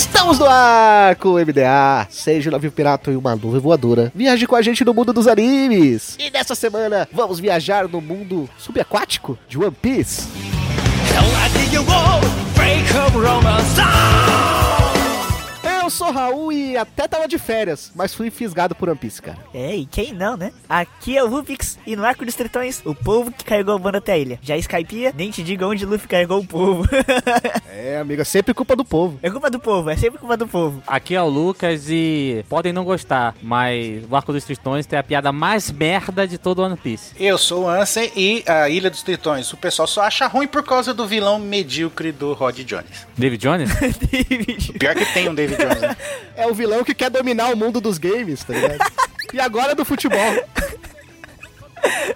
Estamos no ar com o MDA, seja um navio pirata e uma nuvem voadora. Viaje com a gente no mundo dos animes. E nessa semana vamos viajar no mundo subaquático de One Piece. Eu sou Raul e até tava de férias, mas fui fisgado por One Piece, cara. É, e quem não, né? Aqui é o Rubix e no Arco dos Tritões, o povo que carregou o bando até a ilha. Já Skypia, nem te diga onde Luffy carregou o povo. É, amiga, sempre culpa do povo. é culpa do povo, é sempre culpa do povo. Aqui é o Lucas e podem não gostar, mas o Arco dos Tritões tem a piada mais merda de todo One Piece. Eu sou o Ansem e a Ilha dos Tritões. O pessoal só acha ruim por causa do vilão medíocre do Rod Jones. David Jones? O pior que tem um David Jones? É o vilão que quer dominar o mundo dos games, tá ligado? e agora do futebol.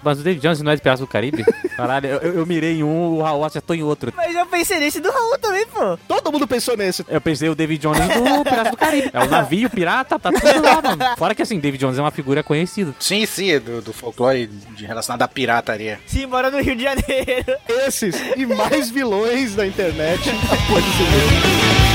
mas o David Jones não é de Piratas do Caribe? Caralho, eu, eu mirei em um, o Raul acertou em outro. Mas eu pensei nesse do Raul também, pô. Todo mundo pensou nesse. Eu pensei o David Jones do Piratas do Caribe. É o navio, pirata, tá tudo lá, mano. Fora que assim, David Jones é uma figura conhecida. Sim, sim, é do, do folclore de relacionado à pirataria. Sim, mora no Rio de Janeiro. Esses e mais vilões da internet após esse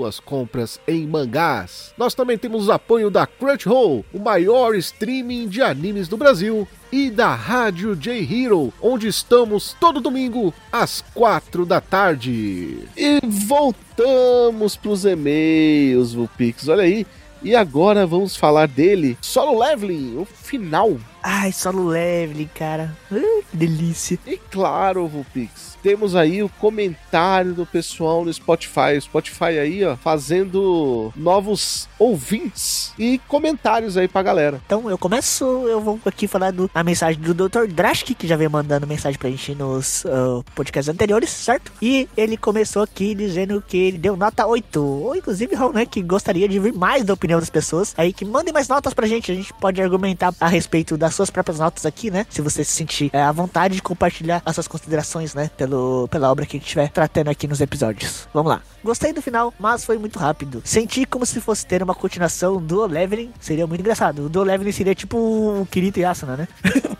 suas compras em mangás. Nós também temos o apoio da Crunchyroll, o maior streaming de animes do Brasil, e da Rádio J Hero, onde estamos todo domingo às quatro da tarde. E voltamos pros e-mails, Vulpix, olha aí. E agora vamos falar dele, Solo Leveling, o final. Ai, solo leve, cara. Uh, que delícia. E claro, Vulpix, temos aí o comentário do pessoal no Spotify. O Spotify aí, ó, fazendo novos ouvintes e comentários aí pra galera. Então eu começo, eu vou aqui falar do, a mensagem do Dr. Drashk, que já veio mandando mensagem pra gente nos ah, podcasts anteriores, certo? E ele começou aqui dizendo que ele deu nota 8. Ou inclusive, Raul, né, que gostaria de ver mais da opinião das pessoas. Aí que mandem mais notas pra gente, a gente pode argumentar a respeito das suas próprias notas aqui, né? Se você se sentir é, à vontade de compartilhar as suas considerações, né, pelo, pela obra que a gente estiver tratando aqui nos episódios. Vamos lá. Gostei do final, mas foi muito rápido. Senti como se fosse ter uma continuação do Leveling. Seria muito engraçado. O do Leveling seria tipo o Kirito e Asuna, né?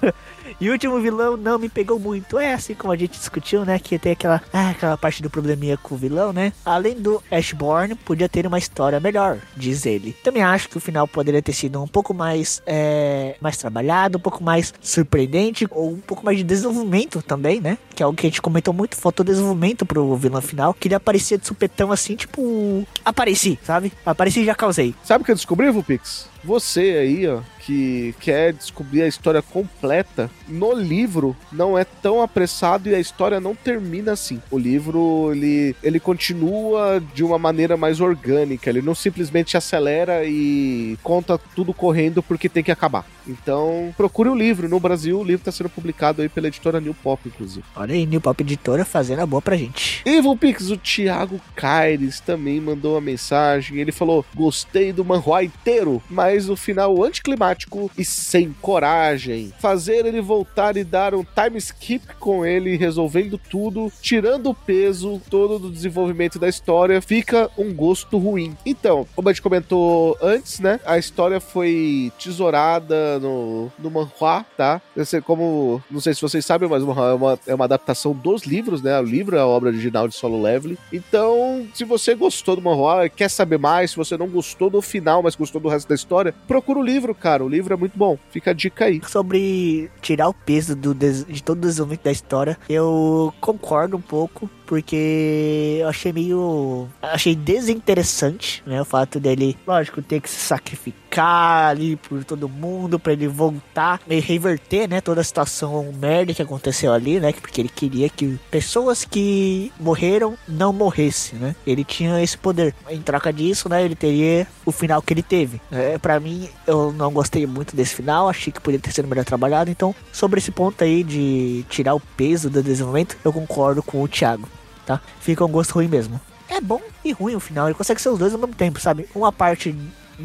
E o último vilão não me pegou muito. É assim como a gente discutiu, né? Que tem aquela, ah, aquela parte do probleminha com o vilão, né? Além do Ashborn, podia ter uma história melhor, diz ele. Também acho que o final poderia ter sido um pouco mais, é, mais trabalhado, um pouco mais surpreendente, ou um pouco mais de desenvolvimento também, né? Que é algo que a gente comentou muito, faltou desenvolvimento pro vilão final. Que ele aparecia de supetão assim, tipo. Apareci, sabe? Apareci e já causei. Sabe o que eu descobri, Vulpix? Você aí, ó, que quer descobrir a história completa, no livro não é tão apressado e a história não termina assim. O livro, ele, ele continua de uma maneira mais orgânica, ele não simplesmente acelera e conta tudo correndo porque tem que acabar. Então, procure o livro. No Brasil, o livro está sendo publicado aí pela editora New Pop, inclusive. Olha aí, New Pop Editora fazendo a boa pra gente. Evil Pix, o Thiago Caires também mandou uma mensagem. Ele falou: Gostei do manhua inteiro, mas mas o final anticlimático e sem coragem. Fazer ele voltar e dar um time skip com ele, resolvendo tudo, tirando o peso todo do desenvolvimento da história, fica um gosto ruim. Então, como a gente comentou antes, né? A história foi tesourada no, no manhua, tá? Esse, como, não sei se vocês sabem, mas o manhua é uma, é uma adaptação dos livros, né? O livro é a obra original de Solo Leveling. Então, se você gostou do manhua, quer saber mais, se você não gostou do final, mas gostou do resto da história, procura o livro, cara. O livro é muito bom. Fica a dica aí. Sobre tirar o peso do de todo o desenvolvimento da história, eu concordo um pouco, porque eu achei meio. Achei desinteressante, né? O fato dele, lógico, ter que se sacrificar ali por todo mundo pra ele voltar e reverter, né? Toda a situação merda que aconteceu ali, né? Porque ele queria que pessoas que morreram não morressem, né? Ele tinha esse poder. Em troca disso, né? Ele teria o final que ele teve. É, para mim, eu não gostei muito desse final. Achei que poderia ter sido melhor trabalhado. Então, sobre esse ponto aí de tirar o peso do desenvolvimento, eu concordo com o Thiago, tá? Fica um gosto ruim mesmo. É bom e ruim o final. Ele consegue ser os dois ao mesmo tempo, sabe? Uma parte,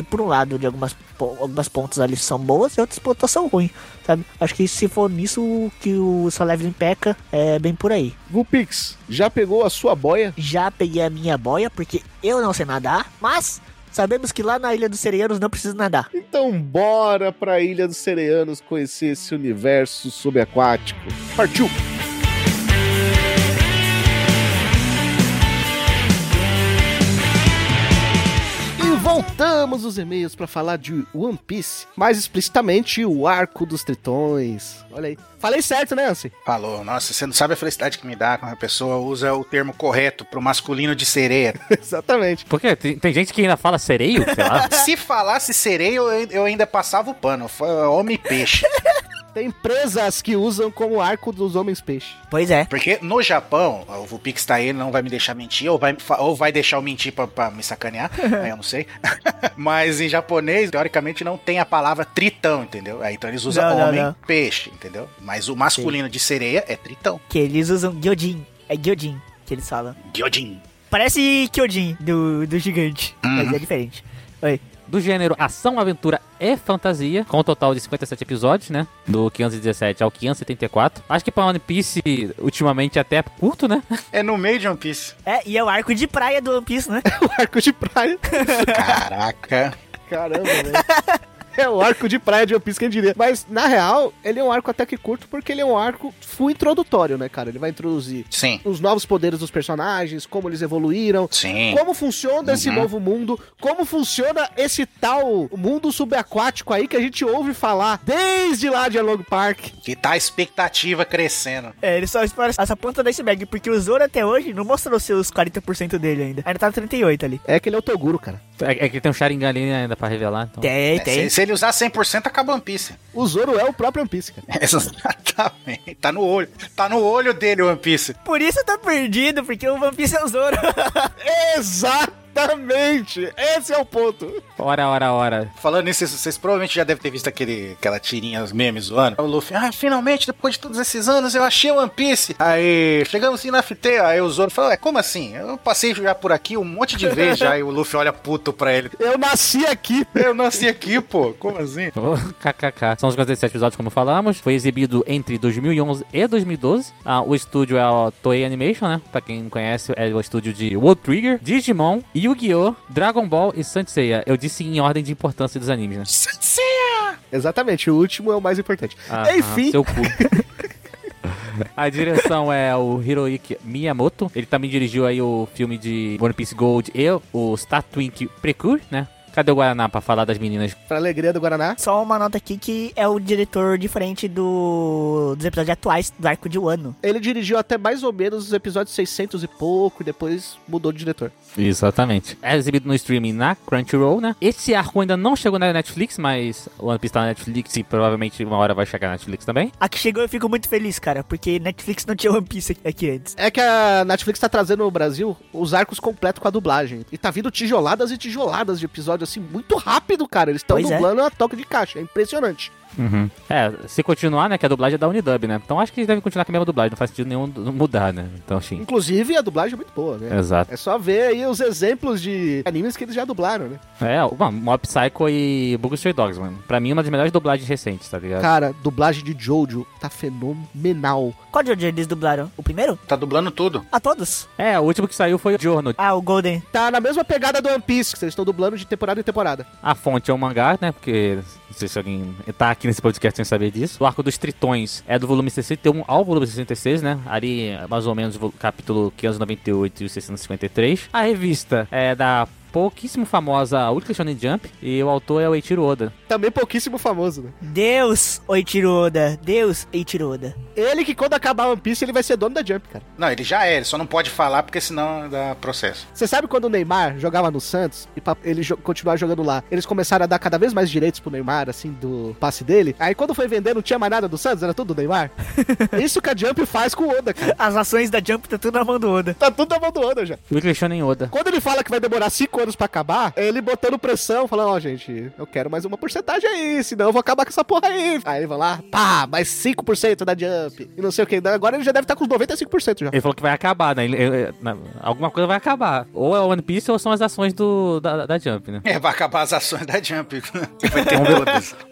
por um lado, de algumas, algumas pontos ali são boas e outras pontos são ruins, sabe? Acho que se for nisso que o Soleveling peca, é bem por aí. Vulpix, já pegou a sua boia? Já peguei a minha boia, porque eu não sei nadar, mas sabemos que lá na Ilha dos Sereianos não precisa nadar. Então bora pra Ilha dos Sereanos conhecer esse universo subaquático. Partiu! Voltamos os e-mails pra falar de One Piece, mais explicitamente o Arco dos Tritões. Olha aí. Falei certo, né, Ansem? Falou, nossa, você não sabe a felicidade que me dá quando a pessoa usa o termo correto pro masculino de sereia. Exatamente. Por quê? Tem, tem gente que ainda fala sereio, sei lá. Se falasse sereia, eu, eu ainda passava o pano. Foi homem peixe. Tem empresas que usam como arco dos homens peixe. Pois é. Porque no Japão, o Vupix tá aí, ele não vai me deixar mentir, ou vai, ou vai deixar eu mentir pra, pra me sacanear, aí eu não sei. Mas em japonês, teoricamente, não tem a palavra tritão, entendeu? Aí, então eles usam Não, não, homem não. peixe, entendeu? Mas o masculino de sereia é tritão. Que eles usam Gyojin. É Gyojin que eles falam. Gyojin. Parece Kyojin do, do gigante, mas é diferente. Oi. Do gênero ação, aventura e fantasia, com um total de 57 episódios, né? Do 517 ao 574. Acho que pra One Piece, ultimamente, até é curto, né? É no meio de One Piece. É, e é o arco de praia do One Piece, né? O arco de praia. Caraca. Caramba, velho. É o arco de praia de One Piece, quem diria. Mas, na real, ele é um arco até que curto, porque ele é um arco full introdutório, né, cara? Ele vai introduzir Sim. os novos poderes dos personagens, como eles evoluíram, Sim. como funciona esse Uhum. novo mundo, como funciona esse tal mundo subaquático aí que a gente ouve falar desde lá de Along Park. Que tá a expectativa crescendo. É, ele só espera essa ponta do iceberg, porque o Zoro até hoje não mostrou seus 40% dele ainda. Ainda tá no 38 ali. É que ele é o Toguro, cara. É, é que tem um Sharingan ali ainda pra revelar. Então. Tem, É, tem. Ele usar 100%, acaba One Piece. O Zoro é o próprio One Piece, cara. Exatamente. Tá no olho. Tá no olho dele o One Piece. Por isso tá perdido, porque o One Piece é o Zoro. Exatamente! Esse é o ponto. Ora, ora, ora. Falando nisso, vocês, provavelmente já devem ter visto aquele, aquela tirinha, os memes zoando. O Luffy, ah, finalmente, depois de todos esses anos, eu achei o One Piece. Aí, chegamos em Nafté, aí o Zoro falou, é, como assim? Eu passei já por aqui um monte de vezes já, e o Luffy olha puto pra ele. Eu nasci aqui. Eu nasci aqui, pô, como assim? Oh, KKK. São os 57 episódios, como falamos. Foi exibido entre 2011 e 2012. Ah, o estúdio é o Toei Animation, né? Pra quem não conhece, é o estúdio de World Trigger, Digimon, Yu-Gi-Oh!, Dragon Ball e Saint Seiya. Eu disse em ordem de importância dos animes, né? Exatamente, o último é o mais importante. Ah, Enfim, ah, seu cu. A direção é o Hiroyuki Miyamoto. Ele também dirigiu aí o filme de One Piece Gold e o Star Twink Precure, né? Cadê o Guaraná pra falar das meninas? pra alegria do Guaraná. Só uma nota aqui que é o diretor diferente do, dos episódios atuais do arco de Wano. Ele dirigiu até mais ou menos os episódios 600 e pouco, e depois mudou de diretor. Exatamente. É exibido no streaming na Crunchyroll, né? Esse arco ainda não chegou na Netflix, mas o One Piece tá na Netflix e provavelmente uma hora vai chegar na Netflix também. Aqui chegou eu fico muito feliz, cara, porque Netflix não tinha One Piece aqui- antes. É que a Netflix tá trazendo no Brasil os arcos completos com a dublagem. E tá vindo tijoladas e tijoladas de episódio, assim, muito rápido, cara. Eles estão é. dublando a toque de caixa. É impressionante. Uhum. É, se continuar, né, que a dublagem é da Unidub, né? Então acho que deve continuar com a mesma dublagem, não faz sentido nenhum mudar, né? Então, sim. Inclusive, a dublagem é muito boa, né? Exato. É só ver aí os exemplos de animes que eles já dublaram, né? É, mano, Mob Psycho e Bug Stray Dogs, mano. Pra mim, uma das melhores dublagens recentes, tá ligado? Cara, dublagem de Jojo tá fenomenal. Qual de eles dublaram? O primeiro? Tá dublando tudo. A todos? É, o último que saiu foi o Giorno. Ah, o Golden. Tá na mesma pegada do One Piece, que vocês estão dublando de temporada em temporada. A fonte é o mangá, né? Porque não sei se alguém tá aqui nesse podcast sem saber disso. O Arco dos Tritões é do volume 61 ao volume 66, né? Ali, mais ou menos, capítulo 598 e 653. A revista é da pouquíssimo famosa Ultra Shonen Jump e o autor é o Eiichiro Oda. Também pouquíssimo famoso, né? Deus, Eiichiro Oda. Deus, Eiichiro Oda. Ele que quando acabar One Piece, ele vai ser dono da Jump, cara. Não, ele já é, ele só não pode falar porque senão dá processo. Você sabe quando o Neymar jogava no Santos e pra ele jo continuar jogando lá, eles começaram a dar cada vez mais direitos pro Neymar, assim, do passe dele. Aí quando foi vender, não tinha mais nada do Santos, era tudo do Neymar. Isso que a Jump faz com o Oda, cara. As ações da Jump tá tudo na mão do Oda. Tá tudo na mão do Oda já. Ultra Shonen Oda. Quando ele fala que vai demorar 5 anos pra acabar, é ele botando pressão, falando, ó, oh, gente, eu quero mais uma porcentagem aí, senão eu vou acabar com essa porra aí. Aí ele vai lá, pá, mais 5% da Jump. E não sei o que. Agora ele já deve estar com 95% já. Ele falou que vai acabar, né? Ele, ele, alguma coisa vai acabar. Ou é o One Piece ou são as ações do, da, da Jump, né? É, vai acabar as ações da Jump. ter um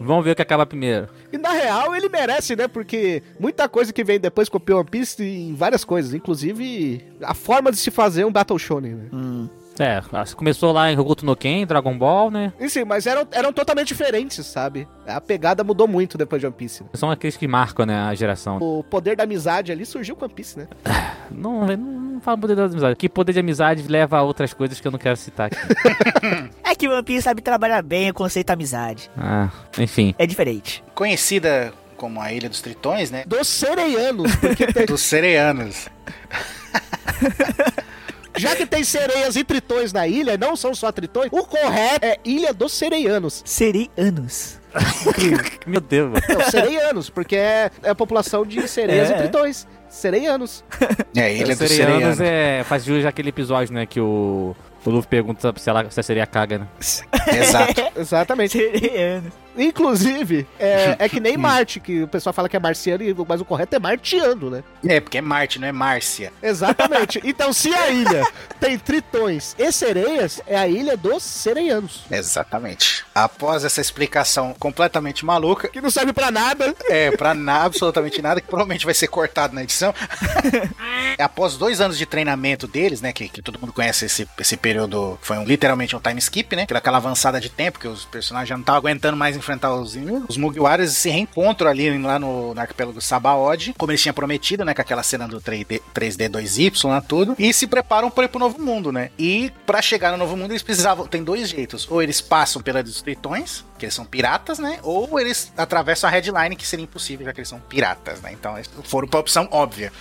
Vamos ver o que acaba primeiro. E na real ele merece, né? Porque muita coisa que vem depois copiou One Piece em várias coisas, inclusive a forma de se fazer um Battle Shonen, né? Hum. É, começou lá em Hokuto no Ken, Dragon Ball, né? Sim, mas eram, eram totalmente diferentes, sabe? A pegada mudou muito depois de One Piece. Né? São aqueles que marcam, né, a geração. O poder da amizade ali surgiu com One Piece, né? Não, não, não fala poder da amizade. Que poder de amizade leva a outras coisas que eu não quero citar aqui. é que o One Piece sabe trabalhar bem o conceito amizade. Ah, enfim. É diferente. Conhecida como a Ilha dos Tritões, né? Dos Sereianos. Porque tem... dos Sereianos. Já que tem sereias e tritões na ilha, não são só tritões, o correto é Ilha dos Sereianos. Sereianos. Meu Deus, mano. Não, sereianos, porque é, é a população de sereias é. e tritões. Sereianos. É, Ilha dos Sereianos. É, faz jus aquele episódio, né, que o o Luffy pergunta se, ela, se a sereia caga, né? Exato. Exatamente. Sereiano. Inclusive, é, é que nem Marte, que o pessoal fala que é marciano, mas o correto é martiano, né? É, porque é Marte, não é Márcia. Exatamente. Então, se a ilha tem tritões e sereias, é a ilha dos sereianos. Exatamente. Após essa explicação completamente maluca. Que não serve para nada. É, pra nada, absolutamente nada, que provavelmente vai ser cortado na edição. Após dois anos de treinamento deles, né, que, que todo mundo conhece esse, esse período, foi um, literalmente um time skip, né? Aquela avançada de tempo, que os personagens já não estavam aguentando mais enfrentar os, os Mugiwaras se reencontram ali lá no, no arquipélago Sabaody, como eles tinham prometido, né? Com aquela cena do 3D, 3D 2Y lá tudo, e se preparam para ir pro novo mundo, né? E para chegar no novo mundo eles precisavam, tem dois jeitos, ou eles passam pela dos tritões, que eles são piratas, né? Ou eles atravessam a headline, que seria impossível, já que eles são piratas, né? Então eles foram pra opção óbvia.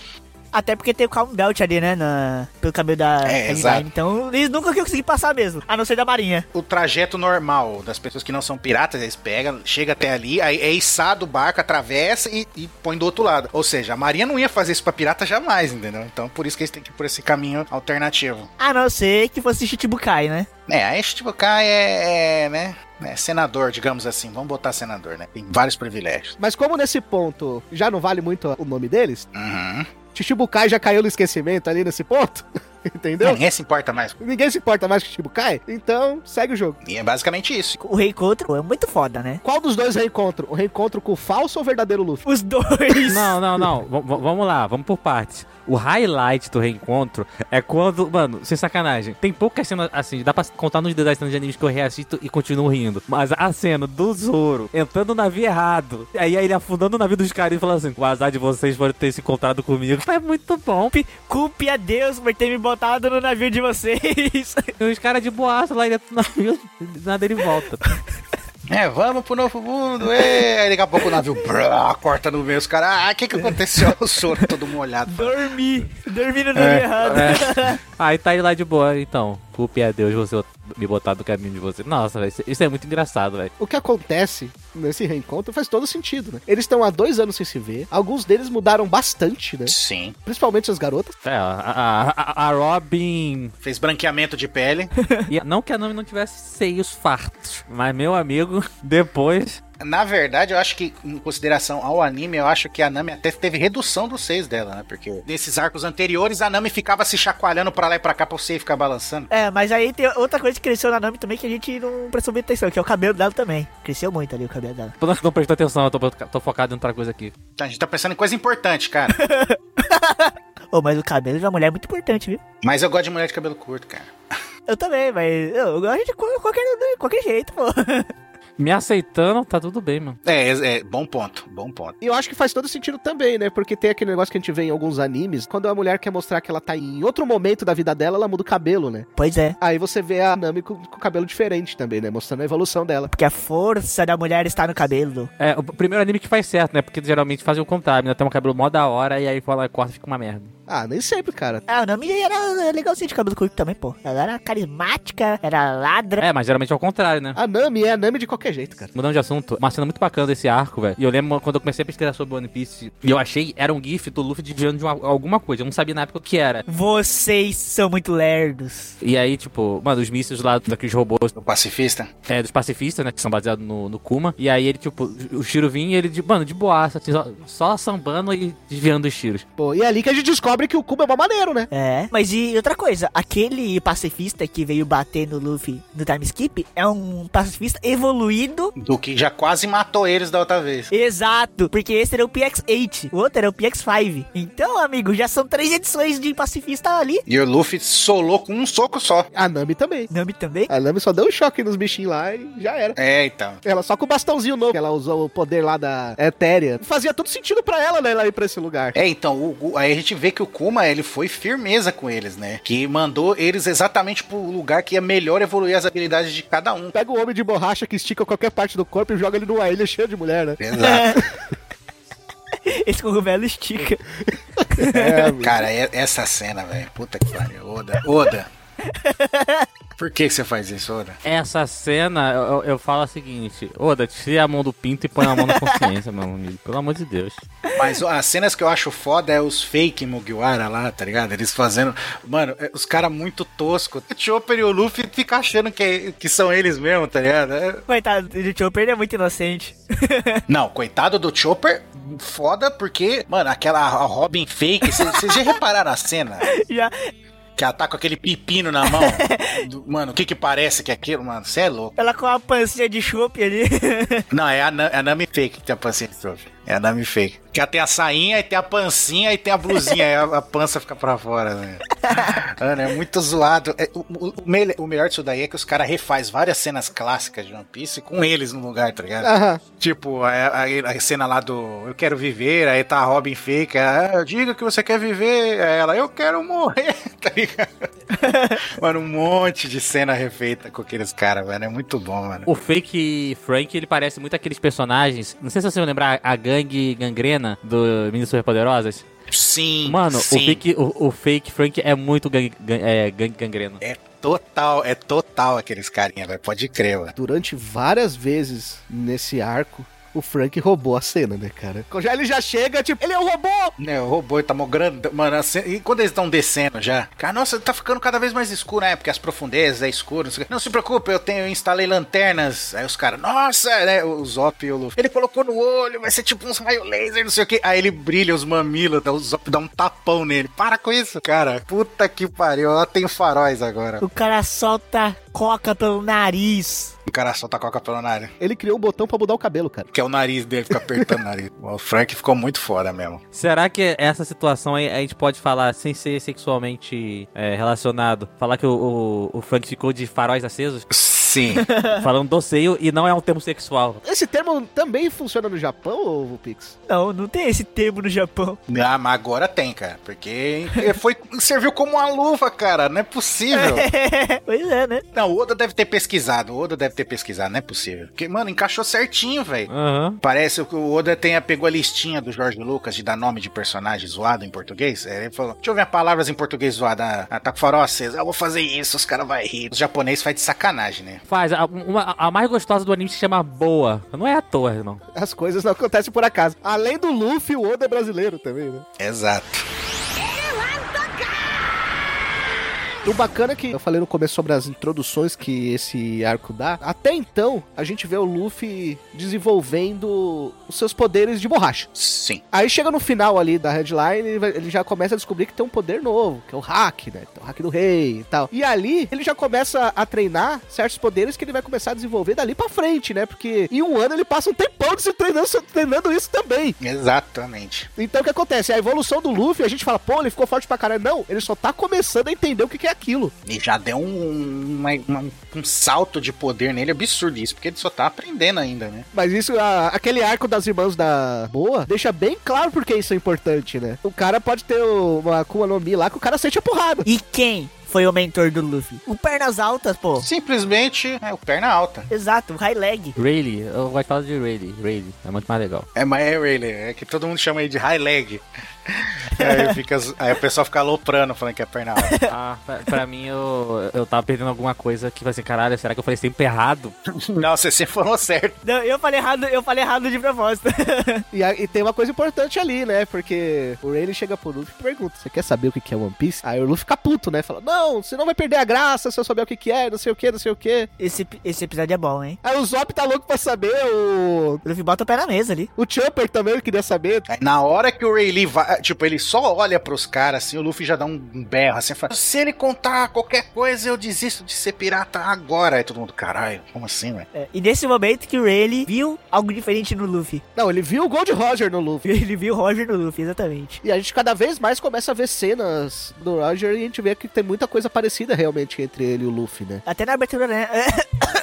Até porque tem o Calm Belt ali, né? Na, pelo caminho da é, exato. Então eles nunca iam conseguir passar mesmo, a não ser da marinha. O trajeto normal das pessoas que não são piratas, eles pegam, chega até ali, aí é içado o barco, atravessa e, e, põe do outro lado. Ou seja, a marinha não ia fazer isso pra pirata jamais, entendeu? Então por isso que eles têm que ir por esse caminho alternativo. A não ser que fosse Chichibukai, né? É, a Chichibukai é, é né? É, senador, digamos assim, vamos botar senador, né? Tem vários privilégios. Mas como nesse ponto já não vale muito o nome deles, uhum. Chichibukai já caiu no esquecimento ali nesse ponto. Entendeu? ninguém se importa mais. Ninguém se importa mais com o Chichibukai. Então, segue o jogo. E é basicamente isso. O reencontro é muito foda, né? Qual dos dois reencontro? O reencontro com o falso ou o verdadeiro Luffy? Os dois. Não, não, não. v vamos lá, vamos por partes. O highlight do reencontro é quando, mano, sem sacanagem, tem poucas cenas assim, dá pra contar nos dedos das cenas de animes que eu reassisto e continuo rindo. Mas a cena do Zoro entrando no navio errado, aí ele afundando o navio dos caras e falando assim: o azar de vocês por ter se encontrado comigo. É muito bom. Culpe a Deus por ter me botado no navio de vocês. E os caras de boaço lá dentro do navio, nada ele volta. É, vamos pro novo mundo, é. Aí daqui a pouco o navio brá, corta no meio, os caras, ah, o que que aconteceu? O soro todo molhado. Dormi, dormi no navio é, errado. É. Aí tá ele lá de boa, então. Culpe a Deus você me botar no caminho de você. Nossa, véio, isso é muito engraçado, velho. O que acontece nesse reencontro faz todo sentido, né? Eles estão há dois anos sem se ver. Alguns deles mudaram bastante, né? Sim. Principalmente as garotas. É, a, a, a Robin. Fez branqueamento de pele. e não que a Nami não tivesse seios fartos, mas meu amigo, depois Na verdade, eu acho que, em consideração ao anime, eu acho que a Nami até teve redução dos seios dela, né? Porque nesses arcos anteriores, a Nami ficava se chacoalhando pra lá e pra cá pra você ficar balançando. É, mas aí tem outra coisa que cresceu na Nami também que a gente não prestou muita atenção, que é o cabelo dela também. Cresceu muito ali o cabelo dela. Tô não prestando atenção, eu tô, tô focado em outra coisa aqui. A gente tá pensando em coisa importante, cara. Ô, mas o cabelo de uma mulher é muito importante, viu? Mas eu gosto de mulher de cabelo curto, cara. Eu também, mas eu gosto de qualquer, qualquer jeito, pô. Me aceitando, tá tudo bem, mano. É, é, bom ponto, bom ponto. E eu acho que faz todo sentido também, né? Porque tem aquele negócio que a gente vê em alguns animes, quando a mulher quer mostrar que ela tá em outro momento da vida dela, ela muda o cabelo, né? Pois é. Aí você vê a Nami com, com o cabelo diferente também, né? Mostrando a evolução dela. Porque a força da mulher está no cabelo. É, o primeiro anime que faz certo, né? Porque geralmente fazem o contrário, né? Tem um cabelo mó da hora e aí fala, corta e fica uma merda. Ah, nem sempre, cara. Ah, a Nami era legalzinha de cabelo curto também, pô. Ela era carismática, era ladra. É, mas geralmente é o contrário, né? A Nami é a Nami de qualquer jeito, cara. Mudando de assunto, uma cena muito bacana desse arco, velho. E eu lembro quando eu comecei a pesquisar sobre One Piece, e eu achei, era um gif do Luffy desviando de uma, alguma coisa. Eu não sabia na época o que era. Vocês são muito lerdos. E aí, tipo, mano, os mísseis lá daqueles robôs. Do pacifista? É, dos pacifistas, né? Que são baseados no, no Kuma. E aí ele, tipo, o Shiro vinha e ele, de, mano, de boaça, assim, só, só sambando e desviando os tiros. Pô, e é ali que a gente descobre que o Kuma é uma maneiro, né? É. Mas e outra coisa, aquele pacifista que veio bater no Luffy no time skip é um pacifista evoluído. Do que já quase matou eles da outra vez. Exato, porque esse era o PX8, o outro era o PX5. Então, amigo, já são três edições de pacifista ali. E o Luffy solou com um soco só. A Nami também. Nami também? A Nami só deu um choque nos bichinhos lá e já era. É, então. Ela só com o bastãozinho novo, que ela usou o poder lá da Etérea. Fazia todo sentido pra ela, né, ela ir pra esse lugar. É, então, o, o, aí a gente vê que o Kuma, ele foi firmeza com eles, né? Que mandou eles exatamente pro lugar que ia melhor evoluir as habilidades de cada um. Pega o homem de borracha que estica qualquer parte do corpo e joga ele numa ilha cheia de mulher, né? Exato. Esse cogumelo estica. É, cara, é- essa cena, velho. Puta que pariu. Oda. Oda. Por que, você faz isso, Oda? Essa cena, eu, eu falo o seguinte: Oda, tira a mão do pinto e põe a mão na consciência, meu amigo. Pelo amor de Deus. Mas as cenas que eu acho foda é os fake Mugiwara lá, tá ligado? Eles fazendo. Mano, é- os caras muito toscos. O Chopper e o Luffy ficam achando que, que são eles mesmo, tá ligado? É- Coitado, o Chopper ele é muito inocente. Não, coitado do Chopper, foda, porque, mano, aquela Robin fake, vocês vocês já repararam a cena? Já. Que ela tá com aquele pepino na mão. Do- mano, o que que parece que é aquilo, mano? Você é louco. Ela com a pancinha de chope ali. Não, é a, é a Nami fake que tem a pancinha de Chopper. É a Nami fake. Que ela tem a sainha, e tem a pancinha, e tem a blusinha, aí a, a pança fica pra fora, né? Mano, é muito zoado. É, o, o- o melhor disso daí é que os caras refaz várias cenas clássicas de One Piece com eles no lugar, tá ligado? Aham. Tipo, a, a- a cena lá do Eu Quero Viver, aí tá a Robin fake, ah, diga que você quer viver, aí ela, eu quero morrer, tá ligado? mano, um monte de cena refeita com aqueles caras, velho, é muito bom, mano. O fake Frank, ele parece muito aqueles personagens. Não sei se você vai lembrar a gangue gangrena do Meninas Superpoderosas. Sim, Mano, sim. o fake, o, o fake Frank é muito gangue, gan- é, gangue gangrena. É total, é total aqueles carinha, velho, pode crer, mano. Durante várias vezes nesse arco, o Frank roubou a cena, né, cara? Já ele já chega, tipo, ele é um robô! Né, o robô tá mó grande, mano, assim, e quando eles estão descendo já? Cara, nossa, tá ficando cada vez mais escuro, né? Porque as profundezas é escuro. Não, o. Não se preocupe, eu tenho, eu instalei lanternas. Aí os caras, nossa, né? O Zop e o Luffy. Ele colocou no olho, vai ser tipo uns raio laser, não sei o que. Aí ele brilha os mamilos, o Zop dá um tapão nele. Para com isso, cara. Puta que pariu, ó, tem faróis agora. O cara solta coca pelo nariz. O cara solta a coca pelo nariz. Ele criou um botão pra mudar o cabelo, cara. Que é o nariz dele, fica apertando o nariz. O Frank ficou muito foda mesmo. Será que essa situação aí a gente pode falar sem ser sexualmente é, relacionado? Falar que o, o, o Frank ficou de faróis acesos? Sim. falando do seio e não é um termo sexual. Esse termo também funciona no Japão, ou Pix? Não, não tem esse termo no Japão. ah, mas agora tem, cara. Porque foi, serviu como uma luva, cara. Não é possível. pois é, né? Não, o Oda deve ter pesquisado. O Oda deve ter pesquisado, não é possível. Porque, mano, encaixou certinho, velho. Aham. Parece que o Oda tenha, pegou a listinha do Jorge Lucas de dar nome de personagem zoado em português. Aí Ele falou: Deixa eu ver palavras em português zoado. Ah, tá com farol aceso. Eu vou fazer isso, os caras vão rir. Os japoneses faz de sacanagem, né? Faz. A, uma- a mais gostosa do anime se chama Boa. Não é à toa, irmão. As coisas não acontecem por acaso. Além do Luffy, o Oda é brasileiro também, né? Exato. O bacana é que eu falei no começo sobre as introduções que esse arco dá. Até então, a gente vê o Luffy desenvolvendo os seus poderes de borracha. Sim. Aí chega no final ali da headline, ele já começa a descobrir que tem um poder novo, que é o hack, né? Tem o hack do rei e tal. E ali ele já começa a treinar certos poderes que ele vai começar a desenvolver dali pra frente, né? Porque em um ano ele passa um tempão se treinando, se treinando isso também. Exatamente. Então o que acontece? A evolução do Luffy, a gente fala, pô, ele ficou forte pra caralho. Não, ele só tá começando a entender o que é aquilo. E já deu um, uma- uma- um salto de poder nele absurdo isso, porque ele só tá aprendendo ainda, né? Mas isso, a- aquele arco das irmãs da Boa, deixa bem claro porque isso é importante, né? O cara pode ter uma Akuma no Mi lá que o cara sente a porrada. E quem foi o mentor do Luffy? O Pernas Altas, pô. Simplesmente é o perna alta. Exato, o High Leg. Rayleigh, eu gosto de falar de Rayleigh. Rayleigh, é muito mais legal. É, mas é Rayleigh, é que todo mundo chama ele de high leg. aí, fica, aí o pessoal fica aloprando falando que é perna alta. Ah, pra, pra mim eu, eu tava perdendo alguma coisa que vai assim, caralho, será que eu falei sempre errado? Não, você sempre falou certo. Não, eu falei errado, eu falei errado de propósito. E, a- e tem uma coisa importante ali, né? Porque o Rayleigh chega pro Luffy e pergunta: Você quer saber o que que é One Piece? Aí o Luffy fica puto, né? Fala: Não, você não vai perder a graça se eu souber o que que é, não sei o que, não sei o que. esse, esse episódio é bom, hein? Aí o Zop tá louco pra saber, o. O Luffy bota o pé na mesa ali. O Chopper também queria saber. Na hora que o Rayleigh vai, tipo, ele só olha pros caras assim, o Luffy já dá um berro assim, fala, se ele contar qualquer coisa, eu desisto de ser pirata agora. Aí todo mundo, caralho, como assim, velho? É, e nesse momento que o Rayleigh viu algo diferente no Luffy. Não, ele viu o Gold Roger no Luffy. Ele viu o Roger no Luffy, exatamente. E a gente cada vez mais começa a ver cenas do Roger e a gente vê que tem muita coisa parecida realmente entre ele e o Luffy, né? Até na abertura, né?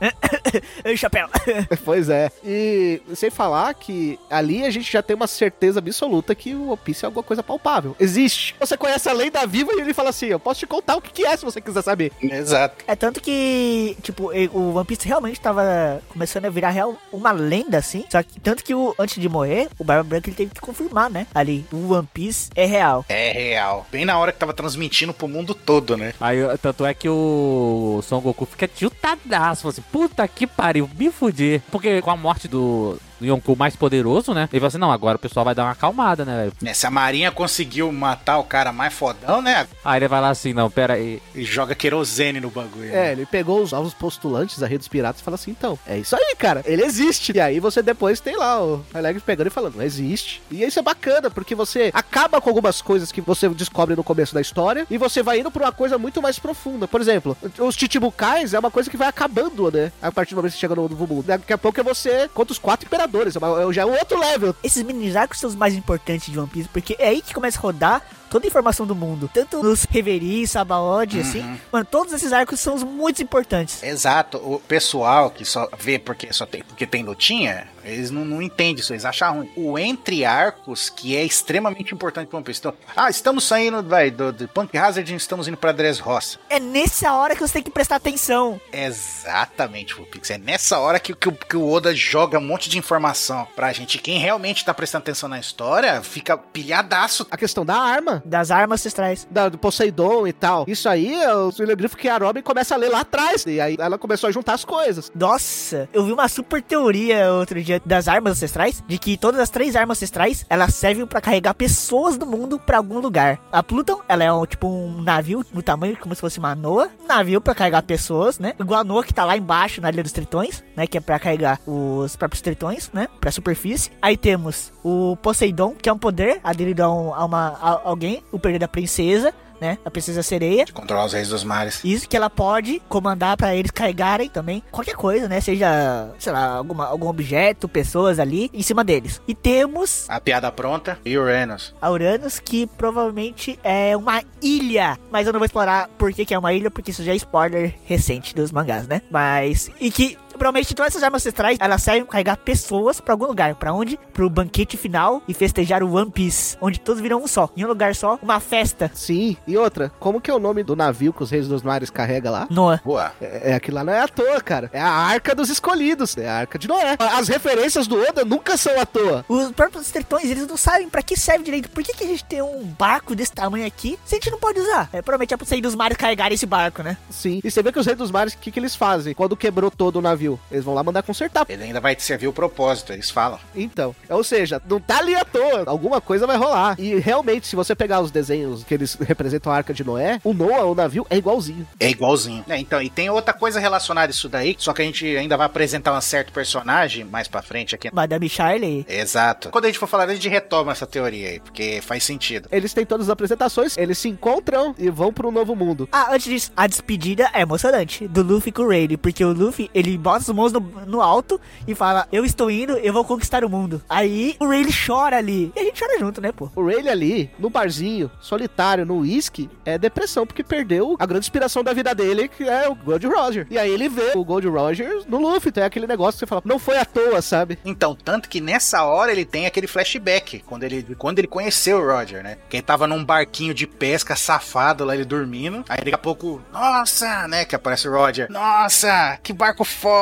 Chapéu. pois é. E sem falar que ali a gente já tem uma certeza absoluta que o One Piece é alguma coisa palpável. Existe. Você conhece a lenda viva e ele fala assim: Eu posso te contar o que é se você quiser saber. Exato. É tanto que, tipo, o One Piece realmente tava começando a virar real uma lenda, assim. Só que, tanto que o, antes de morrer, o Barba Branca ele teve que confirmar, né? Ali, o One Piece é real. É real. Bem na hora que tava transmitindo pro mundo todo, né? Aí, tanto é que o Son Goku fica tiltadaço, fala assim, puta que pariu, me fudi. Porque com a morte do Yonkou mais poderoso, né? Ele fala assim, não, agora o pessoal vai dar uma acalmada, né, velho? Né, Se a Marinha conseguiu matar o cara mais fodão, né? Aí ele vai lá assim, não, pera aí. E joga querosene no bagulho. É, né? ele pegou os novos postulantes da rede dos piratas e fala assim: então, é isso aí, cara, ele existe. E aí você depois tem lá o Alex pegando e falando: não existe. E isso é bacana, porque você acaba com algumas coisas que você descobre no começo da história e você vai indo pra uma coisa muito mais profunda. Por exemplo, os Chichibukais é uma coisa que vai acabando, né? A partir do momento que você chega no novo mundo. Daqui a pouco é você contra os quatro imperadores, é uma- já é um outro level. Esses mini arcos são os mais importantes de One Piece, porque é aí que começa a rodar toda a informação do mundo. Tanto nos Reverie, Sabaody, assim. Mano, todos esses arcos são os muito importantes. Exato. O pessoal que só vê porque só tem, porque tem lutinha, eles não, não entendem isso, eles acham ruim. O entre arcos, que é extremamente importante para One Piece. Então, ah, estamos saindo vai, do, do Punk Hazard e estamos indo pra Dressrosa. É nessa hora que você tem que prestar atenção. Exatamente, Pupix. É nessa hora que, que, o- que o Oda joga um monte de informação pra gente. Quem realmente tá prestando atenção na história fica pilhadaço. A questão da arma. Das armas ancestrais. Da, do Poseidon e tal. Isso aí, é o Grifo que a Robin começa a ler lá atrás. E aí ela começou a juntar as coisas. Nossa, eu vi uma super teoria outro dia das armas ancestrais, de que todas as três armas ancestrais, elas servem pra carregar pessoas do mundo pra algum lugar. A Pluton, ela é um, tipo um navio no tamanho como se fosse uma Noa, navio pra carregar pessoas, né? Igual a Noa que tá lá embaixo na Ilha dos Tritões, né, que é pra carregar os próprios tritões, né, pra superfície. Aí temos o Poseidon, que é um poder aderido a, um- a uma a alguém, o poder da princesa, né, a princesa sereia. De controlar os reis dos mares. Isso que ela pode comandar pra eles carregarem também qualquer coisa, né? Seja, sei lá, alguma, algum objeto, pessoas ali em cima deles. E temos A piada pronta e Uranus. a Uranus, que provavelmente é uma ilha. Mas eu não vou explorar por que, que é uma ilha, porque isso já é spoiler recente dos mangás, né? Mas. E que. Provavelmente todas essas armas ancestrais, elas servem pra carregar pessoas pra algum lugar. Pra onde? Pro banquete final e festejar o One Piece. Onde todos viram um só. Em um lugar só, uma festa. Sim. E outra, como que é o nome do navio que os Reis dos Mares carrega lá? Noah. Boa. É, é aquilo lá não é à toa, cara. É a Arca dos Escolhidos. É a Arca de Noé. As referências do Oda nunca são à toa. Os próprios tritões, eles não sabem pra que serve direito. Por que, que a gente tem um barco desse tamanho aqui se a gente não pode usar? É, provavelmente é pra sair dos mares carregar esse barco, né? Sim. E você vê que os Reis dos Mares, o que, que eles fazem? Quando quebrou todo o navio? Navio. Eles vão lá mandar consertar. Ele ainda vai te servir o propósito, eles falam. Então, ou seja, não tá ali à toa. Alguma coisa vai rolar. E realmente, se você pegar os desenhos que eles representam a Arca de Noé, o Noah, o navio, é igualzinho. É igualzinho. É, então, e tem outra coisa relacionada a isso daí, só que a gente ainda vai apresentar um certo personagem mais pra frente aqui. Madame Charlie. Exato. Quando a gente for falar, a gente retoma essa teoria aí, porque faz sentido. Eles têm todas as apresentações, eles se encontram e vão para um novo mundo. Ah, antes disso, a despedida é emocionante do Luffy com o Rayleigh, porque o Luffy, ele bota as mãos no, no alto e fala, eu estou indo, eu vou conquistar o mundo. Aí o Rayleigh chora ali, e a gente chora junto, né, pô? O Rayleigh ali, no barzinho, solitário, no uísque, é depressão, porque perdeu a grande inspiração da vida dele, que é o Gold Roger. E aí ele vê o Gold Roger no Luffy, então é aquele negócio que você fala, não foi à toa, sabe? Então, tanto que nessa hora ele tem aquele flashback, quando ele, quando ele conheceu o Roger, né? Que ele tava num barquinho de pesca safado lá, ele dormindo. Aí daqui a pouco, nossa, né? Que aparece o Roger. Nossa, que barco foda,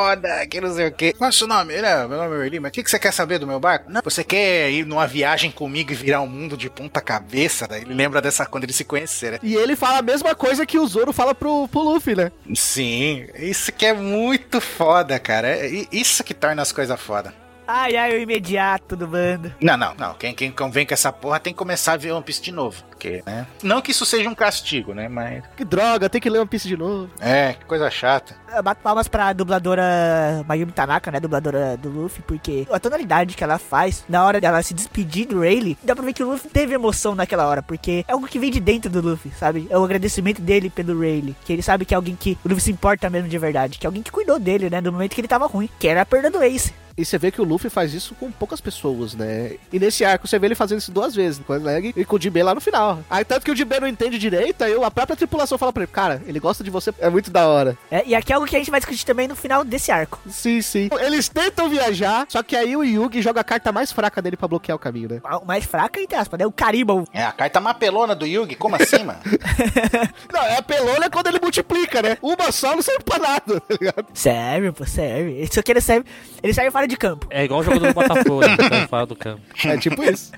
que não sei o que. Qual é o seu nome? Ele é, meu nome é Erli, mas o que, que você quer saber do meu barco? Não, você quer ir numa viagem comigo e virar o um mundo de ponta cabeça? Daí ele lembra dessa quando eles se conheceram. E ele fala a mesma coisa que o Zoro fala pro, pro Luffy, né? Sim, isso que é muito foda, cara. É isso que torna as coisas foda. Ai, ai, o imediato do bando. Não, não, não. Quem, quem vem com essa porra tem que começar a ver One Piece de novo. Porque, né? Não que isso seja um castigo, né? Mas. Que droga, tem que ler One Piece de novo. É, que coisa chata. Eu bato palmas pra dubladora Mayumi Tanaka, né? Dubladora do Luffy, porque a tonalidade que ela faz na hora dela se despedir do Rayleigh, dá pra ver que o Luffy teve emoção naquela hora, porque é algo que vem de dentro do Luffy, sabe? É o agradecimento dele pelo Rayleigh, que ele sabe que é alguém que o Luffy se importa mesmo de verdade, que é alguém que cuidou dele, né? No momento que ele tava ruim, que era a perda do Ace. E você vê que o Luffy faz isso com poucas pessoas, né? E nesse arco você vê ele fazendo isso duas vezes, com o Leg e com o Jinbei lá no final. Aí tanto que o Jinbei não entende direito, aí a própria tripulação fala pra ele, cara, ele gosta de você, é muito da hora. É, e aqui é algo que a gente vai discutir também no final desse arco. Sim, sim. Eles tentam viajar, só que aí o Yugi joga a carta mais fraca dele pra bloquear o caminho, né? O mais fraca, entre aspas, né? O Caribou. É, a carta mapelona do Yugi, como assim, mano? não, é a pelona quando ele multiplica, né? Uma só não serve pra nada, tá ligado? Serve, pô, serve. Isso aqui ele serve, ele serve fora de campo. É igual o jogo do Botafogo, né? Fora do campo. É tipo isso.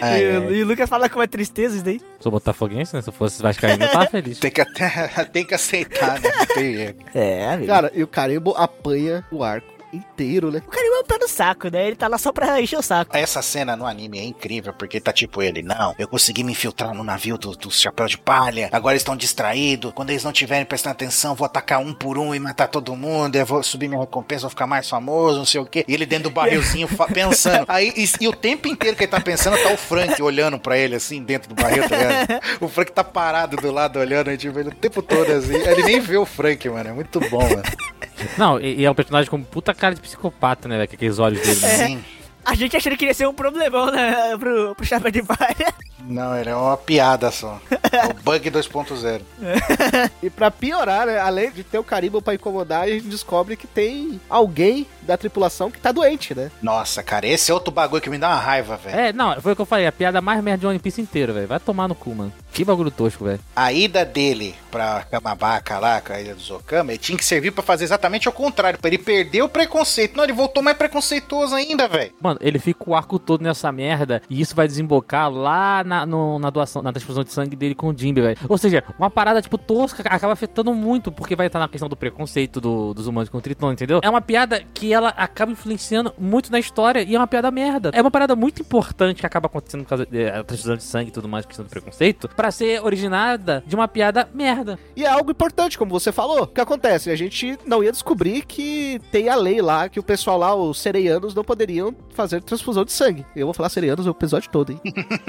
Ai, e, ai. e, o Lucas fala com uma tristeza isso daí. Sou botafoguense, né? Se eu fosse vascaíno, eu tava feliz. tem, que até, tem que aceitar, né? é, amigo. Cara, e o Carimbo apanha o arco inteiro, né? O Carimão tá no saco, né? Ele tá lá só pra encher o saco. Essa cena no anime é incrível, porque tá tipo ele, não, eu consegui me infiltrar no navio do, do chapéu de palha, agora eles estão distraídos, quando eles não tiverem prestando atenção, vou atacar um por um e matar todo mundo, eu vou subir minha recompensa, vou ficar mais famoso, não sei o quê. E ele dentro do barrilzinho pensando. Aí, e, e, o tempo inteiro que ele tá pensando, tá o Frank olhando pra ele assim, dentro do barril, tá ligado? O Frank tá parado do lado olhando, tipo, ele, o tempo todo assim. Ele nem vê o Frank, mano. É muito bom, mano. Não, e, e é um personagem com puta cara de psicopata, né? Com aqueles olhos dele. Né? Sim. A gente achando que ia ser um problemão né, pro, pro Chapéu de Palha. Não, ele é uma piada só. É o bug 2.0. e pra piorar, né, além de ter o carimbo pra incomodar, a gente descobre que tem alguém da tripulação que tá doente, né? Nossa, cara, esse é outro bagulho que me dá uma raiva, velho. É, não, foi o que eu falei, a piada mais merda de One Piece inteiro, velho. Vai tomar no cu, mano. Que bagulho tosco, velho. A ida dele pra Kamabaka lá, com a ilha do Zokama, ele tinha que servir para fazer exatamente o contrário, pra ele perder o preconceito. Não, ele voltou mais preconceituoso ainda, velho. Mano, ele fica o arco todo nessa merda e isso vai desembocar lá na, no, na doação, na transfusão de sangue dele com o Jimbe, velho. Ou seja, uma parada, tipo, tosca, acaba afetando muito, porque vai estar na questão do preconceito do, dos humanos com o Triton, entendeu? É uma piada que ela acaba influenciando muito na história e é uma piada merda. É uma parada muito importante que acaba acontecendo por causa da transfusão de sangue e tudo mais, questão do preconceito, para ser originada de uma piada merda. E é algo importante, como você falou. O que acontece? A gente não ia descobrir que tem a lei lá, que o pessoal lá, os sereianos, não poderiam fazer transfusão de sangue. Eu vou falar sereianos o episódio todo, hein?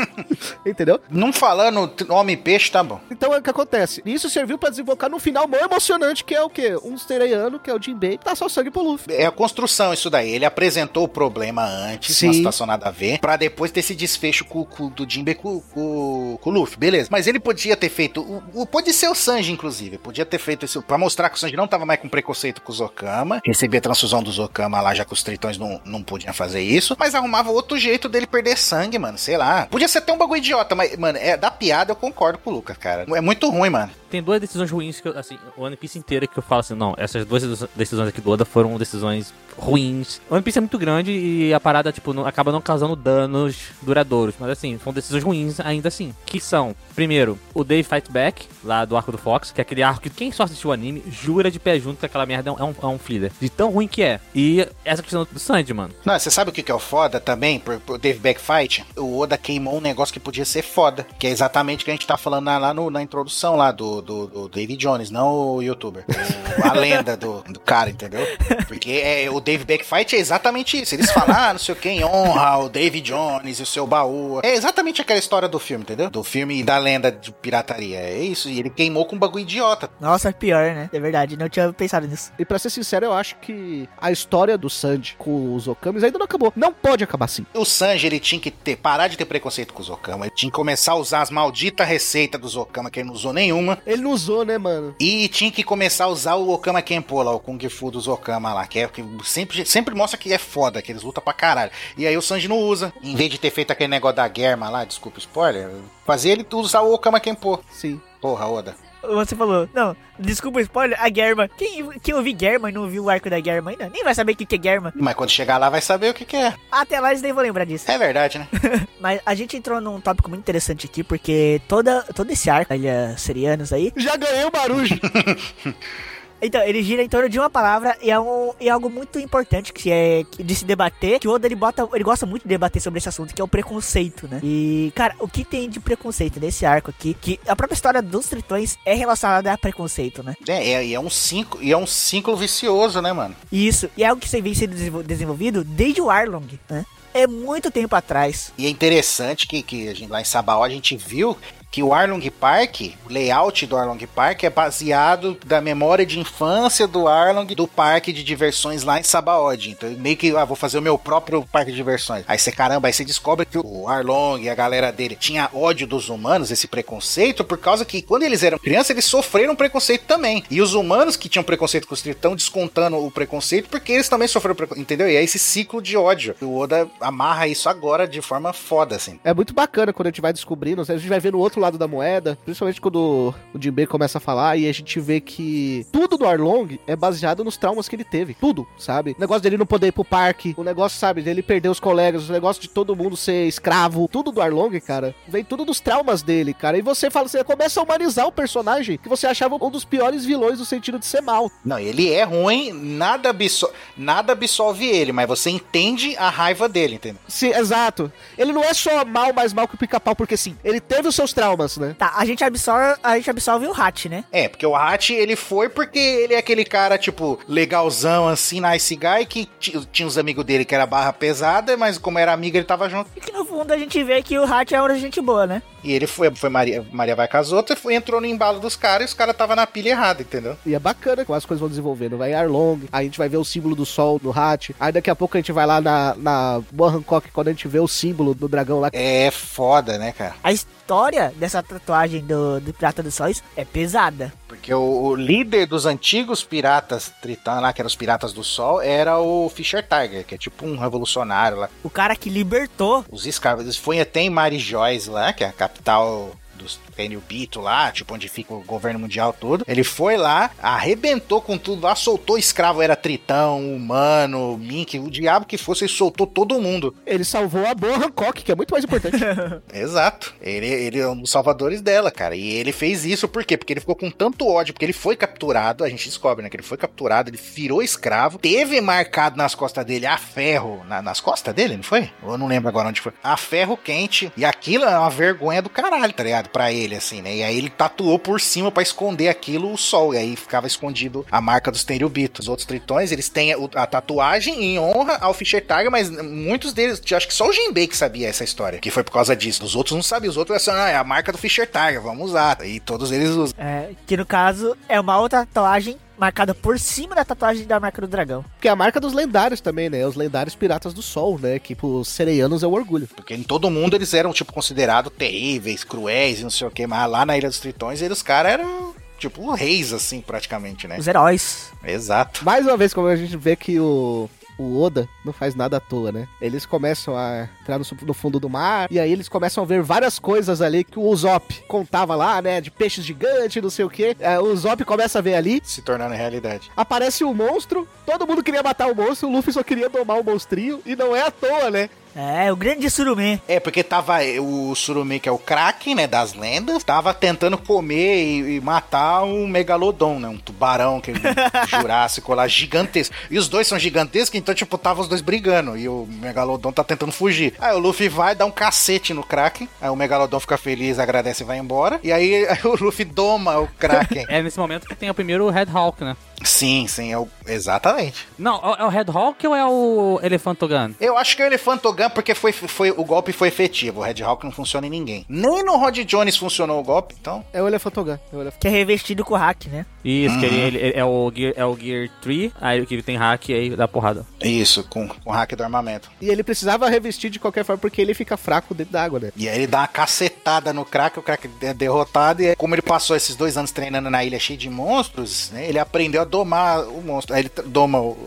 Entendeu? Não falando homem-peixe, tá bom. Então é o que acontece. Isso serviu para desembocar no final mó emocionante, que é o quê? Um sereiano, que é o Jinbei, que dá só sangue pro Luffy. É a construção isso daí. Ele apresentou o problema antes, Sim. uma situação nada a ver, pra depois ter esse desfecho com, com, do Jinbei com, com, com o Luffy. Beleza. Mas ele podia ter feito. O, o, pode ser o Sanji, inclusive. Podia ter feito isso pra mostrar que o Sanji não tava mais com preconceito com o Zokama. Recebia transfusão do Zokama lá, já que os tritões não, não podiam fazer isso. Mas arrumava outro jeito dele perder sangue, mano. Sei lá. Podia ser até um bagulho idiota, mas, mano, é, da piada eu concordo com o Lucas, cara. É muito ruim, mano. Tem duas decisões ruins que eu, assim, o One Piece inteiro que eu falo assim, não, essas duas decisões aqui do Oda foram decisões ruins. O One Piece é muito grande e a parada, tipo, não, acaba não causando danos duradouros. Mas assim, são decisões ruins ainda assim. Que são Primeiro, o Dave Fight Back, lá do arco do Fox, que é aquele arco que quem só assistiu o anime jura de pé junto que aquela merda é um, é um filler. De tão ruim que é. E essa questão do Sandy, mano. Não, você sabe o que é o foda também, pro, pro Dave Back Fight? O Oda queimou um negócio que podia ser foda, que é exatamente o que a gente tá falando lá no- na introdução lá do, do, do David Jones, não o youtuber. O- a lenda do, do cara, entendeu? Porque é, o Dave Back Fight é exatamente isso. Eles falam, ah, não sei o que, honra o David Jones e o seu baú. É exatamente aquela história do filme, entendeu? Do filme da lenda de pirataria. É isso, e ele queimou com um bagulho idiota. Nossa, pior, né? É verdade, não tinha pensado nisso. E pra ser sincero, eu acho que a história do Sanji com os Okamis ainda não acabou. Não pode acabar assim. O Sanji, ele tinha que ter, parar de ter preconceito com os Okama. Ele tinha que começar a usar as malditas receitas dos Okama, que ele não usou nenhuma. Ele não usou, né, mano? E tinha que começar a usar o Okama Kenpo lá, o Kung Fu dos Okama lá, que é que sempre, sempre mostra que é foda, que eles lutam pra caralho. E aí o Sanji não usa. Em vez de ter feito aquele negócio da Germa lá, desculpa o spoiler, fazer ele usar o Okama Kenpo. Sim. Porra, Oda. Você falou, não, desculpa o spoiler, a Germa. Quem, quem ouviu Germa e não viu o arco da Germa ainda, nem vai saber o que que é Germa. Mas quando chegar lá vai saber o que, que é. Até lá eles nem vão lembrar disso. É verdade, né? Mas a gente entrou num tópico muito interessante aqui, porque toda, todo esse arco, Ilha Serianos aí, Já ganhei o Marujo. Então, ele gira em torno de uma palavra e é, um, e é algo muito importante que é de se debater. Que o Oda ele, bota, ele gosta muito de debater sobre esse assunto, que é o preconceito, né? E, cara, o que tem de preconceito nesse arco aqui? Que a própria história dos tritões é relacionada a preconceito, né? É, é, e é um ciclo, e é um ciclo vicioso, né, mano? Isso, e é algo que vem sendo desenvol- desenvolvido desde o Arlong, né? É muito tempo atrás. E é interessante que, que a gente, lá em Sabaó a gente viu que o Arlong Park, o layout do Arlong Park é baseado da memória de infância do Arlong do parque de diversões lá em Sabaody. Então, meio que, ah, vou fazer o meu próprio parque de diversões. Aí você, caramba, aí você descobre que o Arlong e a galera dele tinha ódio dos humanos, esse preconceito, por causa que quando eles eram crianças, eles sofreram preconceito também. E os humanos que tinham preconceito com os tritão descontando o preconceito porque eles também sofreram preconceito, entendeu? E é esse ciclo de ódio. O Oda amarra isso agora de forma foda, assim. É muito bacana quando a gente vai descobrindo, a gente vai vendo outro lado da moeda, principalmente quando o Jinbei começa a falar e a gente vê que tudo do Arlong é baseado nos traumas que ele teve. Tudo, sabe? O negócio dele não poder ir pro parque, o negócio, sabe, dele perder os colegas, o negócio de todo mundo ser escravo, tudo do Arlong, cara, vem tudo dos traumas dele, cara. E você fala, você começa a humanizar o personagem que você achava um dos piores vilões no sentido de ser mal. Não, ele é ruim, nada, absol nada absolve ele, mas você entende a raiva dele, entendeu? Sim, exato. Ele não é só mal, mais mal que o pica-pau, porque sim, ele teve os seus traumas, né? Tá, a gente absorve, a gente absorve o Hat, né? É, porque o Hachi, ele foi porque ele é aquele cara, tipo, legalzão, assim, nice guy, que ti- tinha os amigos dele que era barra pesada, mas como era amigo, ele tava junto. E que no fundo a gente vê que o Hat é uma gente boa, né? E ele foi, foi Maria, Maria vai com as outras, foi, entrou no embalo dos caras e os caras tava na pilha errada, entendeu? E é bacana como as coisas vão desenvolvendo. Vai Arlong, a gente vai ver o símbolo do sol no Hat. Aí daqui a pouco a gente vai lá na, na Boa Hancock, quando a gente vê o símbolo do dragão lá. É foda, né, cara? A história dessa tatuagem do, do Pirata dos Sóis é pesada. Porque o, o líder dos antigos piratas Tritã lá, que eram os piratas do sol, era o Fisher Tiger, que é tipo um revolucionário lá. O cara que libertou. Os escravos, foi até em Mary Joyce lá, que é a capital dos Tenryubito lá, tipo onde fica o governo mundial todo. Ele foi lá, arrebentou com tudo lá, soltou escravo, era tritão, humano, mink, o diabo que fosse, ele soltou todo mundo. Ele salvou a Boa Hancock, que é muito mais importante. Exato. Ele, ele é um dos salvadores dela, cara. E ele fez isso por quê? Porque ele ficou com tanto ódio, porque ele foi capturado, a gente descobre, né? Que ele foi capturado, ele virou escravo, teve marcado nas costas dele a ferro. na- nas costas dele, não foi? Eu não lembro agora onde foi. A ferro quente. E aquilo é uma vergonha do caralho, tá ligado? Pra ele, assim, né? E aí ele tatuou por cima pra esconder aquilo o sol. E aí ficava escondido a marca dos Tenryubito. Os outros tritões, eles têm a tatuagem em honra ao Fischer Tiger, mas muitos deles, acho que só o Jinbei que sabia essa história. Que foi por causa disso. Os outros não sabiam. Os outros assim, ah, é a marca do Fischer Tiger, vamos usar. E todos eles usam. É, que no caso é uma outra tatuagem marcada por cima da tatuagem da marca do dragão. que é a marca dos lendários também, né? Os lendários piratas do sol, né? Que pros sereianos é o orgulho. Porque em todo mundo eles eram, tipo, considerados terríveis, cruéis e não sei o que. Mas lá na Ilha dos Tritões, eles, os caras eram, tipo, reis, assim, praticamente, né? Os heróis. Exato. Mais uma vez, como a gente vê que o, o Oda não faz nada à toa, né? Eles começam a entrar no, no fundo do mar, e aí eles começam a ver várias coisas ali que o Usopp contava lá, né? De peixes gigantes, não sei o quê. É, o Usopp começa a ver ali, Se tornando realidade. aparece o monstro, todo mundo queria matar o monstro, o Luffy só queria domar o monstrinho, e não é à toa, né? É, o grande surumê. É, porque tava o Surumê, que é o Kraken, né, das lendas, tava tentando comer e, e matar um Megalodon, né, um tubarão que jurássico lá, gigantesco. E os dois são gigantescos, então, tipo, tava os dois brigando, e o Megalodon tá tentando fugir. Aí o Luffy vai dar um cacete no Kraken, aí o Megalodon fica feliz, agradece e vai embora, e aí, aí o Luffy doma o Kraken. É nesse momento que tem o primeiro Red Hawk, né? Sim, sim, é o... exatamente. Não, é o Red Hawk ou é o Elefantogun? Eu acho que é o Elefantogun porque foi, foi, o golpe foi efetivo. O Red Hawk não funciona em ninguém. Nem no Rod Jones funcionou o golpe, então. É o Elefantogun. É o. Que é revestido com hack, né? Isso, que ele, ele- ele é, o Gear, é o Gear 3, aí que ele tem hack e aí dá porrada. Isso, com, com o hack do armamento. E ele precisava revestir de qualquer forma porque ele fica fraco dentro da água, né? E aí ele dá uma cacetada no crack, o crack é derrotado. E aí, como ele passou esses dois anos treinando na ilha cheia de monstros, né, ele aprendeu a domar o monstro. Aí ele doma o,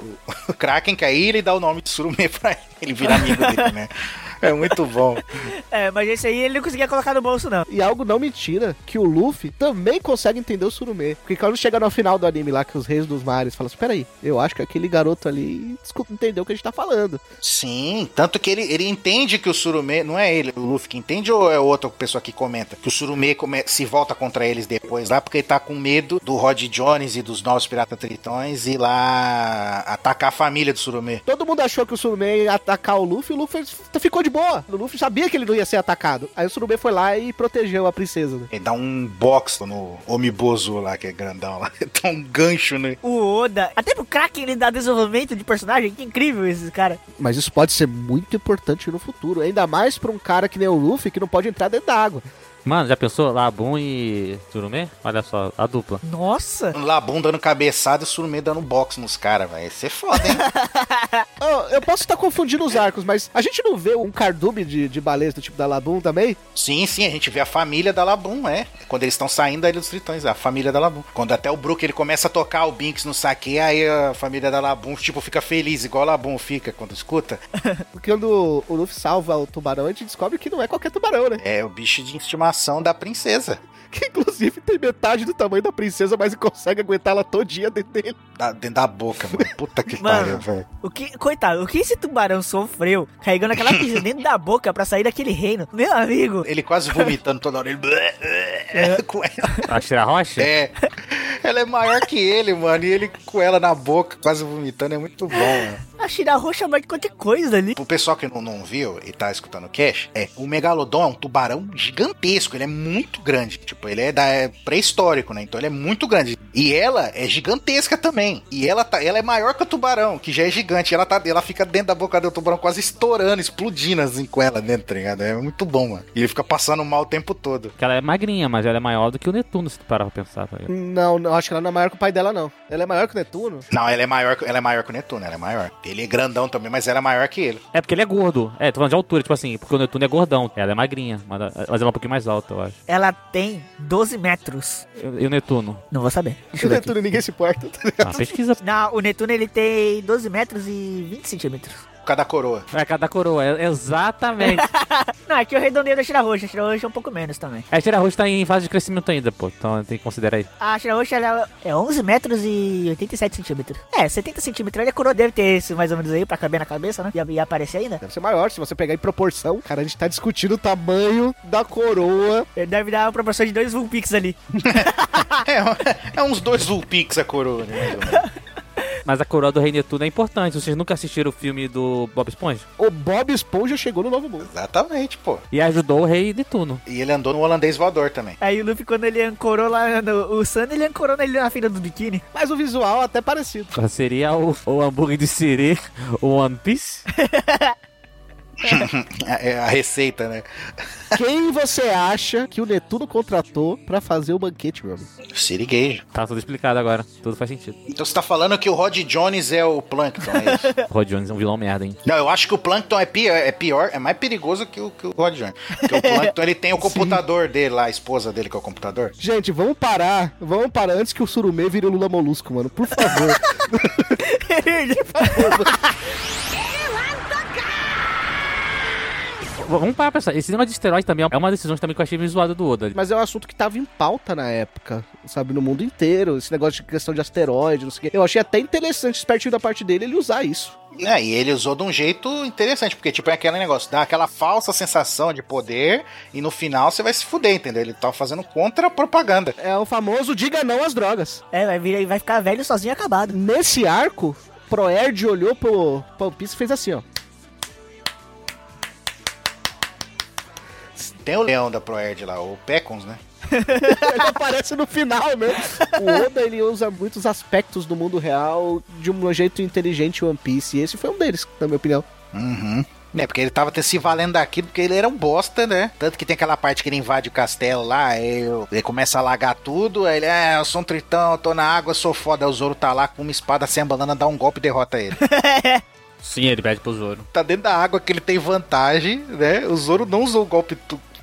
o Kraken, que é a ilha, e dá o nome de Surumê pra ele. Ele vira amigo dele, né? É muito bom. É, mas esse aí ele não conseguia colocar no bolso, não. E algo não me tira que o Luffy também consegue entender o Surumê. Porque quando chega no final do anime lá, que os reis dos mares falam assim, peraí, eu acho que aquele garoto ali desculpa, entendeu o que a gente tá falando. Sim, tanto que ele, ele entende que o Surumê, não é ele, o Luffy que entende ou é outra pessoa que comenta? Que o Surumê come- se volta contra eles depois lá, porque ele tá com medo do Rod Jones e dos novos Piratas Tritões ir lá atacar a família do Surumê. Todo mundo achou que o Surumê ia atacar o Luffy e o Luffy ficou de boa. O Luffy sabia que ele não ia ser atacado. Aí o Surumê foi lá e protegeu a princesa. né? Ele dá um box no Omibozo lá, que é grandão lá. Dá um gancho, né? O Oda, até pro Kraken ele dá desenvolvimento de personagem, que incrível esse cara. Mas isso pode ser muito importante no futuro. Ainda mais pra um cara que nem o Luffy que não pode entrar dentro da água. Mano, já pensou? Labum e Surumê? Olha só, a dupla. Nossa. Labum dando cabeçada e o Surumê dando box nos caras, vai ser foda, hein? Oh, eu posso estar confundindo os arcos, mas a gente não vê um cardume de, de baleias do tipo da Labum também? sim, sim, a gente vê a família da Labum, é. Quando eles estão saindo da Ilha dos Tritões, a família da Labum. Quando até o Brook ele começa a tocar o Binks no saque, aí a família da Labum, tipo, fica feliz, igual a Labum fica quando escuta. Porque quando o Luffy salva o tubarão, a gente descobre que não é qualquer tubarão, né? É o bicho de estimação da princesa. Que inclusive tem metade do tamanho da princesa, mas consegue aguentar ela todinha dentro dele. Da- dentro da boca, mano. Puta que pariu, velho. O que, coitado, o que esse tubarão sofreu carregando aquela pizza dentro da boca pra sair daquele reino? Meu amigo. Ele quase vomitando toda hora. Ele... com ela. A Shira Rocha? É. Ela é maior que ele, mano. E ele com ela na boca, quase vomitando, é muito bom, mano. A Shira Roxa mais de qualquer coisa ali. Pro pessoal que não, não viu e tá escutando o cast, é, o Megalodon é um tubarão gigantesco, ele é muito grande. Tipo, ele é, da, é pré-histórico, né? Então ele é muito grande. E ela é gigantesca também. E ela, tá, ela é maior que o tubarão, que já é gigante. Ela, tá, ela fica dentro da boca do tubarão quase estourando, explodindo assim com ela dentro, tá ligado? É muito bom, mano. E ele fica passando mal o tempo todo. Que ela é magrinha, mas ela é maior do que o Netuno, se tu parar pra pensar. Tá? Não, não, acho que ela não é maior que o pai dela, não. Ela é maior que o Netuno. Não, ela é maior, que- ela é maior que o Netuno, ela é maior. Ele é grandão também, mas ela é maior que ele. É porque ele é gordo. É, tô falando de altura, tipo assim, porque o Netuno é gordão. Ela é magrinha, mas mas ela é um pouquinho mais alta, eu acho. Ela tem 12 metros. E e o Netuno? Não vou saber. Deixa O. Netuno ninguém se importa. tá ligado? Ah, pesquisa. Não, o Netuno ele tem 12 metros e 20 centímetros. Por causa da coroa. É cada coroa, é- exatamente. Não, aqui eu arredondei da Shira Roxa. A Shira Roxa é um pouco menos também. a Shira Rocha tá em fase de crescimento ainda, pô. Então tem que considerar aí. A Shira Roxa ela é 11 metros e 87 centímetros. É, 70 centímetros. A coroa deve ter esse mais ou menos aí pra caber na cabeça, né? E, e aparecer ainda. Deve ser maior, se você pegar em proporção. Cara, a gente tá discutindo o tamanho da coroa. Ele deve dar uma proporção de dois Vulpix ali. É, é uns dois Vulpix a coroa, né? Mas a coroa do Rei Netuno é importante. Vocês nunca assistiram o filme do Bob Esponja? O Bob Esponja chegou no Novo Mundo. Exatamente, pô. E ajudou o Rei Netuno. E ele andou no holandês voador também. Aí o Luffy, quando ele ancorou lá no o Sun, ele ancorou ele na fila do biquíni. Mas o visual até parecido. Seria o, o hambúrguer de siri, o One Piece. É a receita, né? Quem você acha que o Netuno contratou pra fazer o banquete, meu amigo? Sirigueijo. Tá tudo explicado agora. Tudo faz sentido. Então você tá falando que o Rod Jones é o Plankton, é isso? O Rod Jones é um vilão merda, hein? Não, eu acho que o Plankton é pior, é pior, é mais perigoso que o, que o Rod Jones. Porque o Plankton, ele tem o computador dele lá, a esposa dele que é o computador. Gente, vamos parar. Vamos parar antes que o Surumê vire o Lula Molusco, mano. Por favor. vamos parar pra pensar. Esse negócio de esteroide também é uma decisão também que eu achei meio zoada do Oda. Mas é um assunto que tava em pauta na época, sabe, no mundo inteiro. Esse negócio de questão de asteroide, não sei o quê. Eu achei até interessante, espertinho da parte dele, ele usar isso. É, e ele usou de um jeito interessante, porque, tipo, é aquele negócio, dá aquela falsa sensação de poder e no final você vai se fuder, entendeu? Ele tá fazendo contra-propaganda. É o famoso diga não às drogas. É, vai, vir, vai ficar velho sozinho e acabado. Nesse arco, Proerd olhou pro One Piece e fez assim, ó. Tem o leão da Proerd lá, o Pecons, né? ele aparece no final, né? O Oda, ele usa muitos aspectos do mundo real de um jeito inteligente One Piece. E esse foi um deles, na minha opinião. Uhum. É, porque ele tava até se valendo daquilo, porque ele era um bosta, né? Tanto que tem aquela parte que ele invade o castelo lá, aí ele começa a alagar tudo, aí ele, é, eu sou um tritão, eu tô na água, eu sou foda. Aí o Zoro tá lá com uma espada sem a banana, dá um golpe e derrota ele. Sim, ele pede pro Zoro. tá dentro da água que ele tem vantagem, né? O Zoro não usou o golpe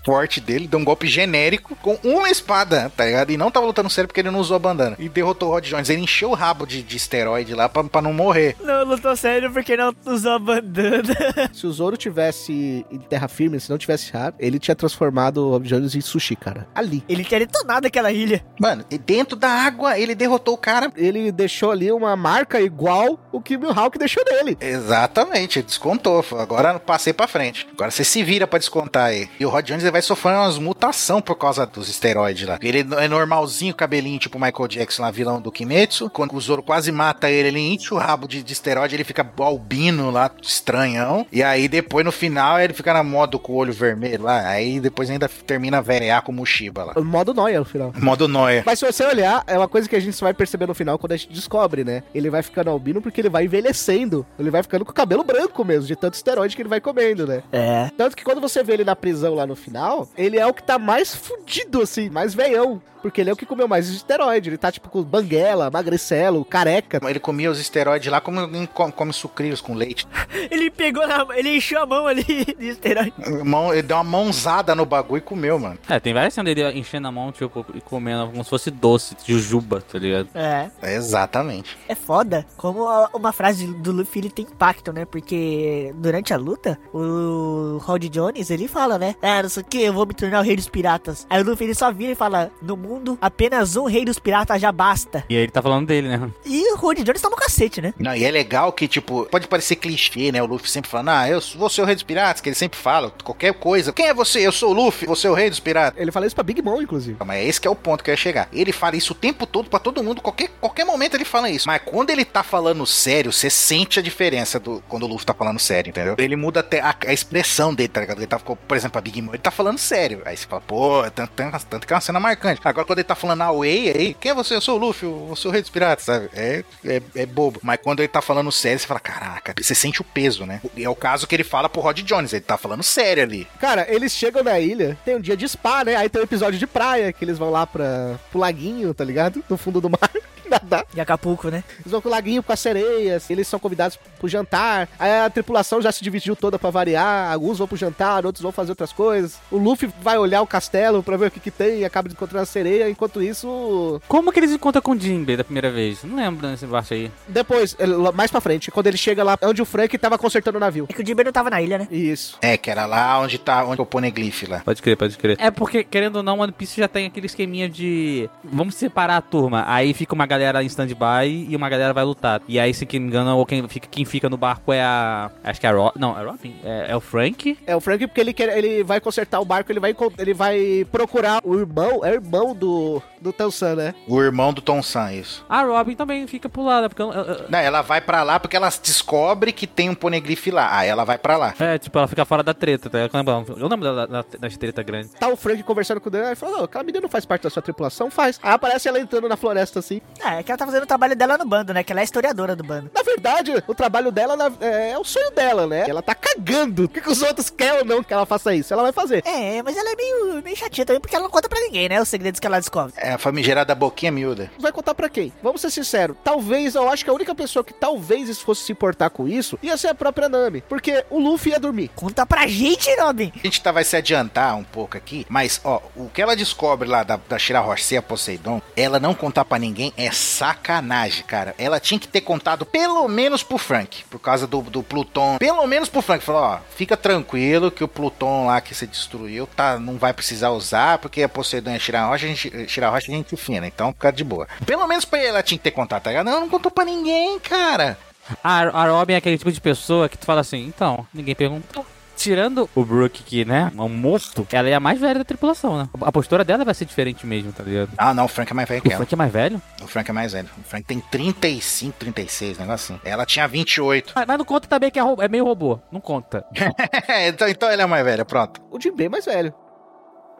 forte dele, deu um golpe genérico com uma espada, tá ligado? E não tava lutando sério porque ele não usou a bandana. E derrotou o Rod Jones. Ele encheu o rabo de, de esteroide lá pra, pra não morrer. Não, lutou sério porque não usou a bandana. Se o Zoro tivesse em terra firme, se não tivesse raro, ele tinha transformado o Rob Jones em sushi, cara. Ali. Ele tinha detonado aquela ilha. Mano, e dentro da água ele derrotou o cara. Ele deixou ali uma marca igual o que o Mihawk deixou nele. Exatamente, descontou. Agora passei pra frente. Agora você se vira pra descontar aí. E o Rod Jones vai sofrendo umas mutação por causa dos esteroides lá. Ele é normalzinho, cabelinho, tipo o Michael Jackson lá, vilão do Kimetsu. Quando o Zoro quase mata ele, ele enche o rabo de, de esteroide, ele fica albino lá, estranhão. E aí depois no final ele fica na modo com o olho vermelho lá. Aí depois ainda termina a verear com o Shiba lá. Modo nóia no final. Modo noia. Mas se você olhar, é uma coisa que a gente só vai perceber no final quando a gente descobre, né? Ele vai ficando albino porque ele vai envelhecendo. Ele vai ficando com o cabelo branco mesmo, de tanto esteroide que ele vai comendo, né? É. Tanto que quando você vê ele na prisão lá no final, ele é o que tá mais fudido, assim, mais veião. Porque ele é o que comeu mais esteroide. Ele tá, tipo, com banguela, magricelo, careca. Ele comia os esteroides lá como quem come, sucrilhos com leite. Ele pegou na. Ele encheu a mão ali de esteroide. Mão- ele deu uma mãozada no bagulho e comeu, mano. É, tem várias cenas dele enchendo a mão, tipo, e comendo como se fosse doce, jujuba, tá ligado? É. Exatamente. É foda como uma frase do Luffy ele tem impacto, né? Porque durante a luta, o Rod Jones ele fala, né? Ah, não sei o que, eu vou me tornar o rei dos piratas. Aí o Luffy ele só vira e fala: No mundo, apenas um rei dos piratas já basta. E aí ele tá falando dele, né? E o Rod Jones tá no cacete, né? Não, e é legal que, tipo, pode parecer clichê, né? O Luffy sempre falando, ah, eu vou ser o rei dos piratas, que ele sempre fala, qualquer coisa. Quem é você? Eu sou o Luffy, você é o rei dos piratas. Ele fala isso pra Big Mom, inclusive. Mas é esse que é o ponto que eu ia chegar. Ele fala isso o tempo todo pra todo mundo, qualquer, qualquer momento ele fala isso. Mas quando ele tá falando sério, você sente a diferença do quando o Luffy tá falando sério, entendeu? Ele muda até a, a expressão dele, tá ligado? Ele tá, por exemplo, a Big Mom, ele tá falando sério. Aí você fala, pô, tanto, tanto, tanto que é uma cena marcante. Agora quando ele tá falando away, aí, quem é você? Eu sou o Luffy, eu sou o rei dos piratas, sabe? É, é, é bobo. Mas quando ele tá falando sério, você fala, caraca, você sente o peso, né? E é o caso que ele fala pro Rod Jones, ele tá falando sério ali. Cara, eles chegam na ilha, tem um dia de spa, né? Aí tem um episódio de praia, que eles vão lá pra, pro laguinho, tá ligado? No fundo do mar. Nadar. De Acapulco, né? Eles vão pro laguinho com as sereias, eles são convidados pro jantar. Aí a tripulação já se dividiu toda pra variar. Alguns vão pro jantar, outros vão fazer outras coisas. O Luffy vai olhar o castelo pra ver o que que tem e acaba encontrando a sereia. Enquanto isso, Como que eles encontram com o Jinbei da primeira vez? Não lembro desse parte aí. depois, mais pra frente, quando ele chega lá onde o Frank tava consertando o navio. É que o Jimber não tava na ilha, né? Isso. É, que era lá onde tá onde é o Poneglyph lá. Pode crer, pode crer. É porque, querendo ou não, One Piece já tem aquele esqueminha de. Vamos separar a turma. Aí fica uma galera em stand-by e uma galera vai lutar. E aí, se quem me engana, ou quem fica, quem fica no barco é a. Acho que é a Robin. Não, é a Robin? É, é o Frank. É o Frank porque ele quer, ele vai consertar o barco, ele vai ele vai procurar o irmão, é o irmão do do Tansan, né? O irmão do Tom San, isso. A Robin também fica pro lado, porque. eu- eu- eu- Não, ela vai pra lá porque ela descobre que tem um Poneglyph lá. Aí ela vai pra lá. É, tipo, ela fica fora da treta, tá? Eu lembro, eu lembro da, da, das treta grandes. Tá o Frank conversando com o Dan e falou: "Não, aquela menina não faz parte da sua tripulação, faz". Aí aparece ela entrando na floresta assim. É, é que ela tá fazendo o trabalho dela no bando, né? Que ela é historiadora do bando. Na verdade, o trabalho dela na- é, é o sonho dela, né? Ela tá cagando. O que, que os outros querem ou não que ela faça isso? Ela vai fazer. É, mas ela é meio, meio chatinha também, porque ela não conta pra ninguém, né? Os segredos que ela descobre. É, a famigerada boquinha miúda. Vai contar pra quem? Vamos ser sinceros. Talvez, eu acho que a única pessoa que talvez fosse se importar com isso ia ser a própria Nami. Porque o Luffy ia dormir. Conta pra gente, Robin. A gente tá, vai se adiantar um pouco aqui, mas, ó, o que ela descobre lá da, da Shirahoshi ser a Poseidon, ela não contar pra ninguém é sacanagem, cara. Ela tinha que ter contado pelo menos pro Frank, por causa do, do Pluton. Pelo menos pro Frank. Falou, ó, fica tranquilo que o Pluton lá que você destruiu, tá, não vai precisar usar, porque a Poseidon e a Shirahoshi, a gente, Shirahoshi a gente fina, então fica de boa. Pelo menos pra ela tinha que ter contado, tá ligado? Não, não contou pra ninguém, cara. A, a Robin é aquele tipo de pessoa que tu fala assim, então, ninguém perguntou. Tirando o Brook, que, né, é um morto, ela é a mais velha da tripulação, né? A postura dela vai ser diferente mesmo, tá ligado? Ah, não, o Frank é mais velho O que ela. Frank é mais velho? O Frank é mais velho. O Frank tem 35, 36, negócio assim. Ela tinha 28. Mas, mas não conta também que é, é meio robô. Não conta. então, então ele é mais velho, pronto. O Jinbei é mais velho.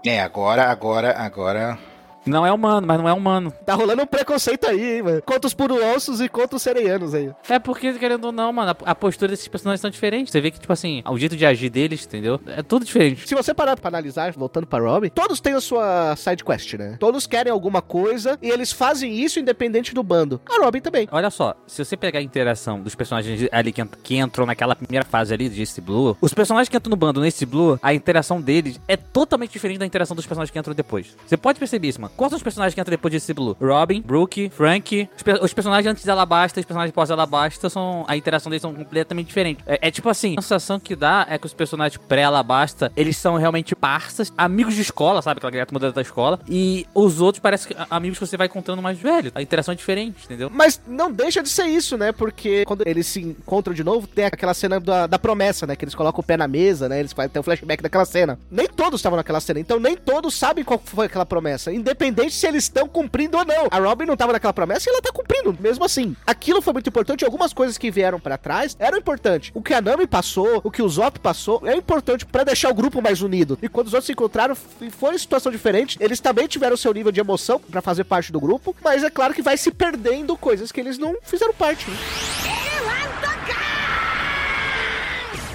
É, agora, agora, agora. Não é humano, mas não é humano. Tá rolando um preconceito aí, hein, mano. Contra os puruossos e contra os sereianos aí. É porque, querendo ou não, mano, a, a postura desses personagens são diferentes. Você vê que, tipo assim, o jeito de agir deles, entendeu? É tudo diferente. Se você parar pra analisar, voltando pra Robin, todos têm a sua side quest, né? Todos querem alguma coisa e eles fazem isso independente do bando. A Robin também. Olha só, se você pegar a interação dos personagens ali que, ent- que entram naquela primeira fase ali de Ace Blue, os personagens que entram no bando nesse Blue, a interação deles é totalmente diferente da interação dos personagens que entram depois. Você pode perceber isso, mano. Quais são os personagens que entram depois de Blue? Robin, Brooke, Frank. Os, os personagens antes de Alabasta e os personagens pós Alabasta são. A interação deles são completamente diferentes. É, é tipo assim, a sensação que dá é que os personagens pré-Alabasta, eles são realmente parças, amigos de escola, sabe? Aquela galera que da escola. E os outros parecem que- amigos que você vai encontrando mais velho. A interação é diferente, entendeu? Mas não deixa de ser isso, né? Porque quando eles se encontram de novo, tem aquela cena da, da promessa, né? Que eles colocam o pé na mesa, né? Eles fazem tem o flashback daquela cena. Nem todos estavam naquela cena, então nem todos sabem qual foi aquela promessa. Independente se eles estão cumprindo ou não. A Robin não tava naquela promessa e ela tá cumprindo, mesmo assim. Aquilo foi muito importante. Algumas coisas que vieram pra trás eram importantes. O que a Nami passou, o que o Zop passou, é importante pra deixar o grupo mais unido. E quando os outros se encontraram foram em situação diferente, eles também tiveram seu nível de emoção pra fazer parte do grupo, mas é claro que vai se perdendo coisas que eles não fizeram parte. Né?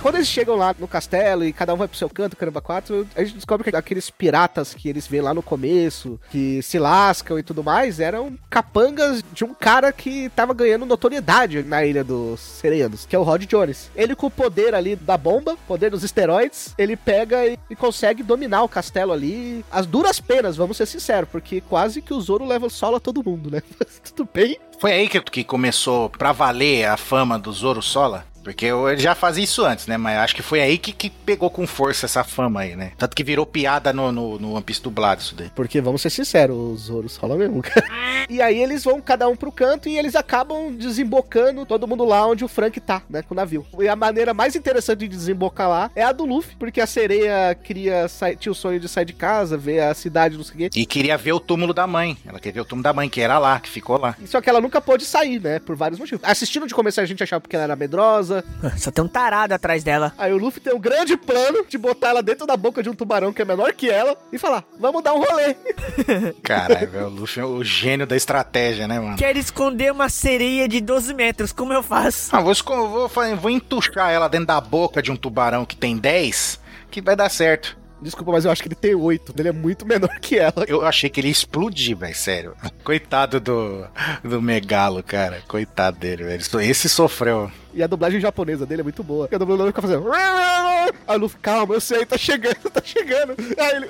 Quando eles chegam lá no castelo e cada um vai pro seu canto, caramba, quatro, a gente descobre que aqueles piratas que eles vêem lá no começo, que se lascam e tudo mais, eram capangas de um cara que tava ganhando notoriedade na ilha dos sereanos, que é o Rod Jones. Ele com o poder ali da bomba, poder dos esteroides, ele pega e, e consegue dominar o castelo ali, as duras penas, vamos ser sinceros, porque quase que o Zoro leva solo a todo mundo, né? Tudo bem, Foi aí que, que começou pra valer a fama do Zoro Sola? Porque eu- ele já fazia isso antes, né? Mas acho que foi aí que, que pegou com força essa fama aí, né? Tanto que virou piada no, no, no One Piece dublado isso daí. Porque vamos ser sinceros, o Zoro sola mesmo, cara. E aí eles vão cada um pro canto e eles acabam desembocando todo mundo lá onde o Frank tá, né, com o navio. E a maneira mais interessante de desembocar lá é a do Luffy, porque a sereia queria sair, tinha o sonho de sair de casa, ver a cidade, não sei o quê. E queria ver o túmulo da mãe. Ela queria ver o túmulo da mãe, que era lá, que ficou lá. Só que ela nunca pôde sair, né, por vários motivos. Assistindo de começar a gente achava porque ela era medrosa. Só tem um tarado atrás dela. Aí o Luffy tem um grande plano de botar ela dentro da boca de um tubarão que é menor que ela e falar, vamos dar um rolê. Caralho, velho, o Luffy é o gênio da estratégia, né, mano? Quero esconder uma sereia de 12 metros, como eu faço? Ah, vou, esco- vou, vou entuchar ela dentro da boca de um tubarão que tem 10, que vai dar certo. Desculpa, mas eu acho que ele tem oito. Ele é muito menor que ela. Eu achei que ele ia explodir, velho, sério. Coitado do, do Megalo, cara. Coitado dele, velho. Esse sofreu. E a dublagem japonesa dele é muito boa. Porque a dublagem fica fazendo. Aí o Luffy, calma, eu sei, tá chegando, tá chegando. Aí ele.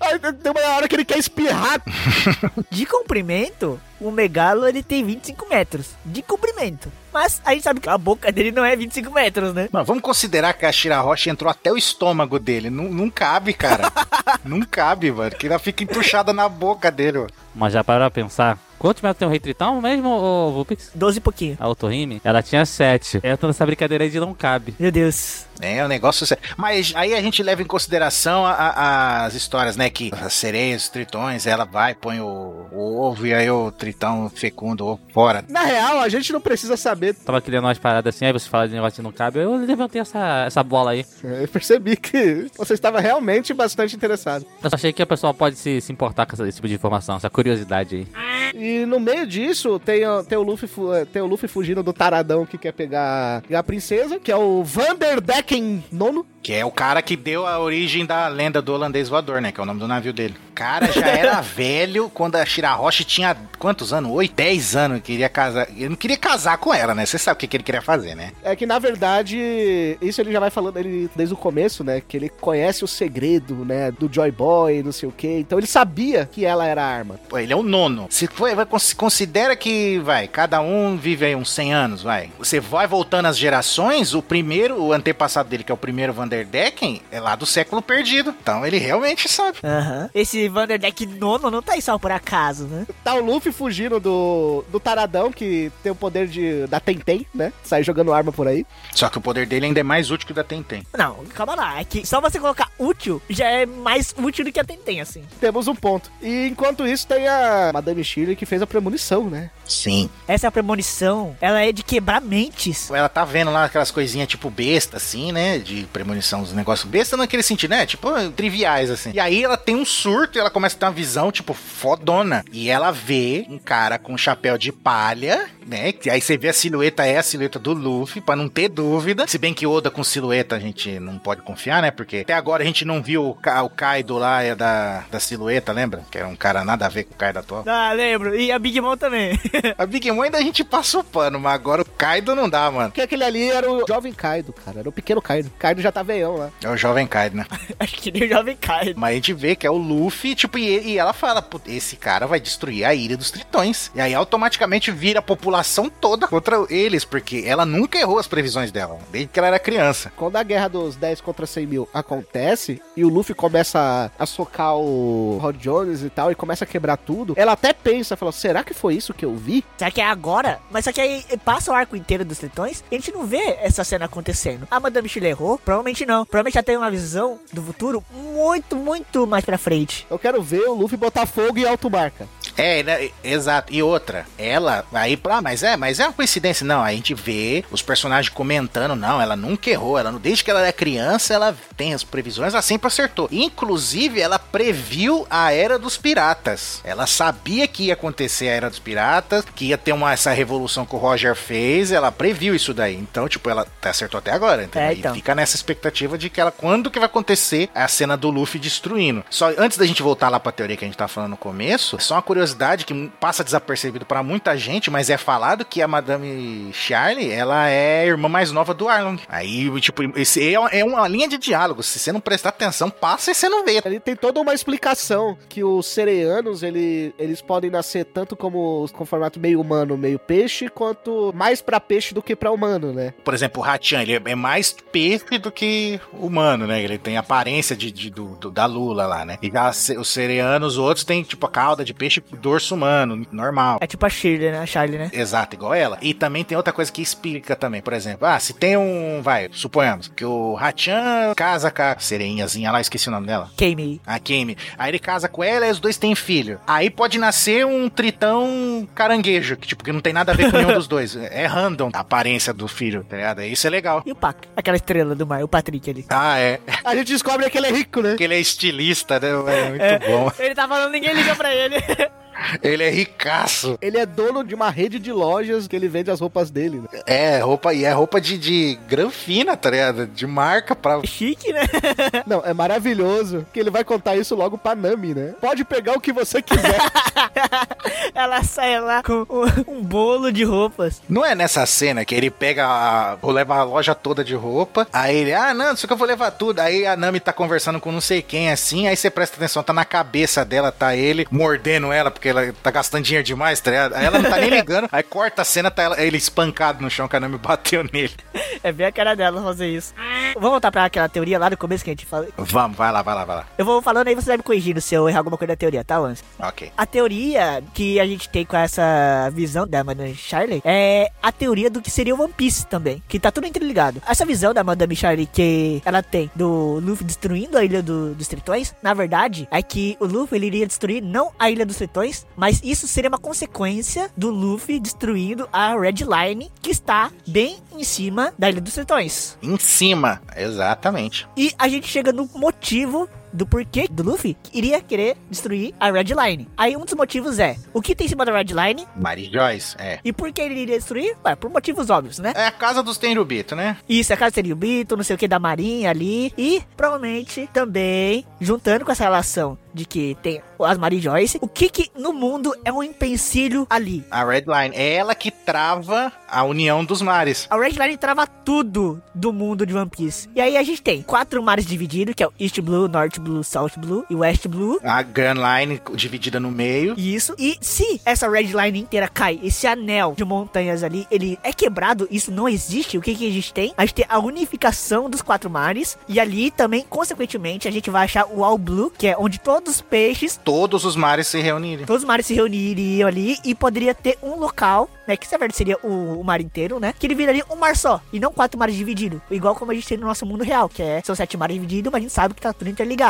Aí tem uma hora que ele quer espirrar. De comprimento, o megalo ele tem 25 metros. De comprimento. Mas a gente sabe que a boca dele não é 25 metros, né? Mano, vamos considerar que a Shirahoshi entrou até o estômago dele. Não, não cabe, cara. não cabe, mano. Que ela fica entuchada na boca dele. Mas já para pra pensar. Quantos metros tem o Rei Tritão mesmo, ô Vulpix? 12 e pouquinho. A Otohime? Ela tinha 7. Entra nessa brincadeira aí de não cabe. Meu Deus. É, o negócio sério. Mas aí a gente leva em consideração a- a- as histórias, né? Que as sereias, os tritões, ela vai, põe o, o ovo e aí o tritão fecunda o ovo fora. Na real, a gente não precisa saber. Tava lendo umas paradas assim, aí você fala de negócio de não cabe. Eu levantei essa, essa bola aí. Eu percebi que você estava realmente bastante interessado. Eu só achei que a pessoa pode se, se importar com esse tipo de informação, essa curiosidade aí. E no meio disso, tem, o- tem, o Luffy, eh, tem o Luffy fugindo do taradão que quer pegar, pegar a princesa, que é o Vanderdecken nono. Que é o cara que deu a origem da lenda do holandês voador, né? Que é o nome do navio dele. O cara já era velho quando a Shirahoshi tinha quantos anos? 8, 10 anos. Queria casar. Ele não queria casar com ela, né? Você sabe o que, que ele queria fazer, né? É que na verdade, isso ele já vai falando ele desde o começo, né? Que ele conhece o segredo, né? Do Joy Boy, não sei o quê. Então ele sabia que ela era a arma. Pô, ele é o nono. Se foi, vai, cons- considera que, vai, cada um vive aí uns 100 anos, vai. Você vai voltando as gerações, o primeiro, o antepassado dele, que é o primeiro Vanderdecken, é lá do século perdido. Então ele realmente sabe. Aham. Esse Vanderdeck nono não tá aí só por acaso, né? Tá o Luffy fugindo do, do Taradão, que tem o poder de da Tentem, né? Sai jogando arma por aí. Só que o poder dele ainda é mais útil que o da Tenten. Não, calma lá. É que só você colocar útil já é mais útil do que a Tentem, assim. Temos um ponto. E enquanto isso, tem a Madame Shirley que fez a premonição, né? Sim. Essa é premonição, ela é de quebrar mentes. Ela tá vendo lá aquelas coisinhas tipo besta, assim, né? De premonição dos negócios besta naquele sentido, né? Tipo, triviais, assim. E aí ela tem um surto e ela começa a ter uma visão, tipo, fodona. E ela vê um cara com um chapéu de palha, né? Que aí você vê a silhueta, é a silhueta do Luffy, pra não ter dúvida. Se bem que Oda com silhueta a gente não pode confiar, né? Porque até agora a gente não viu o, Ka- o Kaido lá é da, da silhueta, lembra? Que era um cara nada a ver com o Kaido atual. Ah, lembro. E a Big Mom também. A Big Mom ainda a gente passou pano, mas agora o Kaido não dá, mano. Porque aquele ali era o jovem Kaido, cara. Era o pequeno Kaido. Kaido já tá veião lá. É o jovem Kaido, né? Acho que nem o Jovem Kai. Mas a gente vê que é o Luffy, tipo, e, e ela fala, "Pô, esse cara vai destruir a ilha dos tritões. E aí automaticamente vira a população toda contra eles, porque ela nunca errou as previsões dela, desde que ela era criança. Quando a guerra dos 10 contra 100 mil acontece e o Luffy começa a, socar o Rod Jones e tal e começa a quebrar tudo, ela até pensa, fala, será que foi isso que eu vi? Será que é agora? Mas só que aí passa o arco inteiro dos tritões e a gente não vê essa cena acontecendo. A Madame Chile errou? Provavelmente não. Provavelmente já tem uma visão do futuro muito, muito mais pra frente. Eu quero ver o Luffy botar fogo em alto marca. É, né, exato. E outra, ela aí, ah, mas é, mas é uma coincidência. Não, a gente vê os personagens comentando, não, ela nunca errou. Ela, desde que ela era criança, ela tem as previsões, ela sempre acertou. Inclusive, ela previu a era dos piratas. Ela sabia que ia acontecer a era dos piratas, que ia ter uma, essa revolução que o Roger fez, ela previu isso daí. Então, tipo, ela acertou até agora, entendeu? É, E então. fica nessa expectativa de que ela, quando que vai acontecer a cena do Luffy destruindo. Só antes da gente voltar lá pra teoria que a gente tá falando no começo, só uma curiosidade que passa desapercebido pra muita gente, mas é falado que a Madame Charlie, ela é a irmã mais nova do Arlong. Aí, tipo, esse é uma- é uma linha de diálogo. Se você não prestar atenção, passa e você não vê. Ele tem toda uma explicação que os sereianos, ele, eles podem nascer tanto como com formato meio humano, meio peixe, quanto mais pra peixe do que pra humano, né? Por exemplo, o Hachan, ele é mais peixe do que humano, né? Ele tem aparência de, de- do, do- da Lula lá, né? E já os sereanos, os outros têm, tipo, a cauda de peixe e dorso humano, normal. É tipo a Shirley, né? A Charlie, né? Exato, igual ela. E também tem outra coisa que explica também. Por exemplo, ah, se tem um. Vai, suponhamos que o Hachan casa com a sereinhazinha lá, esqueci o nome dela. Kame. A Kimi. Aí ele casa com ela e os dois têm filho. Aí pode nascer um tritão caranguejo, que tipo, que não tem nada a ver com nenhum dos dois. É random a aparência do filho, tá ligado? Isso é legal. E o Pac? Aquela estrela do mar, o Patrick ali. Ah, é. A gente descobre que ele é rico, né? Porque ele é estilista, né? É muito bom. Ele tá falando, ninguém liga pra ele. Ele é ricaço. Ele é dono de uma rede de lojas que ele vende as roupas dele, né? É, roupa, e é roupa de, de granfina, tá ligado? De marca pra. Chique, né? Não, é maravilhoso que ele vai contar isso logo pra Nami, né? Pode pegar o que você quiser. Ela sai lá com um, um bolo de roupas. Não é nessa cena que ele pega a. ou leva a loja toda de roupa. Aí ele, ah, não, isso que eu vou levar tudo. Aí a Nami tá conversando com não sei quem assim. Aí você presta atenção, tá na cabeça dela, tá ele mordendo ela, porque ela tá gastando dinheiro demais, tá ligado? Aí ela não tá nem ligando. Aí corta a cena, tá ela- ele espancado no chão, que a Nami bateu nele. É bem a cara dela fazer isso. Vamos voltar pra aquela teoria lá do começo que a gente falou. Vamos, vai lá, vai lá, vai lá. Eu vou falando aí, você vai me corrigindo se eu errar alguma coisa da teoria, tá, Lance? Ok. A teoria que a gente tem com essa visão da Madame Charlie é a teoria do que seria o One Piece também, que tá tudo interligado. Essa visão da Madame Charlie que ela tem do Luffy destruindo a Ilha do- dos Tritões, na verdade, é que o Luffy ele iria destruir não a Ilha dos Tritões, mas isso seria uma consequência do Luffy destruindo a Red Line, que está bem em cima da Ilha dos Tritões. Em cima, exatamente. E a gente chega no motivo do porquê do Luffy iria querer destruir a Red Line. Aí um dos motivos é, o que tem em cima da Red Line Mary Joyce, é. e por que ele iria destruir? Ué, por motivos óbvios, né? É a casa dos Tenryubito, né? Isso, a casa seria o Bito, não sei o que da Marinha ali. E provavelmente também, juntando com essa relação de que tem as Mary Joyce, o que que no mundo é um empecilho ali? A Red Line é ela que trava a união dos mares. A Red Line trava tudo do mundo de One Piece. E aí a gente tem quatro mares divididos, que é o East Blue, North Blue, South Blue e West Blue. A Grand Line dividida no meio. Isso. E se essa Red Line inteira cai, esse anel de montanhas ali, ele é quebrado, isso não existe, o que que a gente tem? A gente tem a unificação dos quatro mares. E ali também, consequentemente, a gente vai achar o All Blue, que é onde todos os peixes Todos os mares se reunirem. Todos os mares se reuniriam ali e poderia ter um local, né? Que na verdade seria o, o mar inteiro, né? Que ele viraria um mar só e não quatro mares divididos. Igual como a gente tem no nosso mundo real, que é, são sete mares divididos, mas a gente sabe que tá tudo interligado.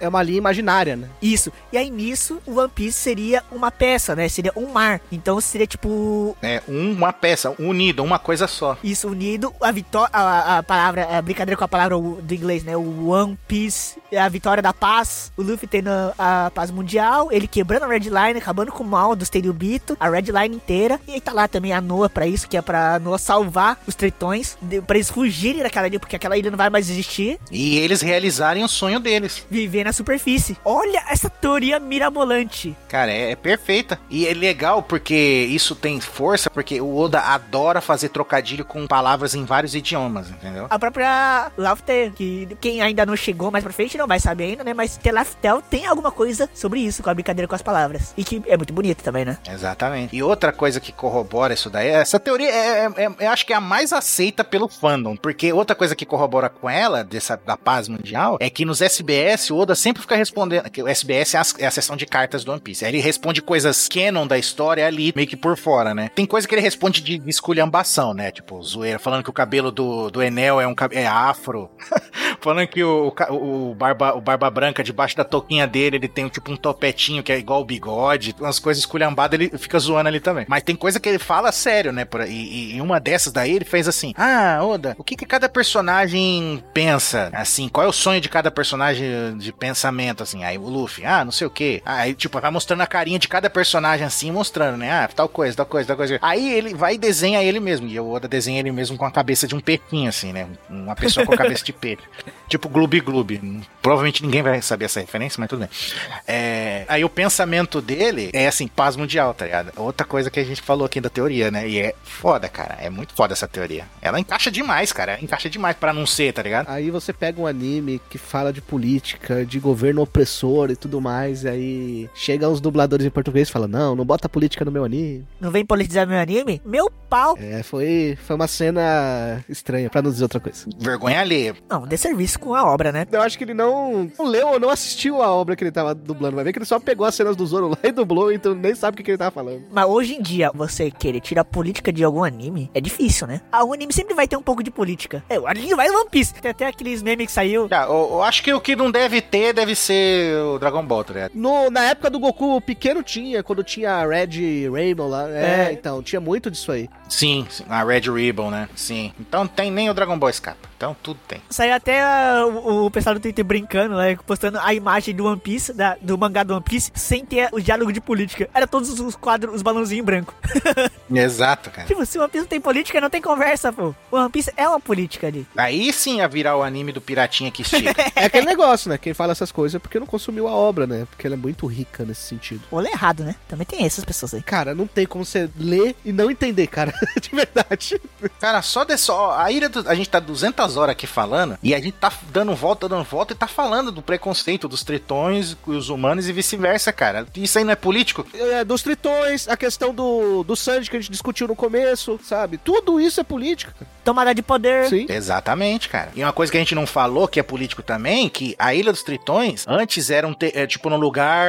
É uma linha imaginária, né? Isso. E aí nisso, o One Piece seria uma peça, né? Seria um mar. Então seria tipo. É uma peça, unida, uma coisa só. Isso unido, a vitória, a, a palavra, a brincadeira com a palavra do inglês, né? O One Piece, a vitória da paz. O Luffy tendo a paz mundial, ele quebrando a Red Line, acabando com o mal dos Tenryubito, a Red Line inteira. E aí tá lá também a Noah pra isso, que é pra Noah salvar os tritões, de- pra eles fugirem daquela ilha, porque aquela ilha não vai mais existir. E eles realizarem o sonho deles. Viver na superfície. Olha essa teoria mirabolante. Cara, é, é perfeita. E é legal porque isso tem força, porque o Oda adora fazer trocadilho com palavras em vários idiomas, entendeu? A própria Laftel, que quem ainda não chegou mais pra frente não vai saber ainda, né? Mas Telaftel tem alguma coisa sobre isso, com a brincadeira com as palavras. E que é muito bonito também, né? Exatamente. E outra coisa que corrobora isso daí, essa teoria é, é- é- eu acho que é a mais aceita pelo fandom, porque outra coisa que corrobora com ela, dessa, da paz mundial, é que nos SBS o Oda sempre fica respondendo, o SBS é a, é a de cartas do One Piece, ele responde coisas canon da história ali, meio que por fora, né? Tem coisa que ele responde de esculhambação, né? Tipo, zoeira, falando que o cabelo do, do Enel é um é afro, falando que o, o o, barba, o Barba Branca, debaixo da touquinha dele, ele tem tipo um topetinho que é igual o bigode, umas coisas esculhambadas, ele fica zoando ali também. Mas tem coisa que ele fala sério, né? E, e uma dessas daí ele fez assim: Ah, Oda, o que, que cada personagem pensa? Assim, qual é o sonho de cada personagem de pensamento? Assim, aí o Luffy, ah, não sei o que. Aí, tipo, vai mostrando a carinha de cada personagem assim, mostrando, né? Ah, tal coisa, tal coisa, tal coisa. Aí ele vai e desenha ele mesmo. E o Oda desenha ele mesmo com a cabeça de um peitinho, assim, né? Uma pessoa com a cabeça de peixe. Tipo Gloob Gloob. Provavelmente ninguém vai saber essa referência, mas tudo bem. É, aí o pensamento dele é assim, paz mundial, tá ligado? Outra coisa que a gente falou aqui da teoria, né? E é foda, cara. É muito foda essa teoria. Ela encaixa demais, cara. Encaixa demais pra não ser, tá ligado? Aí você pega um anime que fala de política, de governo opressor e tudo mais, e aí chegam os dubladores em português e falam, não, não bota política no meu anime. Não vem politizar meu anime? Meu pau! É, foi, foi uma cena estranha, pra não dizer outra coisa. Vergonha alheia. Não, dê serviço com a obra, né? Eu acho que ele não, não leu ou não assistiu a obra que ele tava dublando. Vai ver que ele só pegou as cenas do Zoro lá e dublou, então nem sabe o que, que ele tava falando. Mas hoje em dia, você querer tirar política de algum anime é difícil, né? Algum anime sempre vai ter um pouco de política. É, o anime vai One Piece. Tem até aqueles memes que saiu. Ah, eu, eu acho que o que não deve ter deve ser o Dragon Ball, tá ligado? No, na época do Goku pequeno tinha, quando tinha a Red Rainbow lá. É, É. então, tinha muito disso aí. Sim, sim, a Red Ribbon, né? Sim. Então tem nem o Dragon Ball escapa. Então tudo tem. Saiu até ah, o, o pessoal do Twitter brincando, né? Postando a imagem do One Piece, da- do mangá do One Piece, sem ter o diálogo de política. Era todos os quadros, os balãozinhos em branco. Exato, cara. Tipo, se o One Piece não tem política, não tem conversa, pô. O One Piece é uma política ali. Aí sim ia virar o anime do piratinha que estica. É aquele negócio, né? Quem fala essas coisas é porque não consumiu a obra, né? Porque ela é muito rica nesse sentido. Ou é errado, né? Também tem essas pessoas aí. Cara, não tem como você ler e não entender, cara. De verdade. Cara, só dessa. ó, A ilha do, a gente tá 200 horas aqui falando e a gente tá dando volta, dando volta e tá falando do preconceito dos tritões com os humanos e vice-versa, cara. Isso aí não é político? É, dos tritões, a questão do, do Sanji que a gente discutiu no começo, sabe? Tudo isso é política. Tomada de poder. Sim. Exatamente, cara. E uma coisa que a gente não falou, que é político também, que a Ilha dos Tritões antes era um te- é, tipo num lugar,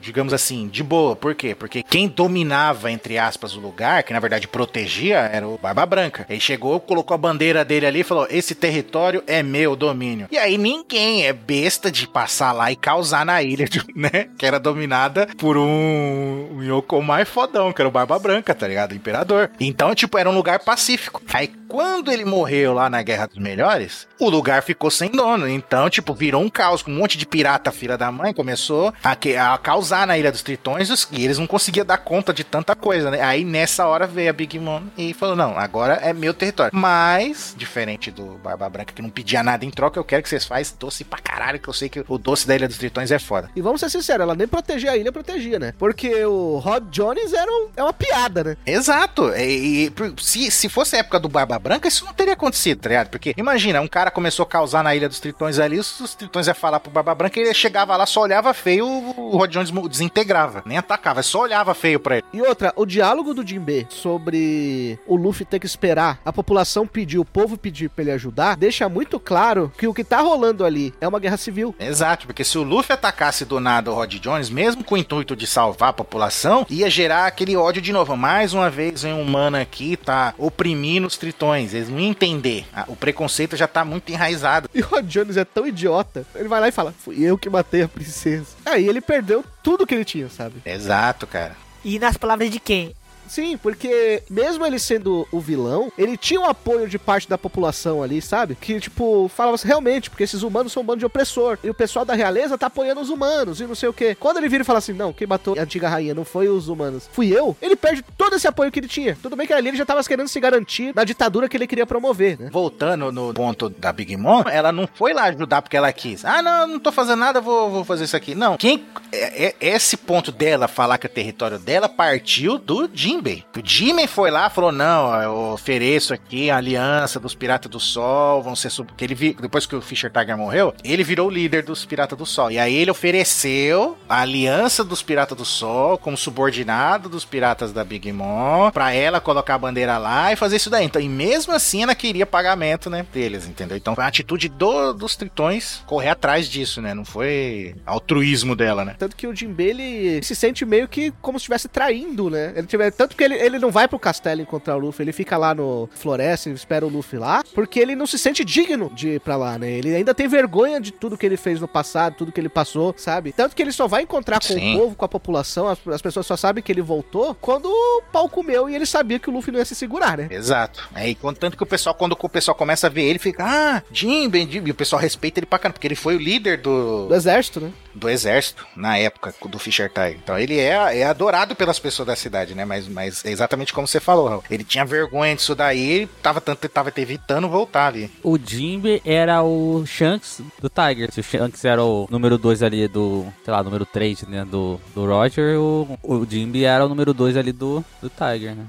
digamos assim, de boa. Por quê? Porque quem dominava, entre aspas, o lugar, que na verdade protegia, era o Barba Branca. Ele chegou, colocou a bandeira dele ali e falou: Esse território é meu, domínio. E aí ninguém é besta de passar lá e causar na ilha, de- né? Que era dominada por um, um Yokomai fodão, que era o Barba Branca, tá ligado? O Imperador. Então, tipo, era um lugar pacífico. Aí quando ele morreu lá na Guerra dos Melhores, o lugar ficou sem dono. Então, tipo, virou um caos um monte de pirata, filha da mãe, começou a, que- a causar na Ilha dos Tritões e eles não conseguiam dar conta de tanta coisa, né? Aí nessa hora veio a Big Mom e falou: não, agora é meu território. Mas, diferente do Barba Branca, que não pedia nada em troca, eu quero que vocês façam doce pra caralho, que eu sei que o doce da Ilha dos Tritões é foda. E vamos ser sinceros, ela nem proteger a ilha protegia, né? Porque o Rod Jones era um- é uma piada, né? Exato. E, e se, se fosse a época do Barba Branca, isso não teria acontecido, tá ligado? Porque, imagina, um cara começou a causar na Ilha dos Tritões ali, os, Tritões iam falar pro Barba Branca, ele chegava lá, só olhava feio, o Rod Jones desintegrava. Nem atacava, só olhava feio pra ele. E outra, o diálogo do Jinbe sobre o Luffy ter que esperar a população pedir, o povo pedir pra ele ajudar, deixa muito claro que o que tá rolando ali é uma guerra civil. Exato, porque se o Luffy atacasse do nada o Rod Jones, mesmo com o intuito de salvar a população, ia gerar aquele ódio de novo. Mais uma vez, vem um humano aqui, tá oprimindo os tritões. Eles não iam entender. Ah, O preconceito já tá muito enraizado. E o Rod Jones é tão idiota, ele vai lá e fala: Fui eu que matei a princesa. Aí ele perdeu tudo que ele tinha, sabe? Exato, cara. E nas palavras de quem? Sim, porque mesmo ele sendo o vilão, ele tinha o apoio de parte da população ali, sabe? Que, tipo, falava assim, realmente, porque esses humanos são um bando de opressor. E o pessoal da realeza tá apoiando os humanos e não sei o quê. Quando ele vira e fala assim, não, quem matou a antiga rainha não foi os humanos, fui eu, ele perde todo esse apoio que ele tinha. Tudo bem que ali ele já tava querendo se garantir na ditadura que ele queria promover, né? Voltando no ponto da Big Mom, ela não foi lá ajudar porque ela quis. Ah, não, não tô fazendo nada, vou, vou fazer isso aqui. Não, quem é, é- esse ponto dela falar que é território dela partiu do Jinbei. O Jinbei foi lá falou: "Não, eu ofereço aqui a aliança dos Piratas do Sol, vão ser sub... ele vi- depois que o Fisher Tiger morreu, ele virou o líder dos Piratas do Sol. E aí ele ofereceu a aliança dos Piratas do Sol como subordinado dos Piratas da Big Mom pra ela colocar a bandeira lá e fazer isso daí. Então, e mesmo assim ela queria pagamento, né, deles, entendeu? Então, foi a atitude do- dos tritões correr atrás disso, né? Não foi altruísmo dela, né? Tanto que o Jinbe, ele se sente meio que como se estivesse traindo, né? Ele tiver, tanto que ele, ele não vai pro castelo encontrar o Luffy, ele fica lá no floresta, e espera o Luffy lá, porque ele não se sente digno de ir pra lá, né? Ele ainda tem vergonha de tudo que ele fez no passado, tudo que ele passou, sabe? Tanto que ele só vai encontrar com Sim. o povo, com a população, as, as pessoas só sabem que ele voltou quando o pau comeu e ele sabia que o Luffy não ia se segurar, né? Exato. Aí, tanto que o pessoal, quando o pessoal começa a ver ele, fica, ah, Jinbei, Jinbei. E o pessoal respeita ele pra caramba, porque ele foi o líder do, Do exército, né? do exército na época do Fisher Tiger. Então ele é, é adorado pelas pessoas da cidade, né? Mas, mas é exatamente como você falou, Raul. Ele tinha vergonha disso daí, ele tava tanto tava evitando voltar ali. O Jimbe era o Shanks do Tiger. Se o Shanks era o número 2 ali do, sei lá, número 3, né, do, do Roger, o, o Jimbe era o número 2 ali do, do Tiger, né?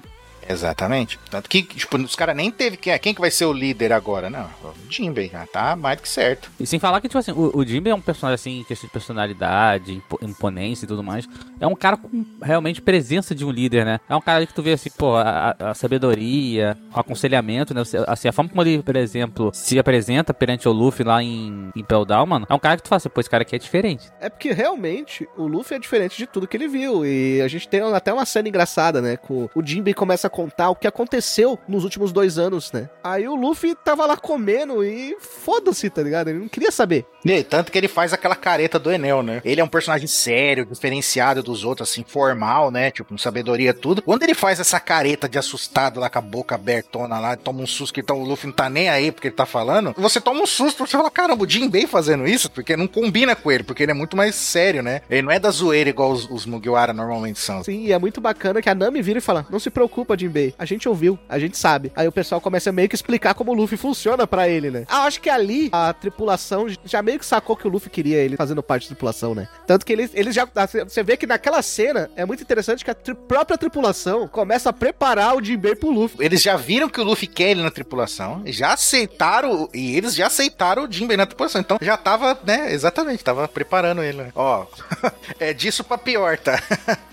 Exatamente. Tanto que, tipo, os caras nem teve quem, quem que vai ser o líder agora, não. O Jinbei, já tá mais do que certo. E sem falar que, tipo assim, o, o Jimbe é um personagem, assim, em questão de personalidade, impo- imponência e tudo mais. É um cara com realmente presença de um líder, né? É um cara que tu vê, assim, pô, a, a sabedoria, o aconselhamento, né? Assim, a forma como ele, por exemplo, se apresenta perante o Luffy lá em, em Pell Down, mano, é um cara que tu fala assim, pô, esse cara aqui é diferente. É porque realmente o Luffy é diferente de tudo que ele viu. E a gente tem até uma cena engraçada, né? Com o Jinbei começa a contar o que aconteceu nos últimos dois anos, né? Aí o Luffy tava lá comendo e foda-se, tá ligado? Ele não queria saber. E, tanto que ele faz aquela careta do Enel, né? Ele é um personagem sério, diferenciado dos outros, assim, formal, né? Tipo, com sabedoria tudo. Quando ele faz essa careta de assustado lá com a boca abertona lá, toma um susto que então, o Luffy não tá nem aí porque ele tá falando, você toma um susto, você fala, caramba, o Jinbei fazendo isso? Porque não combina com ele, porque ele é muito mais sério, né? Ele não é da zoeira igual os, os Mugiwara normalmente são. Sim, e é muito bacana que a Nami vira e fala: Não se preocupa, Jinbei. A gente ouviu, a gente sabe. Aí o pessoal começa a meio que explicar como o Luffy funciona pra ele, né? Ah, acho que ali a tripulação já meio que sacou que o Luffy queria ele fazendo parte da tripulação, né? Tanto que eles, eles já. Você vê que naquela cena é muito interessante que a tri- própria tripulação começa a preparar o Jinbei pro Luffy. Eles já viram que o Luffy quer ele na tripulação, já aceitaram, e eles já aceitaram o Jinbei na tripulação. Então já tava, né, exatamente, tava preparando ele, né? Ó, é disso pra pior, tá?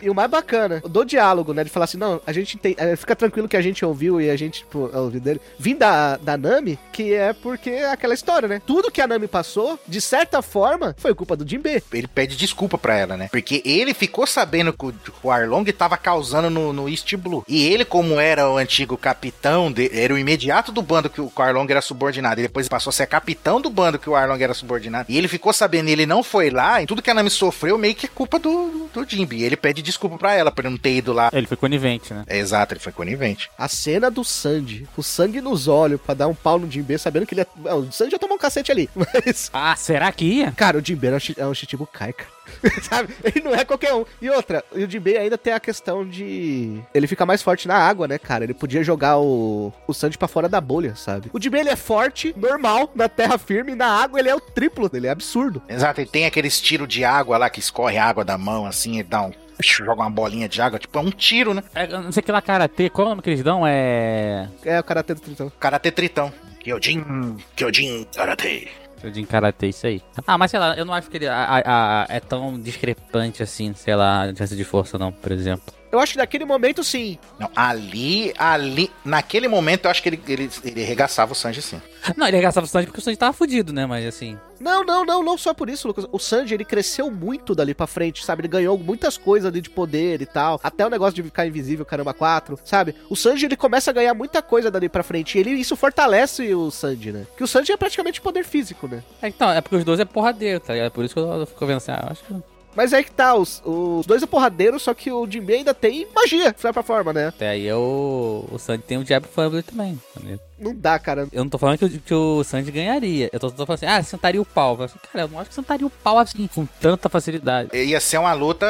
E o mais bacana, do diálogo, né? De falar assim, não, a gente tem. Fica tranquilo que a gente ouviu e a gente, tipo, ouviu dele, vim da, da Nami, que é porque é aquela história, né? Tudo que a Nami passou, de certa forma, foi culpa do Jinbe. Ele pede desculpa pra ela, né? Porque ele ficou sabendo que o, Arlong tava causando no, no East Blue. E ele, como era o antigo capitão, de- era o imediato do bando que o Arlong era subordinado. E depois passou a ser capitão do bando que o Arlong era subordinado. E ele ficou sabendo, e ele não foi lá, e tudo que a Nami sofreu meio que é culpa do, do Jinbe. E ele pede desculpa pra ela por não ter ido lá. Ele foi conivente, né? É, exato, ele foi conivente. A cena do Sandy, com sangue nos olhos, pra dar um pau no Jinbe, sabendo que ele ia... O Sandy já tomou um cacete ali, mas... Ah, será que ia? Cara, o Jinbe é um, chi- é um Shichibukai, cara. Sabe? Ele não é qualquer um. E outra, o Jinbe ainda tem a questão de... Ele fica mais forte na água, né, cara? Ele podia jogar o, o Sandy pra fora da bolha, sabe? O Jinbe, ele é forte, normal, na terra firme, e na água ele é o triplo. Ele é absurdo. Exato, ele tem aqueles tiros de água lá que escorre água da mão, assim, e dá um. Joga uma bolinha de água, tipo, é um tiro, né? É, eu não sei que lá, karatê, qual é o nome que eles dão? É. É o Karate do Tritão. Karate Tritão. Kyojin, Kyojin, Karate. De karatê, isso aí. Ah, mas sei lá, eu não acho que ele a- a- a- é tão discrepante assim, sei lá, a diferença de força, não, por exemplo. Eu acho que naquele momento, sim. Não, ali, ali, naquele momento eu acho que ele, ele, ele arregaçava o Sanji sim. Não, ele arregaçava o Sanji porque o Sanji tava fudido, né? Mas assim. Não, não, não, não só por isso, Lucas. O Sanji, ele cresceu muito dali pra frente, sabe? Ele ganhou muitas coisas ali de poder e tal. Até o negócio de ficar invisível, caramba, 4, sabe? O Sanji, ele começa a ganhar muita coisa dali pra frente. E ele, isso fortalece o Sanji, né? Que o Sanji é praticamente poder físico, né? É, então, é porque os dois é porradeiro, tá ligado? Por isso que eu, eu fico vendo assim, ah, eu acho que. Mas é que tá, os, os dois é porradeiro, só que o Jinbe ainda tem magia, de certa forma, né? Até aí eu, o Sanji tem o Diablo Family também. entendeu? Não dá, cara. Eu não tô falando que, o- que o Sanji ganharia. Eu tô, tô falando assim, ah, sentaria o pau. Eu falo assim, cara, eu não acho que sentaria o pau assim, com tanta facilidade. Ia ser uma luta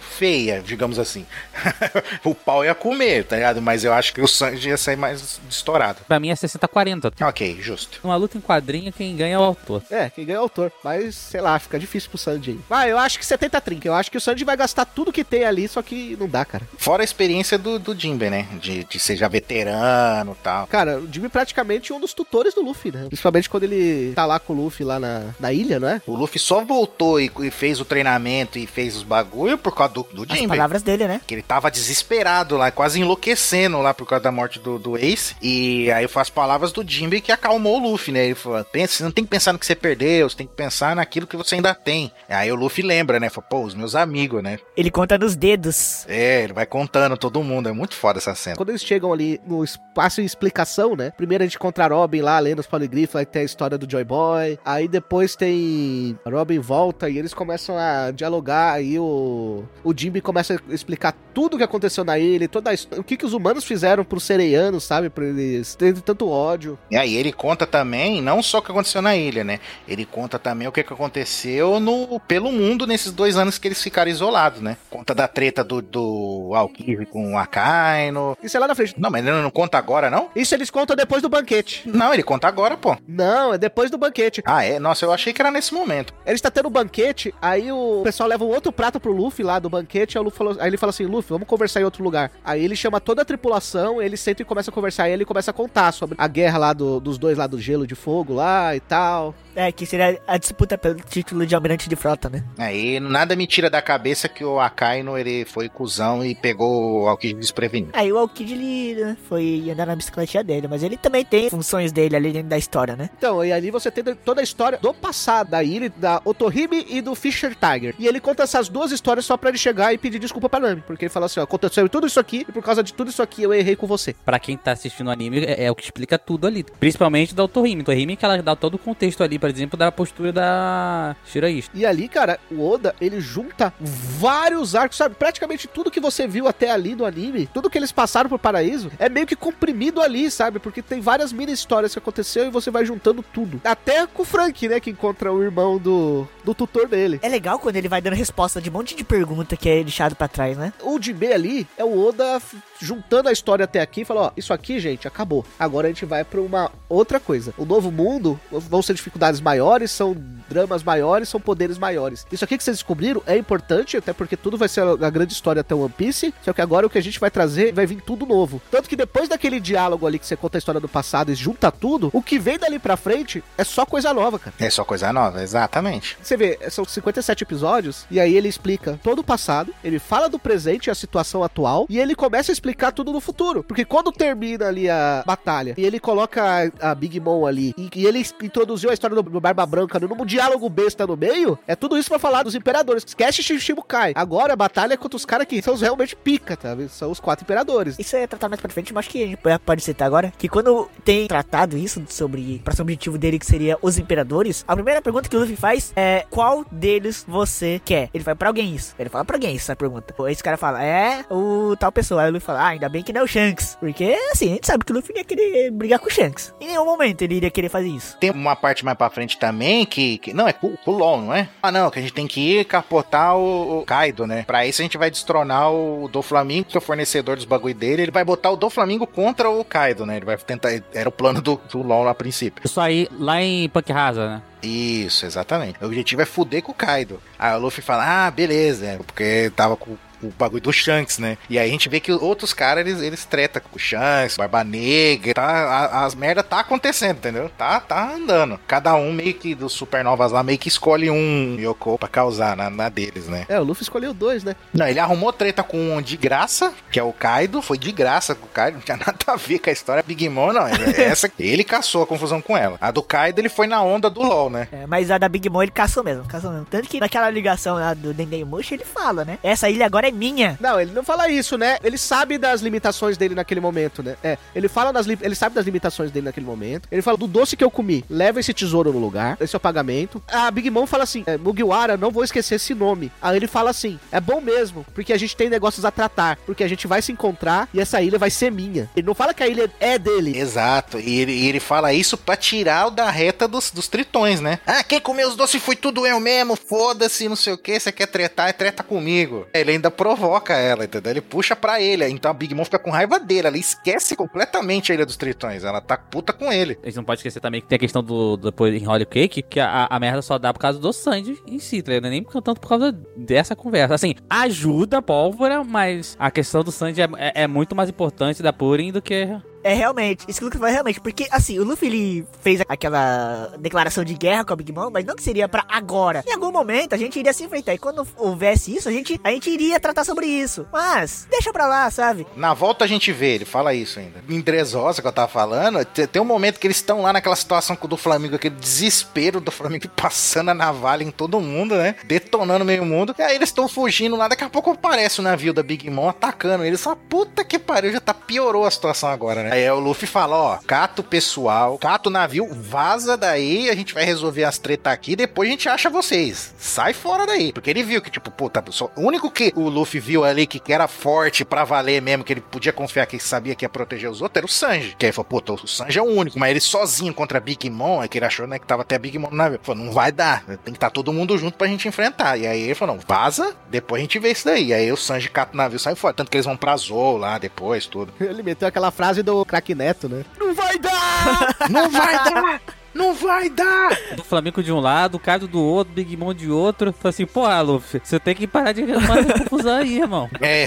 feia, digamos assim. o pau ia comer, tá ligado? Mas eu acho que o Sanji ia sair mais estourado. Pra mim é 60-40. Ok, justo. Numa luta em quadrinho, quem ganha é o autor. É, quem ganha é o autor. Mas, sei lá, fica difícil pro Sanji aí. Ah, eu acho que 70-30. Eu acho que o Sanji vai gastar tudo que tem ali, só que não dá, cara. Fora a experiência do, do Jinbe, né? De, de ser já veterano e tal. Cara, o Jimmy é praticamente um dos tutores do Luffy, né? Principalmente quando ele tá lá com o Luffy lá na, na ilha, não é? O Luffy só voltou e, e fez o treinamento e fez os bagulho por causa do, do As Jinbe. palavras dele, né? Que ele tava desesperado lá, quase enlouquecendo lá por causa da morte do, do Ace. E aí foi as palavras do Jinbe que acalmou o Luffy, né? Ele falou: pensa, você não tem que pensar no que você perdeu, você tem que pensar naquilo que você ainda tem. Aí o Luffy lembra, né? Fala, pô, os meus amigos, né? Ele conta nos dedos. É, ele vai contando todo mundo. É muito foda essa cena. Quando eles chegam ali no espaço de explicação, né? Primeiro a gente encontra a Robin lá, lendo os poligrifos, aí tem a história do Joy Boy. Aí depois tem. A Robin volta e eles começam a dialogar. Aí o. O Jimmy começa a explicar tudo o que aconteceu na ilha, toda a o que, que os humanos fizeram pros sereianos, sabe? Pra eles terem tanto ódio. E aí ele conta também, não só o que aconteceu na ilha, né? Ele conta também o que, que aconteceu no, pelo mundo nesses dois anos que eles ficaram isolados, né? Conta da treta do, do Alkiri com o Akaino. Isso é lá na frente. Não, mas ele não conta agora, não? Isso eles contam depois do banquete. Não, ele conta agora, pô. Não, é depois do banquete. Ah, é? Nossa, eu achei que era nesse momento. Ele está tendo um banquete, aí o pessoal leva um outro prato pro Luffy lá do banquete, aí, falou- aí ele fala assim, Luffy, vamos conversar em outro lugar. Aí ele chama toda a tripulação, ele senta e começa a conversar, aí ele começa a contar sobre a guerra lá do- dos dois lá do gelo de fogo lá e tal. É, que seria a disputa pelo título de almirante de frota, né? Aí nada me tira da cabeça que o Akaino ele foi cuzão e pegou o Alkiri desprevenido. Aí o Alkid, ele né, foi andar na bicicletinha dele, mas ele também tem funções dele ali dentro da história, né? Então, e ali você tem toda a história do passado da ilha, da Otohime e do Fisher Tiger. E ele conta essas duas histórias só pra ele chegar e pedir desculpa pra Nami, porque ele fala assim, ó, aconteceu tudo isso aqui, e por causa de tudo isso aqui eu errei com você. Pra quem tá assistindo o anime, é, é o que explica tudo ali. Principalmente da Otohime. Otohime que ela dá todo o contexto ali, por exemplo, da postura da Shiraishi. E ali, cara, o Oda, ele junta vários arcos, sabe? Praticamente tudo que você viu até ali no anime, tudo que eles passaram pro paraíso, é meio que comprimido ali, sabe? Porque tem várias mini histórias que aconteceu e você vai juntando tudo. Até com o Frank, né? Que encontra o irmão do, do tutor dele. É legal quando ele vai dando resposta de um monte de pergunta que é deixado pra trás, né? O Jinbe ali é o Oda juntando a história até aqui e falou, ó, isso aqui, gente, acabou. Agora a gente vai pra uma outra coisa. O novo mundo, vão ser dificuldades responsabilidades maiores, são dramas maiores, são poderes maiores. Isso aqui que vocês descobriram é importante, até porque tudo vai ser a grande história até One Piece, só que agora o que a gente vai trazer vai vir tudo novo. Tanto que depois daquele diálogo ali que você conta a história do passado e junta tudo, o que vem dali pra frente é só coisa nova, cara. É só coisa nova, exatamente. Você vê, são 57 episódios, e aí ele explica todo o passado, ele fala do presente e a situação atual, e ele começa a explicar tudo no futuro. Porque quando termina ali a batalha, e ele coloca a, a Big Mom ali, e, e ele introduziu a história do, do Barba Branca num diálogo besta no meio, é tudo isso pra falar dos imperadores. Esquece Shichibukai. Agora a batalha é contra os caras que são os realmente pica, tá? São os quatro imperadores. Isso é tratado mais pra frente, mas acho que a gente pode citar agora que quando tem tratado isso sobre o objetivo dele, que seria os imperadores, a primeira pergunta que o Luffy faz é qual deles você quer? Ele fala pra alguém isso. Ele fala pra alguém essa pergunta. Esse cara fala, é o tal pessoa. Aí o Luffy fala, ah, ainda bem que não é o Shanks. Porque, assim, a gente sabe que o Luffy ia querer brigar com o Shanks. Em nenhum momento ele iria querer fazer isso. Tem uma parte mais pra frente também que. que não, é LOL, não é? Ah, não, que a gente tem que ir capotar o, o Kaido, né? Pra isso a gente vai destronar o do Flamengo, que é o fornecedor dos bagulho dele. Ele vai botar o do Flamengo contra o Kaido, né? Ele vai tentar. Era o plano do, do LOL a princípio. Isso aí lá em Punk Rasa, né? Isso, exatamente. O objetivo é fuder com o Kaido. Aí o Luffy fala, ah, beleza, porque tava com o bagulho do Shanks, né? E aí a gente vê que outros caras, eles, eles tretam com o Shanks, Barba Negra, tá, a, as merda tá acontecendo, entendeu? Tá, tá andando. Cada um meio que dos supernovas lá, meio que escolhe um Yoko pra causar na, na deles, né? É, o Luffy escolheu dois, né? Não, ele arrumou treta com um de graça, que é o Kaido, foi de graça com o Kaido, não tinha nada a ver com a história Big Mom, não. Essa, ele caçou a confusão com ela. A do Kaido, ele foi na onda do LoL, né? É, mas a da Big Mom ele caçou mesmo, caçou mesmo. Tanto que naquela ligação lá do Dendemushi ele fala, né? Essa ilha agora é minha. Não, ele não fala isso, né? Ele sabe das limitações dele naquele momento, né? É, ele fala das ele sabe das limitações dele naquele momento. Ele fala do doce que eu comi, leva esse tesouro no lugar, esse é o pagamento. A Big Mom fala assim: é, Mugiwara, não vou esquecer esse nome. Aí ele fala assim: é bom mesmo, porque a gente tem negócios a tratar, porque a gente vai se encontrar e essa ilha vai ser minha. Ele não fala que a ilha é dele. Exato, e ele, e ele fala isso pra tirar o da reta dos, dos tritões, né? Ah, quem comeu os doces foi tudo eu mesmo, foda-se, não sei o que, você quer tretar, é treta comigo. Ele ainda provoca ela, entendeu? Ele puxa pra ele, então a Big Mom fica com raiva dele, ela esquece completamente a Ilha dos Tritões, ela tá puta com ele. A gente não pode esquecer também que tem a questão do depois em Holy Cake, que a, a merda só dá por causa do Sandy em si, tá nem tanto por causa dessa conversa. Assim, ajuda a pólvora, mas a questão do Sandy é, é, é muito mais importante da Purim do que é, realmente. Isso que o Luffy faz realmente. Porque, assim, o Luffy ele fez aquela declaração de guerra com a Big Mom, mas não que seria pra agora. Em algum momento a gente iria se enfrentar. E quando houvesse isso, a gente, a gente iria tratar sobre isso. Mas, deixa pra lá, sabe? Na volta a gente vê, ele fala isso ainda. Em Dressrosa, que eu tava falando, tem um momento que eles estão lá naquela situação do Flamengo, aquele desespero do Flamengo passando a navalha em todo mundo, né? Detonando meio mundo. E aí eles estão fugindo lá. Daqui a pouco aparece o navio da Big Mom atacando eles. Só puta que pariu, já tá piorou a situação agora, né? Aí é o Luffy fala, ó, cata o pessoal, cata o navio, vaza daí, a gente vai resolver as tretas aqui, depois a gente acha vocês. Sai fora daí. Porque ele viu que, tipo, puta, só, o único que o Luffy viu ali que, que era forte pra valer mesmo, que ele podia confiar que sabia que ia proteger os outros, era o Sanji. Que aí falou, puta, o Sanji é o único, mas ele sozinho contra a Big Mom, é que ele achou, né, que tava até a Big Mom no navio. Falou, não vai dar, tem que estar tá todo mundo junto pra gente enfrentar. E aí ele falou, não, vaza, depois a gente vê isso daí. E aí o Sanji cata o navio sai fora. Tanto que eles vão pra Zou lá depois, tudo. Ele meteu aquela frase do craque Neto, né? Não vai dar! não vai dar! Não vai dar! Do Flamengo de um lado, o Cardo do outro, Big Mom de outro. Falei assim, pô, Luffy, você tem que parar de arrumar essa confusão aí, irmão. É.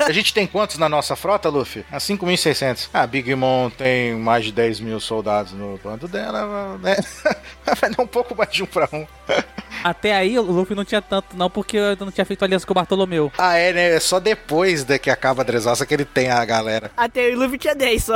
A gente tem quantos na nossa frota, Luffy? A 5.600. Ah, Big Mom tem mais de 10 mil soldados no bando dela, né? Vai dar um pouco mais de um pra um. Até aí o Luffy não tinha tanto, não, porque eu não tinha feito aliança com o Bartolomeu. Ah, é, né? É só depois de que acaba a Dressrosa que ele tem a galera. Até aí o Luffy tinha 10 só.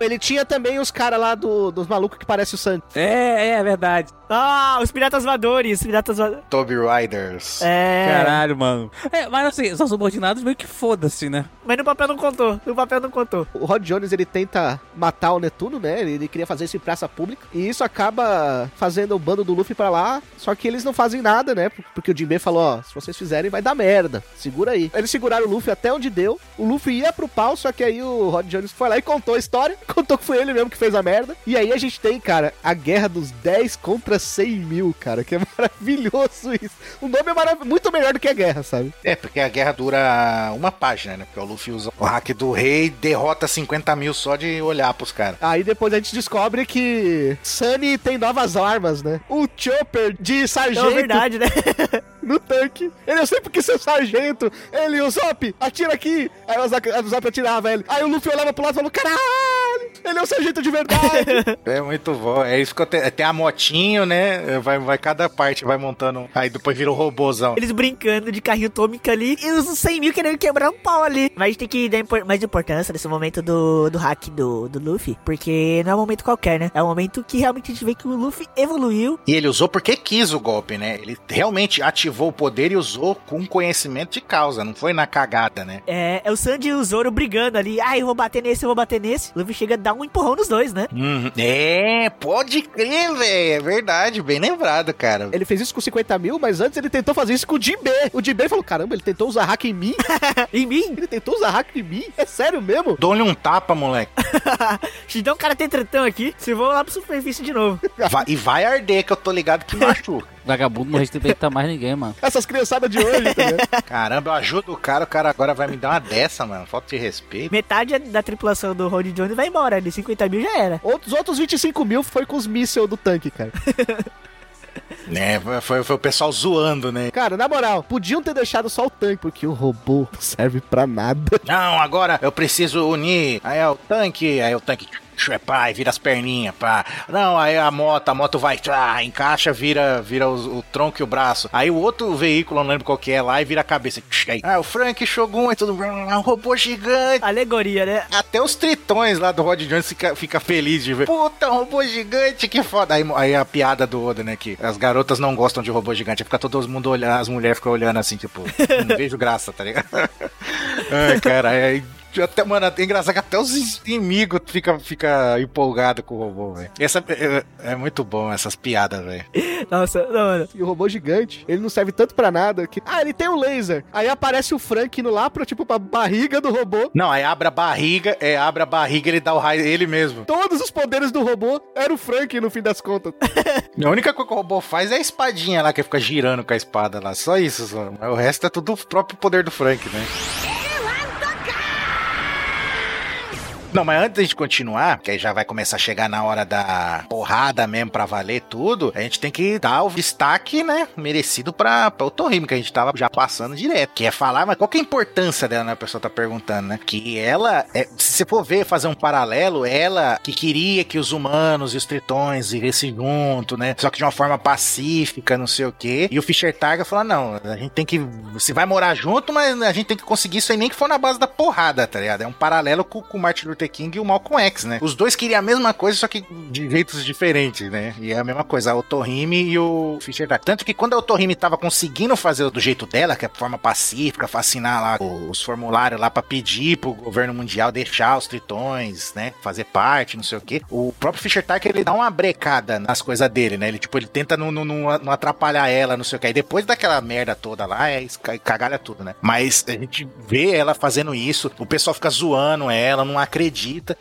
ele tinha também os caras lá do, dos malucos que parecem o Santos. É, é, é verdade. Ah, os piratas voadores, os piratas voadores. Toby Riders. É. Caralho, mano. É, mas assim, são subordinados meio que foda-se, né? Mas no papel não contou, no papel não contou. O Rod Jones, ele tenta matar o Netuno, né? Ele, ele queria fazer isso em praça pública. E isso acaba fazendo o bando do Luffy pra lá, só que eles não fazem nada, né? Porque o Jinbei falou, ó, se vocês fizerem vai dar merda. Segura aí. Eles seguraram o Luffy até onde deu. O Luffy ia pro pau, só que aí o Rod Jones foi lá e contou a história. Contou que foi ele mesmo que fez a merda. E aí a gente tem, cara, a guerra dos 10 contra 100 mil, cara, que é maravilhoso isso. O nome é marav muito melhor do que a guerra, sabe? É, porque a guerra dura uma página, né? Porque o Luffy usa o hack do rei e derrota 50 mil só de olhar pros caras. Aí depois a gente descobre que Sunny tem novas armas, né? O Chopper de sargento. É verdade, né? no tanque. Ele, eu sempre quis ser sargento. Ele, o Zop, atira aqui. Aí o Zop, o atirava ele. Aí o Luffy olhava pro lado e falou, caralho, ele é um sargento de verdade. é muito bom. É isso que eu tenho. Tem a motinho, né? Vai, vai cada parte, vai montando. Aí depois vira um robôzão. Eles brincando de carrinho atômico ali e os 100 mil querendo quebrar um pau ali. Mas a gente tem que dar impor mais importância nesse momento do, do hack do, do Luffy, porque não é um momento qualquer, né? É um momento que realmente a gente vê que o Luffy evoluiu. E ele usou porque quis o golpe, né? Ele realmente ativou o poder e usou com conhecimento de causa, não foi na cagada, né? É, é o Sandy e o Zoro brigando ali. Ah, eu vou bater nesse, eu vou bater nesse. O Luffy chega a dar um empurrão nos dois, né? Uhum. É, pode crer, velho. É verdade, bem lembrado, cara. Ele fez isso com 50 mil, mas antes ele tentou fazer isso com o Jinbe. O Jinbe falou: caramba, ele tentou usar hack em mim? em mim? Ele tentou usar hack em mim? É sério mesmo? Dou-lhe um tapa, moleque. Então o cara tem tretão aqui. Se vou lá pro superfície de novo. Vai, e vai arder, que eu tô ligado que machuca. Vagabundo não respeita mais ninguém, mano. Essas criançadas de hoje, tá Caramba, eu ajudo o cara, o cara agora vai me dar uma dessa, mano. Falta de respeito. Metade da tripulação do Rod Jones vai embora, de 50 mil já era. Outros, outros 25 mil foi com os mísseis do tanque, cara. Né, foi, foi o pessoal zoando, né? Cara, na moral, podiam ter deixado só o tanque, porque o robô não serve pra nada. Não, agora eu preciso unir. Aí é o tanque, aí é o tanque pá, e vira as perninhas, pá. Não, aí a moto, a moto vai, tá, encaixa, vira, vira o, o, tronco e o braço. Aí o outro veículo, não lembro qual que é lá, e vira a cabeça. Aí, ah, o Frank Shogun é tudo, um robô gigante. Alegoria, né? Até os tritões lá do Rod Jones fica, fica feliz de ver. Puta, um robô gigante, que foda. Aí, aí a piada do Oda, né, que as garotas não gostam de robô gigante, fica todo mundo olhando, as mulheres ficam olhando assim, tipo, não vejo graça, tá ligado? Ai, cara, aí até, mano, é engraçado que até os inimigos fica, fica empolgado com o robô, velho. Essa é, é, muito bom, essas piadas, velho. Nossa, não, mano. E o robô gigante, ele não serve tanto pra nada que. Ah, ele tem um laser. Aí aparece o Frank indo lá pra, tipo, pra barriga do robô. Não, aí abre a barriga, é, abre a barriga ele dá o raio ele mesmo. Todos os poderes do robô era o Frank no fim das contas. a única coisa que o robô faz é a espadinha lá, que fica girando com a espada lá. Só isso, só. O resto é tudo o próprio poder do Frank, né? Não, mas antes de continuar, que aí já vai começar a chegar na hora da porrada mesmo pra valer tudo, a gente tem que dar o destaque, né, merecido pra, pra Otorrime, que a gente tava já passando direto. Que é falar, mas qual que é a importância dela, né, a pessoa tá perguntando, né? Que ela, é, se você for ver, fazer um paralelo, ela que queria que os humanos e os tritões vivessem junto, né? Só que de uma forma pacífica, não sei o quê. E o Fischer Targa falou, não, a gente tem que, se vai morar junto, mas a gente tem que conseguir isso aí nem que for na base da porrada, tá ligado? É um paralelo com, com o Martin Luther Luther King e o Malcolm X, né? Os dois queriam a mesma coisa, só que de jeitos diferentes, né? E é a mesma coisa, a Otohime e o Fischer Dark. Tanto que quando a Otohime tava conseguindo fazer do jeito dela, que é forma pacífica, fascinar lá os formulários lá para pedir pro governo mundial deixar os tritões, né? Fazer parte, não sei o quê. O próprio Fischer Tark, ele dá uma brecada nas coisas dele, né? Ele, tipo, ele tenta não, não, não atrapalhar ela, não sei o quê. Aí depois daquela merda toda lá, é cagalha tudo, né? Mas a gente vê ela fazendo isso, o pessoal fica zoando ela, não acredita acredita.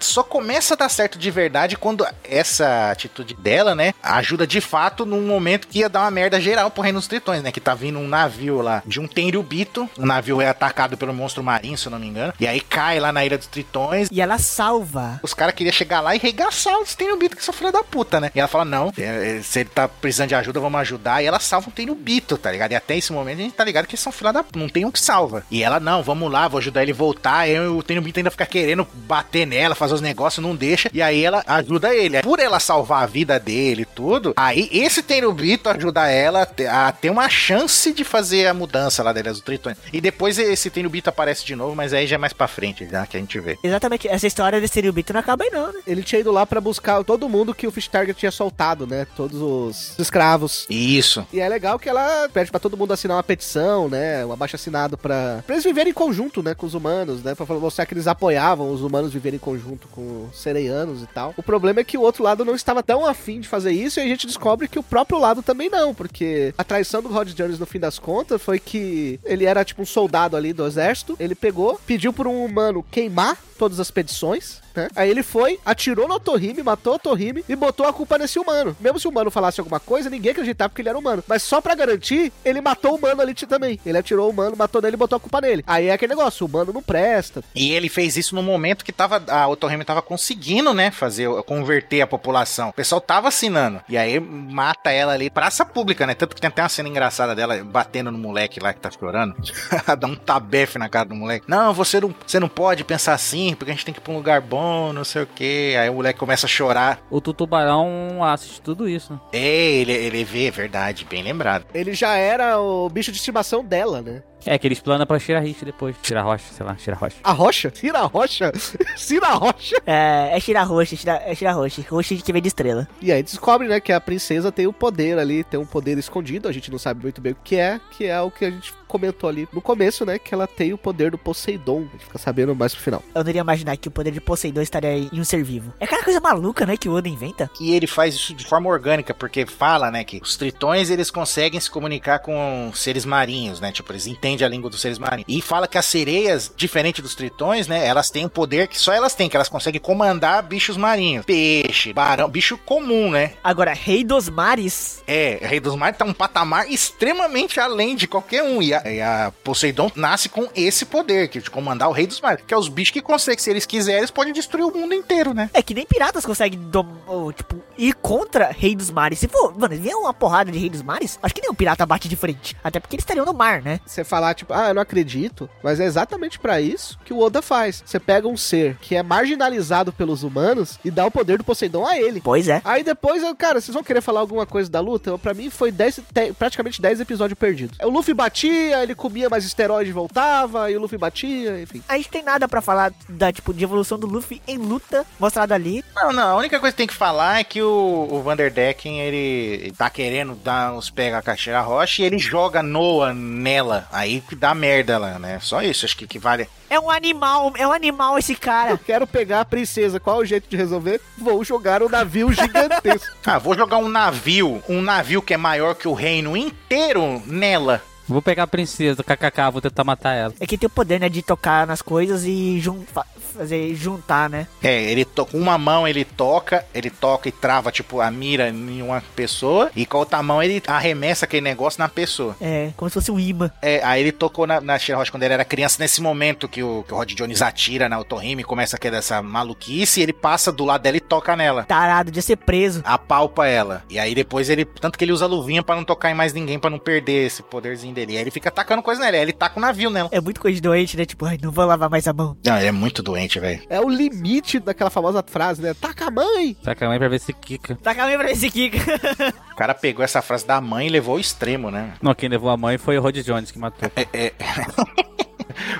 Só começa a dar certo de verdade quando essa atitude dela, né, ajuda de fato num momento que ia dar uma merda geral pro Reino dos Tritões, né? Que tá vindo um navio lá de um Tenryubito. O navio é atacado pelo monstro marinho, se eu não me engano. E aí cai lá na Ilha dos Tritões. E ela salva. Os caras queriam chegar lá e regaçar os Tenryubito, que são filha da puta, né? E ela fala: não, é, é, se ele tá precisando de ajuda, vamos ajudar. E ela salva o Tenryubito, tá ligado? E até esse momento a gente tá ligado que eles são filha da puta. Não tem um que salva. E ela, não, vamos lá, vou ajudar ele a voltar. E o Tenryubito ainda fica querendo bater nela, fazer os negócios, não deixa. E aí ela ajuda ele. Por ela salvar a vida dele e tudo, aí esse Tenryubito ajuda ela a ter uma chance de fazer a mudança lá delas, do Tritões. E depois esse Tenryubito aparece de novo, mas aí já é mais pra frente, já que a gente vê. Exatamente. Essa história desse Tenryubito não acaba aí não, né? Ele tinha ido lá para buscar todo mundo que o Fish Target tinha soltado, né? Todos os escravos. Isso. E é legal que ela pede para todo mundo assinar uma petição, né? Um abaixo assinado para pra eles viverem em conjunto, né? Com os humanos, né? Pra mostrar que eles apoiavam os humanos viverem em conjunto com os sereianos e tal. O problema é que o outro lado não estava tão afim de fazer isso e a gente descobre que o próprio lado também não, porque a traição do Rod Jones no fim das contas foi que ele era tipo um soldado ali do exército, ele pegou, pediu por um humano queimar todas as petições, né? Aí ele foi, atirou no Otohime, matou o Otohime e botou a culpa nesse humano. Mesmo se o humano falasse alguma coisa, ninguém acreditava porque ele era humano. Mas só pra garantir, ele matou o humano ali também. Ele atirou o humano, matou nele e botou a culpa nele. Aí é aquele negócio, o humano não presta. E ele fez isso no momento que tava, a Otohime tava conseguindo, né, fazer, converter a população. O pessoal tava assinando. E aí mata ela ali, praça pública, né? Tanto que tem até uma cena engraçada dela batendo no moleque lá que tá chorando. Dá um tabefe na cara do moleque. Não, você não, você não pode pensar assim, porque a gente tem que ir pra um lugar bom, não sei o que. Aí o moleque começa a chorar. O tubarão assiste tudo isso. né? É, ele, ele vê, é verdade, bem lembrado. Ele já era o bicho de estimação dela, né? É que eles planam pra Shirahishi depois. Tira rocha, sei lá, tira rocha. A rocha? Tira rocha? Tira rocha? É, é Shirahoshi, Shira, é Shirahoshi. Roshi que vem de estrela. E aí descobre, né, que a princesa tem o poder ali, tem um poder escondido, a gente não sabe muito bem o que é, que é o que a gente comentou ali no começo, né, que ela tem o poder do Poseidon. A gente fica sabendo mais pro final. Eu não iria imaginar que o poder de Poseidon estaria em um ser vivo. É aquela coisa maluca, né, que o Oda inventa. E ele faz isso de forma orgânica, porque fala, né, que os tritões eles conseguem se comunicar com seres marinhos, né? Tipo, eles entendem a língua dos seres marinhos. E fala que as sereias, diferente dos tritões, né, elas têm um poder que só elas têm, que elas conseguem comandar bichos marinhos. Peixe, barão, bicho comum, né? Agora, Rei dos Mares. É, Rei dos Mares tá um patamar extremamente além de qualquer um. E a, e a Poseidon nasce com esse poder, que é de comandar o Rei dos Mares. Que é os bichos que conseguem, se eles quiserem, eles podem destruir o mundo inteiro, né? É que nem piratas conseguem, dom- ou, tipo, ir contra Rei dos Mares. Se for, mano, vier uma porrada de Rei dos Mares, acho que nem um pirata bate de frente. Até porque eles estariam no mar, né? Você falar, tipo, ah, eu não acredito, mas é exatamente pra isso que o Oda faz. Você pega um ser que é marginalizado pelos humanos e dá o poder do Poseidon a ele. Pois é. Aí depois, eu- cara, vocês vão querer falar alguma coisa da luta? Pra mim foi 10, te- praticamente 10 episódios perdidos. O Luffy batia, ele comia mais esteroide e voltava, e o Luffy batia, enfim. A gente tem nada pra falar da, tipo, de evolução do Luffy em luta mostrada ali. Não, não, a única coisa que tem que falar é que o, o Vanderdecken, ele tá querendo dar uns pega a caixeira rocha e ele joga Noah nela. Aí que dá merda lá, né? Só isso, acho que, que vale. É um animal, é um animal esse cara. Quero pegar a princesa, qual é o jeito de resolver? Vou jogar um navio gigantesco. Ah, vou jogar um navio, um navio que é maior que o reino inteiro nela. Vou pegar a princesa, kkk, vou tentar matar ela. É que tem o poder, né, de tocar nas coisas e jun fa- fazer juntar, né? É, ele com uma mão ele toca, ele toca e trava, tipo, a mira em uma pessoa, e com a outra mão ele arremessa aquele negócio na pessoa. É, como se fosse um imã. É, aí ele tocou na, na Shira Rocha quando ele era criança, nesse momento que o, que o Rod Jones atira na Otohime, começa a querer essa maluquice, ele passa do lado dela e toca nela. Tarado de ser preso. Apalpa ela. E aí depois ele. Tanto que ele usa luvinha pra não tocar em mais ninguém, pra não perder esse poderzinho dele. E aí ele fica atacando coisa nela. Aí ele taca o navio nela. É muito coisa de doente, né? Tipo, ai, não vou lavar mais a mão. Não, ele é muito doente, velho. É o limite daquela famosa frase, né? Taca a mãe! Saca a mãe pra ver se quica. Taca a mãe pra esse Kika. O cara pegou essa frase da mãe e levou ao extremo, né? Não, quem levou a mãe foi o Rod Jones que matou. É. é...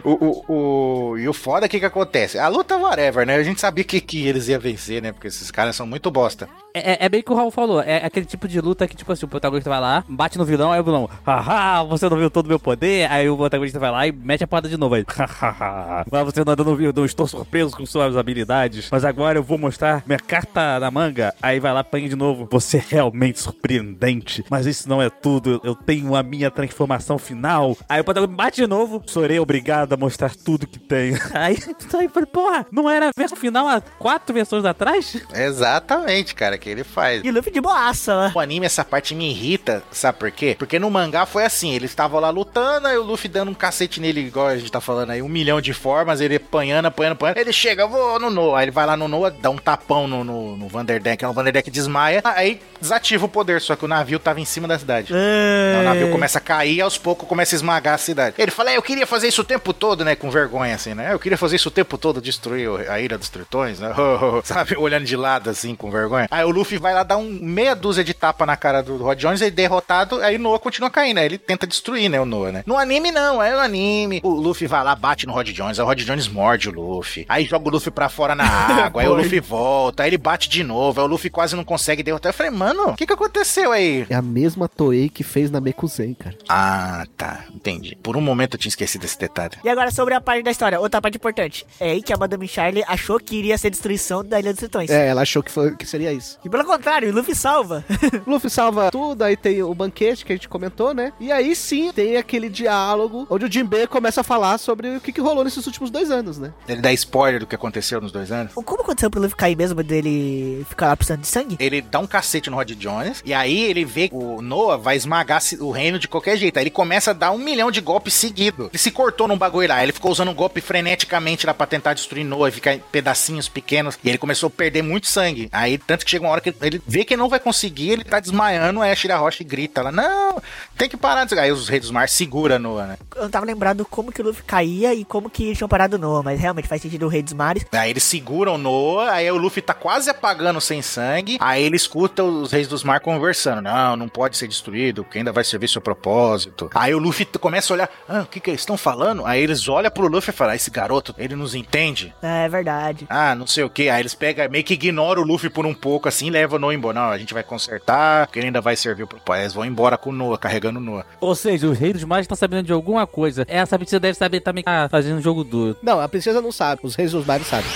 O, o, o, e o foda é que que acontece? A luta, whatever, né? A gente sabia que, que eles iam vencer, né? Porque esses caras são muito bosta. É, é- é bem que o Raul falou. É aquele tipo de luta que, tipo assim, o protagonista vai lá, bate no vilão, aí o vilão, haha, você não viu todo o meu poder? Aí o protagonista vai lá e mete a porrada de novo. Aí, hahaha, mas você não, não viu, não estou surpreso com suas habilidades, mas agora eu vou mostrar minha carta na manga. Aí vai lá, apanha de novo. Você é realmente surpreendente, mas isso não é tudo. Eu tenho a minha transformação final. Aí o protagonista bate de novo, sorei obrigado a mostrar tudo que tenho. Aí, aí eu falei, porra, não era a versão final há quatro versões atrás? Exatamente, cara, que ele faz. E Luffy de boaça, né? O anime, essa parte me irrita, sabe por quê? Porque no mangá foi assim, eles estavam lá lutando, aí o Luffy dando um cacete nele, igual a gente tá falando aí, um milhão de formas, ele apanhando, apanhando, apanhando. Ele chega, vou no Noah. Aí ele vai lá no Noah, dá um tapão no, no, no Vanderdeck, o Vanderdeck desmaia, aí desativa o poder, só que o navio tava em cima da cidade. Aí o navio começa a cair aos poucos começa a esmagar a cidade. Ele fala, é, eu queria fazer isso o tempo todo, né? Com vergonha, assim, né? Eu queria fazer isso o tempo todo, destruir a ilha dos tritões, né? Sabe? Olhando de lado, assim, com vergonha. Aí o Luffy vai lá dar um meia dúzia de tapa na cara do Rod Jones, ele derrotado, aí o Noah continua caindo, aí ele tenta destruir, né, o Noah, né? No anime não, é no anime, o Luffy vai lá, bate no Rod Jones, aí o Rod Jones morde o Luffy, aí joga o Luffy pra fora na água, aí o Luffy volta, aí ele bate de novo, aí o Luffy quase não consegue derrotar. Eu falei, mano, o que que aconteceu aí? É a mesma Toei que fez na Mekuzen, cara. Ah, tá, entendi. Por um momento eu tinha esquecido esse detalhe. E agora sobre a parte da história, outra parte importante. É aí que a Madame Charlie achou que iria ser destruição da Ilha dos Tritões. É, ela achou que, foi, que seria isso. E pelo contrário, o Luffy salva. O Luffy salva tudo, aí tem o banquete que a gente comentou, né? E aí sim tem aquele diálogo onde o Jinbe começa a falar sobre o que, que rolou nesses últimos dois anos, né? Ele dá spoiler do que aconteceu nos dois anos. Como aconteceu pro Luffy cair mesmo dele ficar lá precisando de sangue? Ele dá um cacete no Rod Jones, e aí ele vê que o Noah vai esmagar o reino de qualquer jeito. Aí ele começa a dar um milhão de golpes seguidos. Ele se cortou num bagulho lá, ele ficou usando um golpe freneticamente lá pra tentar destruir Noah, e ficar em pedacinhos pequenos, e ele começou a perder muito sangue. Aí, tanto que chega uma hora que ele vê que não vai conseguir, ele tá desmaiando, aí a Shirahoshi grita lá, não, tem que parar. Aí os reis dos mares segura Noah, né? Eu não tava lembrado como que o Luffy caía e como que tinham parado Noah, mas realmente faz sentido o Rei dos Mares. Aí eles seguram o Noah, aí o Luffy tá quase apagando sem sangue, aí ele escuta os Reis dos Mar conversando. Não, não pode ser destruído, porque ainda vai servir seu propósito. Aí o Luffy começa a olhar, ah, o que que eles estão falando? Aí eles olham pro Luffy e falam, ah, esse garoto, ele nos entende. É verdade. Ah, não sei o que. Aí eles pegam, meio que ignoram o Luffy por um pouco assim, levam o Noah embora. Não, a gente vai consertar, porque ele ainda vai servir o propósito. Aí Eles vão embora com o Noah, carregando o Noah. Ou seja, os reis dos mares estão sabendo de alguma coisa. Essa princesa deve saber também que tá fazendo um jogo duro. Não, a princesa não sabe, os reis dos mares sabem.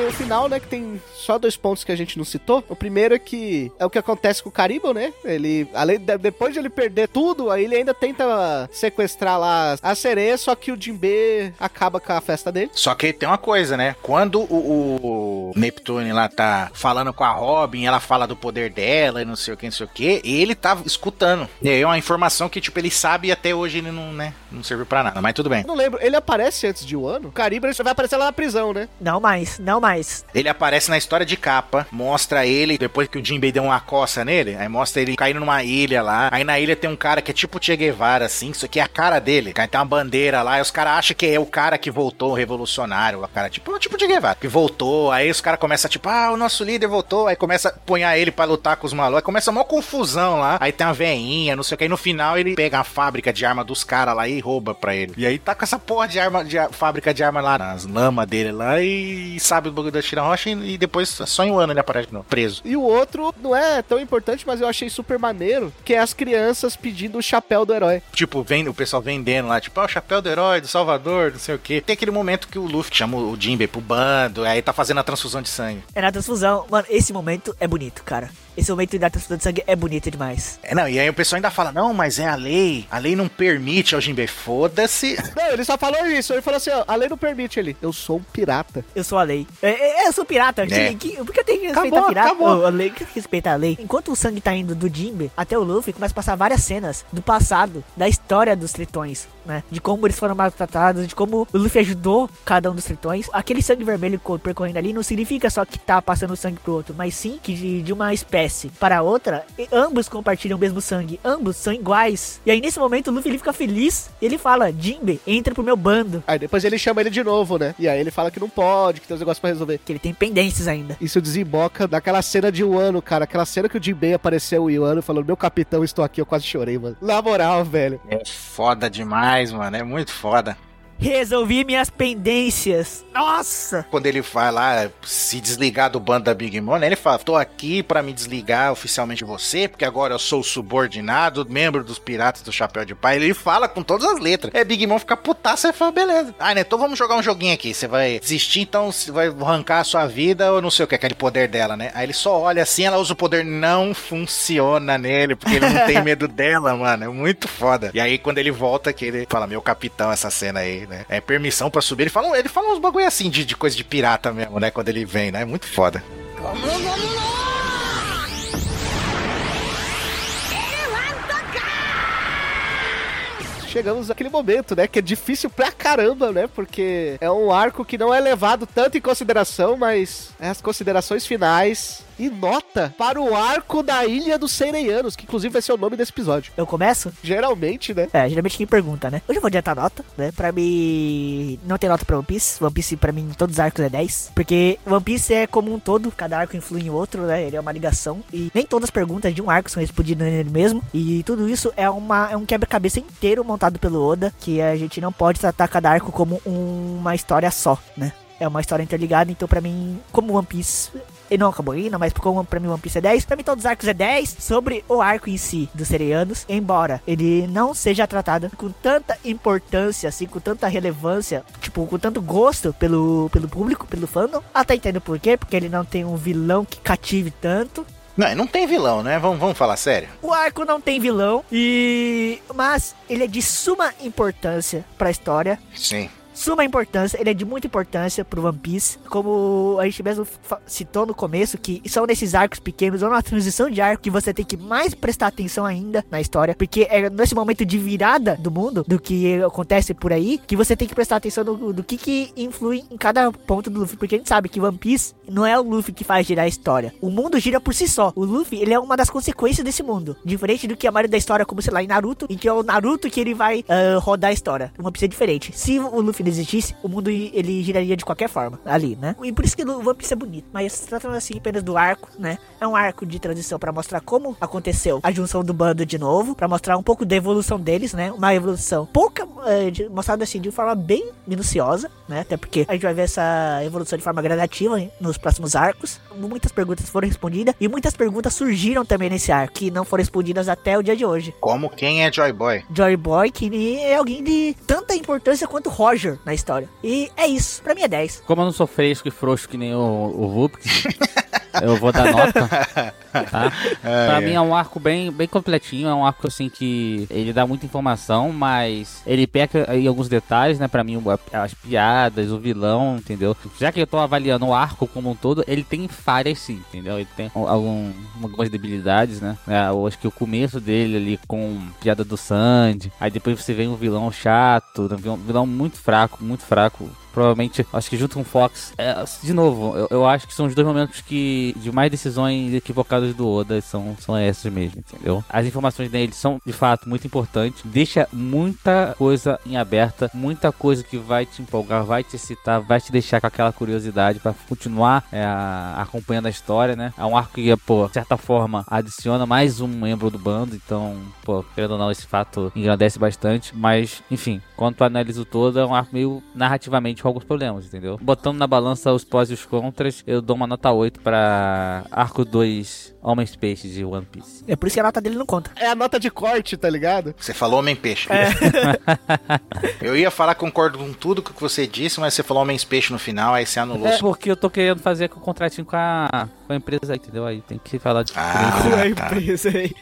Tem o final, né, que tem só dois pontos que a gente não citou. O primeiro é que é o que acontece com o Caribou, né? Ele, além de, depois de ele perder tudo, aí ele ainda tenta sequestrar lá a sereia, só que o Jinbe acaba com a festa dele. Só que tem uma coisa, né? Quando o, o Neptune lá tá falando com a Robin, ela fala do poder dela e não sei o que, não sei o que, ele tá escutando. E aí é uma informação que, tipo, ele sabe e até hoje ele não, né, não serviu pra nada, mas tudo bem. Eu não lembro, ele aparece antes de um ano? O Caribou ele só vai aparecer lá na prisão, né? Não mais, não mais. Ele aparece na história de capa, mostra ele, depois que o Jinbei deu uma coça nele, aí mostra ele caindo numa ilha lá. Aí na ilha tem um cara que é tipo Che Guevara, assim, isso aqui é a cara dele. Aí tem uma bandeira lá, e os caras acham que é o cara que voltou, o revolucionário, o cara tipo, tipo Che Guevara, que voltou. Aí os caras começam tipo, ah, o nosso líder voltou. Aí começa a punhar ele pra lutar com os malucos. Aí começa uma confusão lá. Aí tem uma veinha, não sei o que. Aí no final ele pega a fábrica de arma dos caras lá e rouba pra ele. E aí tá com essa porra de arma, de fábrica de arma lá nas lamas dele lá e sabe o bagulho da Shirahoshi e depois só em um ano ele aparece de novo, preso. E o outro não é tão importante, mas eu achei super maneiro, que é as crianças pedindo o chapéu do herói. Tipo, vem, o pessoal vendendo lá, tipo, ah, o chapéu do herói, do Salvador, não sei o que. Tem aquele momento que o Luffy chama o Jinbei pro bando, aí tá fazendo a transfusão de sangue. É na transfusão. Mano, esse momento é bonito, cara. Esse momento da transfusão de sangue é bonito demais. É, não, e aí o pessoal ainda fala, não, mas é a lei, a lei não permite ao Jinbei, foda-se. Não, ele só falou isso. Ele falou assim: ó, a lei não permite ele. Eu sou um pirata. Eu sou a lei. É, é, eu sou pirata. É. Que, que, por que eu tenho que respeitar Acabou, pirata? acabou. A lei, que respeitar a lei. Enquanto o sangue tá indo do Jinbe até o Luffy, começa a passar várias cenas do passado, da história dos tritões, né? De como eles foram maltratados, de como o Luffy ajudou cada um dos tritões. Aquele sangue vermelho co- percorrendo ali não significa só que tá passando sangue pro outro, mas sim que de, de uma espécie para outra, e ambos compartilham o mesmo sangue. Ambos são iguais. E aí nesse momento o Luffy ele fica feliz. E ele fala: Jinbe, entra pro meu bando. Aí depois ele chama ele de novo, né? E aí ele fala que não pode, que tem uns negócios pra resolver. Que ele tem pendências ainda. Isso desemboca naquela cena de Wano, cara. Aquela cena que o Jinbei apareceu o Wano falando: Meu capitão, estou aqui. Eu quase chorei, mano. Na moral, velho. É foda demais, mano, é muito foda. Resolvi minhas pendências. Nossa! Quando ele vai lá se desligar do bando da Big Mom, né, ele fala: tô aqui pra me desligar oficialmente de você, porque agora eu sou subordinado, membro dos piratas do Chapéu de Pai. Ele fala com todas as letras. É, Big Mom fica putaça e fala: beleza. Ah, né, então vamos jogar um joguinho aqui. Você vai desistir, então você vai arrancar a sua vida ou não sei o que, aquele poder dela, né? Aí ele só olha assim, ela usa o poder, não funciona nele, porque ele não tem medo dela, mano. É muito foda. E aí quando ele volta, que ele fala: meu capitão, essa cena aí, né? É permissão pra subir. Ele fala, ele fala uns bagulho assim de, de coisa de pirata mesmo, né? Quando ele vem, né? É muito foda. Chegamos naquele momento, né? Que é difícil pra caramba, né? Porque é um arco que não é levado tanto em consideração, mas é as considerações finais. E nota para o arco da Ilha dos Seireianos, que inclusive vai ser o nome desse episódio. Eu começo? Geralmente, né? É, geralmente quem pergunta, né? Hoje eu vou adiantar nota, né? Pra mim, não tem nota pra One Piece. One Piece, pra mim, todos os arcos é 10. Porque One Piece é como um todo, cada arco influi em outro, né? Ele é uma ligação. E nem todas as perguntas de um arco são respondidas nele mesmo. E tudo isso é, uma, é um quebra-cabeça inteiro montado pelo Oda, que a gente não pode tratar cada arco como uma história só, né? É uma história interligada, então pra mim, como One Piece ele não acabou ainda, mas como pra mim One Piece é 10, pra mim todos os arcos é 10 sobre o arco em si dos Sereianos, embora ele não seja tratado com tanta importância, assim, com tanta relevância, tipo, com tanto gosto pelo, pelo público, pelo fandom. Até entendo por quê, porque ele não tem um vilão que cative tanto. Não, não tem vilão, né? Vamos, vamos falar sério. O arco não tem vilão e mas ele é de suma importância para a história. Sim suma importância, ele é de muita importância pro One Piece. Como a gente mesmo citou no começo, que são nesses arcos pequenos, ou na transição de arco, que você tem que mais prestar atenção ainda na história. Porque é nesse momento de virada do mundo, do que acontece por aí, que você tem que prestar atenção no, do que, que influi em cada ponto do Luffy. Porque a gente sabe que One Piece não é o Luffy que faz girar a história. O mundo gira por si só. O Luffy, ele é uma das consequências desse mundo. Diferente do que a maioria da história, como sei lá, em Naruto, em que é o Naruto que ele vai uh, rodar a história. One Piece é diferente. Se o Luffy existisse, o mundo ele giraria de qualquer forma ali, né? E por isso que o One Piece é bonito. Mas se tratando assim apenas do arco, né? É um arco de transição para mostrar como aconteceu a junção do bando de novo, para mostrar um pouco da evolução deles, né? Uma evolução pouca, é, de, mostrada assim de forma bem minuciosa, né? Até porque a gente vai ver essa evolução de forma gradativa hein? nos próximos arcos. Muitas perguntas foram respondidas e muitas perguntas surgiram também nesse arco que não foram respondidas até o dia de hoje. Como quem é Joy Boy? Joy Boy, que é alguém de tanta importância quanto Roger na história. E é isso, pra mim é 10. Como eu não sou fresco e frouxo que nem o, o Vupix, eu vou dar nota. Tá? É, pra é. mim é um arco bem, bem completinho, é um arco assim que ele dá muita informação, mas ele peca em alguns detalhes, né? Pra mim, as piadas, o vilão, entendeu? Já que eu tô avaliando o arco como um todo, ele tem falhas sim, entendeu? Ele tem algum, algumas debilidades, né? É, eu acho que o começo dele ali com piada do Sandy, aí depois você vê um vilão chato, um vilão muito fraco, muito fraco provavelmente, acho que junto com Fox, é, de novo, eu, eu, acho que são os dois momentos que de mais decisões equivocadas do Oda são, são essas mesmo, entendeu? As informações dele são de fato muito importantes, deixa muita coisa em aberta, muita coisa que vai te empolgar, vai te excitar, vai te deixar com aquela curiosidade para continuar é, acompanhando a história, né? É um arco que, pô, de certa forma, adiciona mais um membro do bando, então, pô, querendo ou não, esse fato engrandece bastante, mas, enfim, quando tu analisa o todo, é um arco meio narrativamente com alguns problemas, entendeu? Botando na balança os pós e os contras, eu dou uma nota 8 para Arco 2 Homens Peixe de One Piece. É por isso que a nota dele não conta. É a nota de corte, tá ligado? Você falou Homem Peixe. É. eu ia falar, concordo com tudo que você disse, mas você falou Homens Peixe no final, aí você anulou. É porque eu tô querendo fazer com o contratinho com a, com a empresa aí, entendeu? Aí tem que falar de. Ah, com a tá. empresa aí.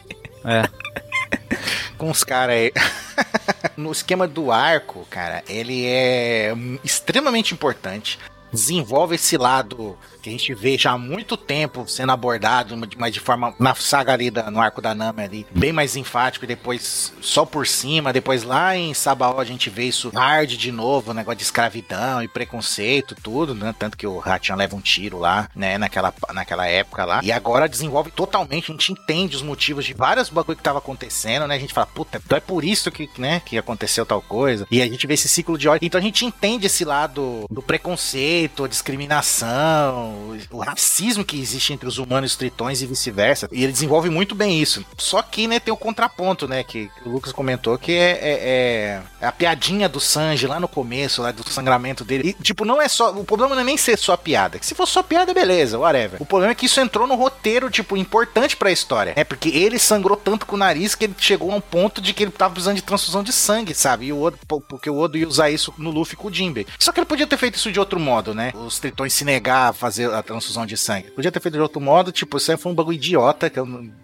É. com os caras aí. no esquema do arco, cara, ele é extremamente importante. Desenvolve esse lado que a gente vê já há muito tempo sendo abordado, mas de forma na saga ali da, no arco da Nami ali, bem mais enfático e depois só por cima, depois lá em Sabaó a gente vê isso hard de novo, negócio de escravidão e preconceito, tudo, né? Tanto que o Hachan leva um tiro lá, né, naquela, naquela época lá. E agora desenvolve totalmente, a gente entende os motivos de vários bagulho que tava acontecendo, né? A gente fala, puta, então é por isso que, né, que aconteceu tal coisa. E a gente vê esse ciclo de ódio. Então a gente entende esse lado do preconceito, a discriminação, o, racismo que existe entre os humanos e os tritões e vice-versa. E ele desenvolve muito bem isso. Só que, né, tem o contraponto, né, que, o Lucas comentou, que é, é, é, a piadinha do Sanji lá no começo, lá do sangramento dele. E, tipo, não é só. O problema não é nem ser só piada. Que se for só piada, beleza, whatever. O problema é que isso entrou no roteiro, tipo, importante pra história. É porque ele sangrou tanto com o nariz que ele chegou a um ponto de que ele tava precisando de transfusão de sangue, sabe? E o Odo, porque o Odo ia usar isso no Luffy com o Jinbe. Só que ele podia ter feito isso de outro modo, né? Os tritões se negar a fazer a transfusão de sangue. Podia ter feito de outro modo, tipo, isso aí foi um bagulho idiota, que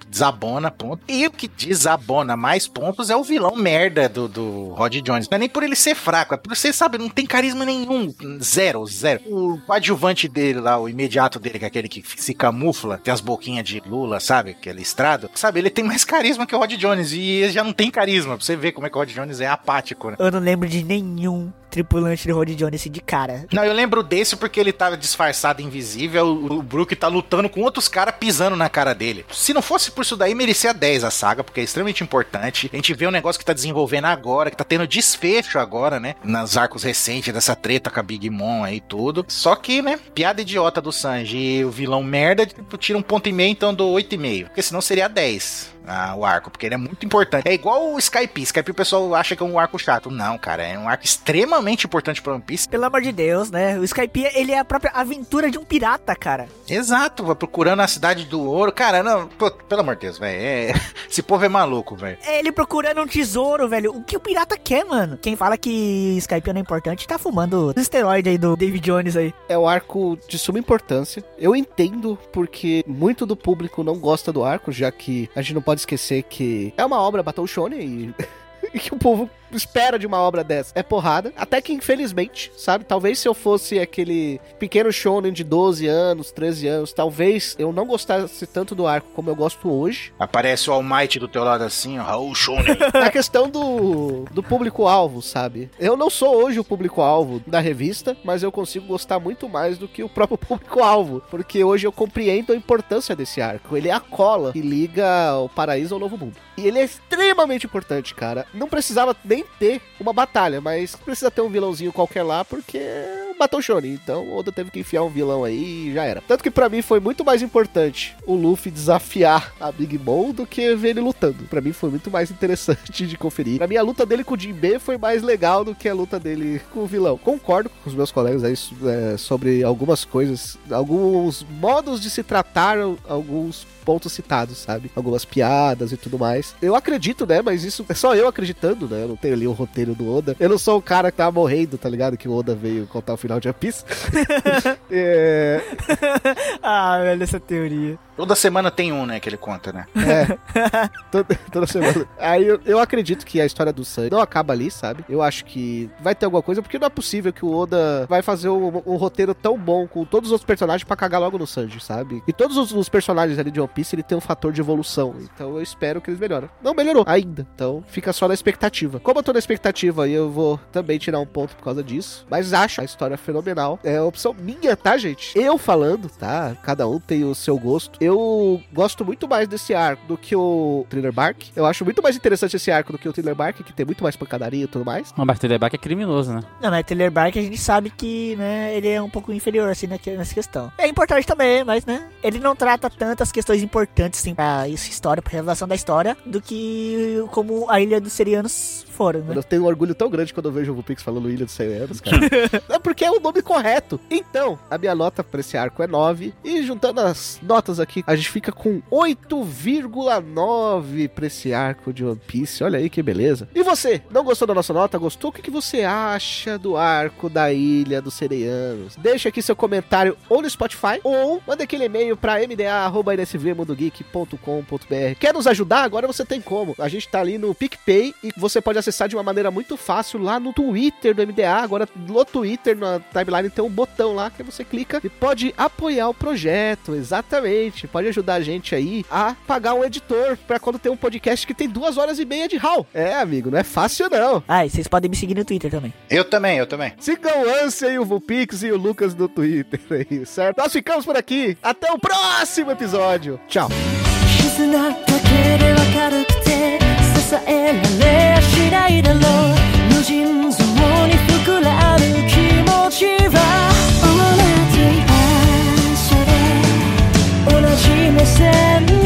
desabona, ponto. E o que desabona mais pontos é o vilão merda do, do Rod Jones. Não é nem por ele ser fraco, é por você, sabe, não tem carisma nenhum. Zero, zero. O adjuvante dele lá, o imediato dele, que é aquele que se camufla, tem as boquinhas de Lula, sabe? Aquele estrado. Sabe, ele tem mais carisma que o Rod Jones. E ele já não tem carisma. Pra você ver como é que o Rod Jones é apático, né? Eu não lembro de nenhum tripulante de Rod Jones de cara. Não, eu lembro desse porque ele tava disfarçado, invisível. O, o Brook tá lutando com outros caras pisando na cara dele. Se não fosse por isso daí, merecia 10 a saga, porque é extremamente importante. A gente vê um negócio que tá desenvolvendo agora, que tá tendo desfecho agora, né? Nos arcos recentes dessa treta com a Big Mom aí e tudo. Só que, né? Piada idiota do Sanji e o vilão merda, tipo, tira um ponto e meio, então do 8,5. Porque senão seria 10 ah, o arco, porque ele é muito importante. É igual o Skype. Skype o pessoal acha que é um arco chato. Não, cara, é um arco extremamente importante pra One Piece. Pelo amor de Deus, né? O Skype, ele é a própria aventura de um pirata, cara. Exato, vai procurando a cidade do ouro. Cara, não, pô, pelo amor de Deus, velho. É... Esse povo é maluco, velho. É ele procurando um tesouro, velho. O que o pirata quer, mano? Quem fala que Skype não é importante tá fumando o esteroide aí do David Jones aí. É um arco de suma importância. Eu entendo porque muito do público não gosta do arco, já que a gente não pode esquecer que é uma obra Battle Shonen e que o povo espera de uma obra dessa é porrada. Até que, infelizmente, sabe? Talvez se eu fosse aquele pequeno shonen de 12 anos, 13 anos, talvez eu não gostasse tanto do arco como eu gosto hoje. Aparece o All Might do teu lado assim, ó, Raul Shonen. É a questão do, do público-alvo, sabe? Eu não sou hoje o público-alvo da revista, mas eu consigo gostar muito mais do que o próprio público-alvo. Porque hoje eu compreendo a importância desse arco. Ele é a cola que liga o paraíso ao novo mundo. E ele é extremamente importante, cara. Não precisava nem ter uma batalha, mas precisa ter um vilãozinho qualquer lá, porque Battle Shonen. Então o Oda teve que enfiar um vilão aí e já era. Tanto que para mim foi muito mais importante o Luffy desafiar a Big Mom do que ver ele lutando. Para mim foi muito mais interessante de conferir. Pra mim a luta dele com o Jinbe foi mais legal do que a luta dele com o vilão. Concordo com os meus colegas aí é, sobre algumas coisas, alguns modos de se tratar alguns pontos citados, sabe? Algumas piadas e tudo mais. Eu acredito, né? Mas isso é só eu acreditando, né? Eu não tenho ali o roteiro do Oda. Eu não sou o cara que tá morrendo, tá ligado? Que o Oda veio contar o final de One Piece. é... ah, velho, essa teoria. Toda semana tem um, né, que ele conta, né? É. toda, toda semana. Aí eu, eu, acredito que a história do Sanji não acaba ali, sabe? Eu acho que vai ter alguma coisa, porque não é possível que o Oda vai fazer um, um roteiro tão bom com todos os outros personagens para cagar logo no Sanji, sabe? E todos os, os, personagens ali de One Piece, ele tem um fator de evolução. Então eu espero que eles melhorem. Não melhorou ainda. Então fica só na expectativa. Como eu tô na expectativa, eu vou também tirar um ponto por causa disso. Mas acho a história fenomenal. É opção minha, tá, gente? Eu falando, tá? Cada um tem o seu gosto eu gosto muito mais desse arco do que o Thriller Bark. Eu acho muito mais interessante esse arco do que o Thriller Bark, que tem muito mais pancadaria e tudo mais. Não, mas Thriller Bark é criminoso, né? Não, mas Thriller Bark a gente sabe que, né, ele é um pouco inferior, assim, nessa questão. É importante também, mas, né, ele não trata tantas questões importantes, assim, pra essa história, pra revelação da história, do que como a Ilha dos Serianos foram, né? Eu tenho um orgulho tão grande quando eu vejo o Vupix falando Ilha dos Serianos, cara. é porque é o nome correto. Então, a minha nota pra esse arco é 9, e juntando as notas aqui, a gente fica com 8,9 pra esse arco de One Piece. Olha aí que beleza. E você, não gostou da nossa nota? Gostou? O que, que você acha do arco da Ilha dos Sereianos? Deixa aqui seu comentário ou no Spotify ou manda aquele e-mail pra mda.nsvmundogeek.com.br. Quer nos ajudar? Agora você tem como. A gente tá ali no PicPay e você pode acessar de uma maneira muito fácil lá no Twitter do MDA. Agora no Twitter, na timeline, tem um botão lá que você clica e pode apoiar o projeto. Exatamente. Pode ajudar a gente aí a pagar um editor para quando tem um podcast que tem duas horas e meia de HAL. É, amigo, não é fácil não. Ah, e vocês podem me seguir no Twitter também. Eu também, eu também. Sigam o Ansem e o Vulpix e o Lucas no Twitter aí, certo? Nós ficamos por aqui. Até o próximo episódio. Tchau. 支えられや しないだろう。無尽蔵に膨らむ気持ちは同じ場所で同じ目線。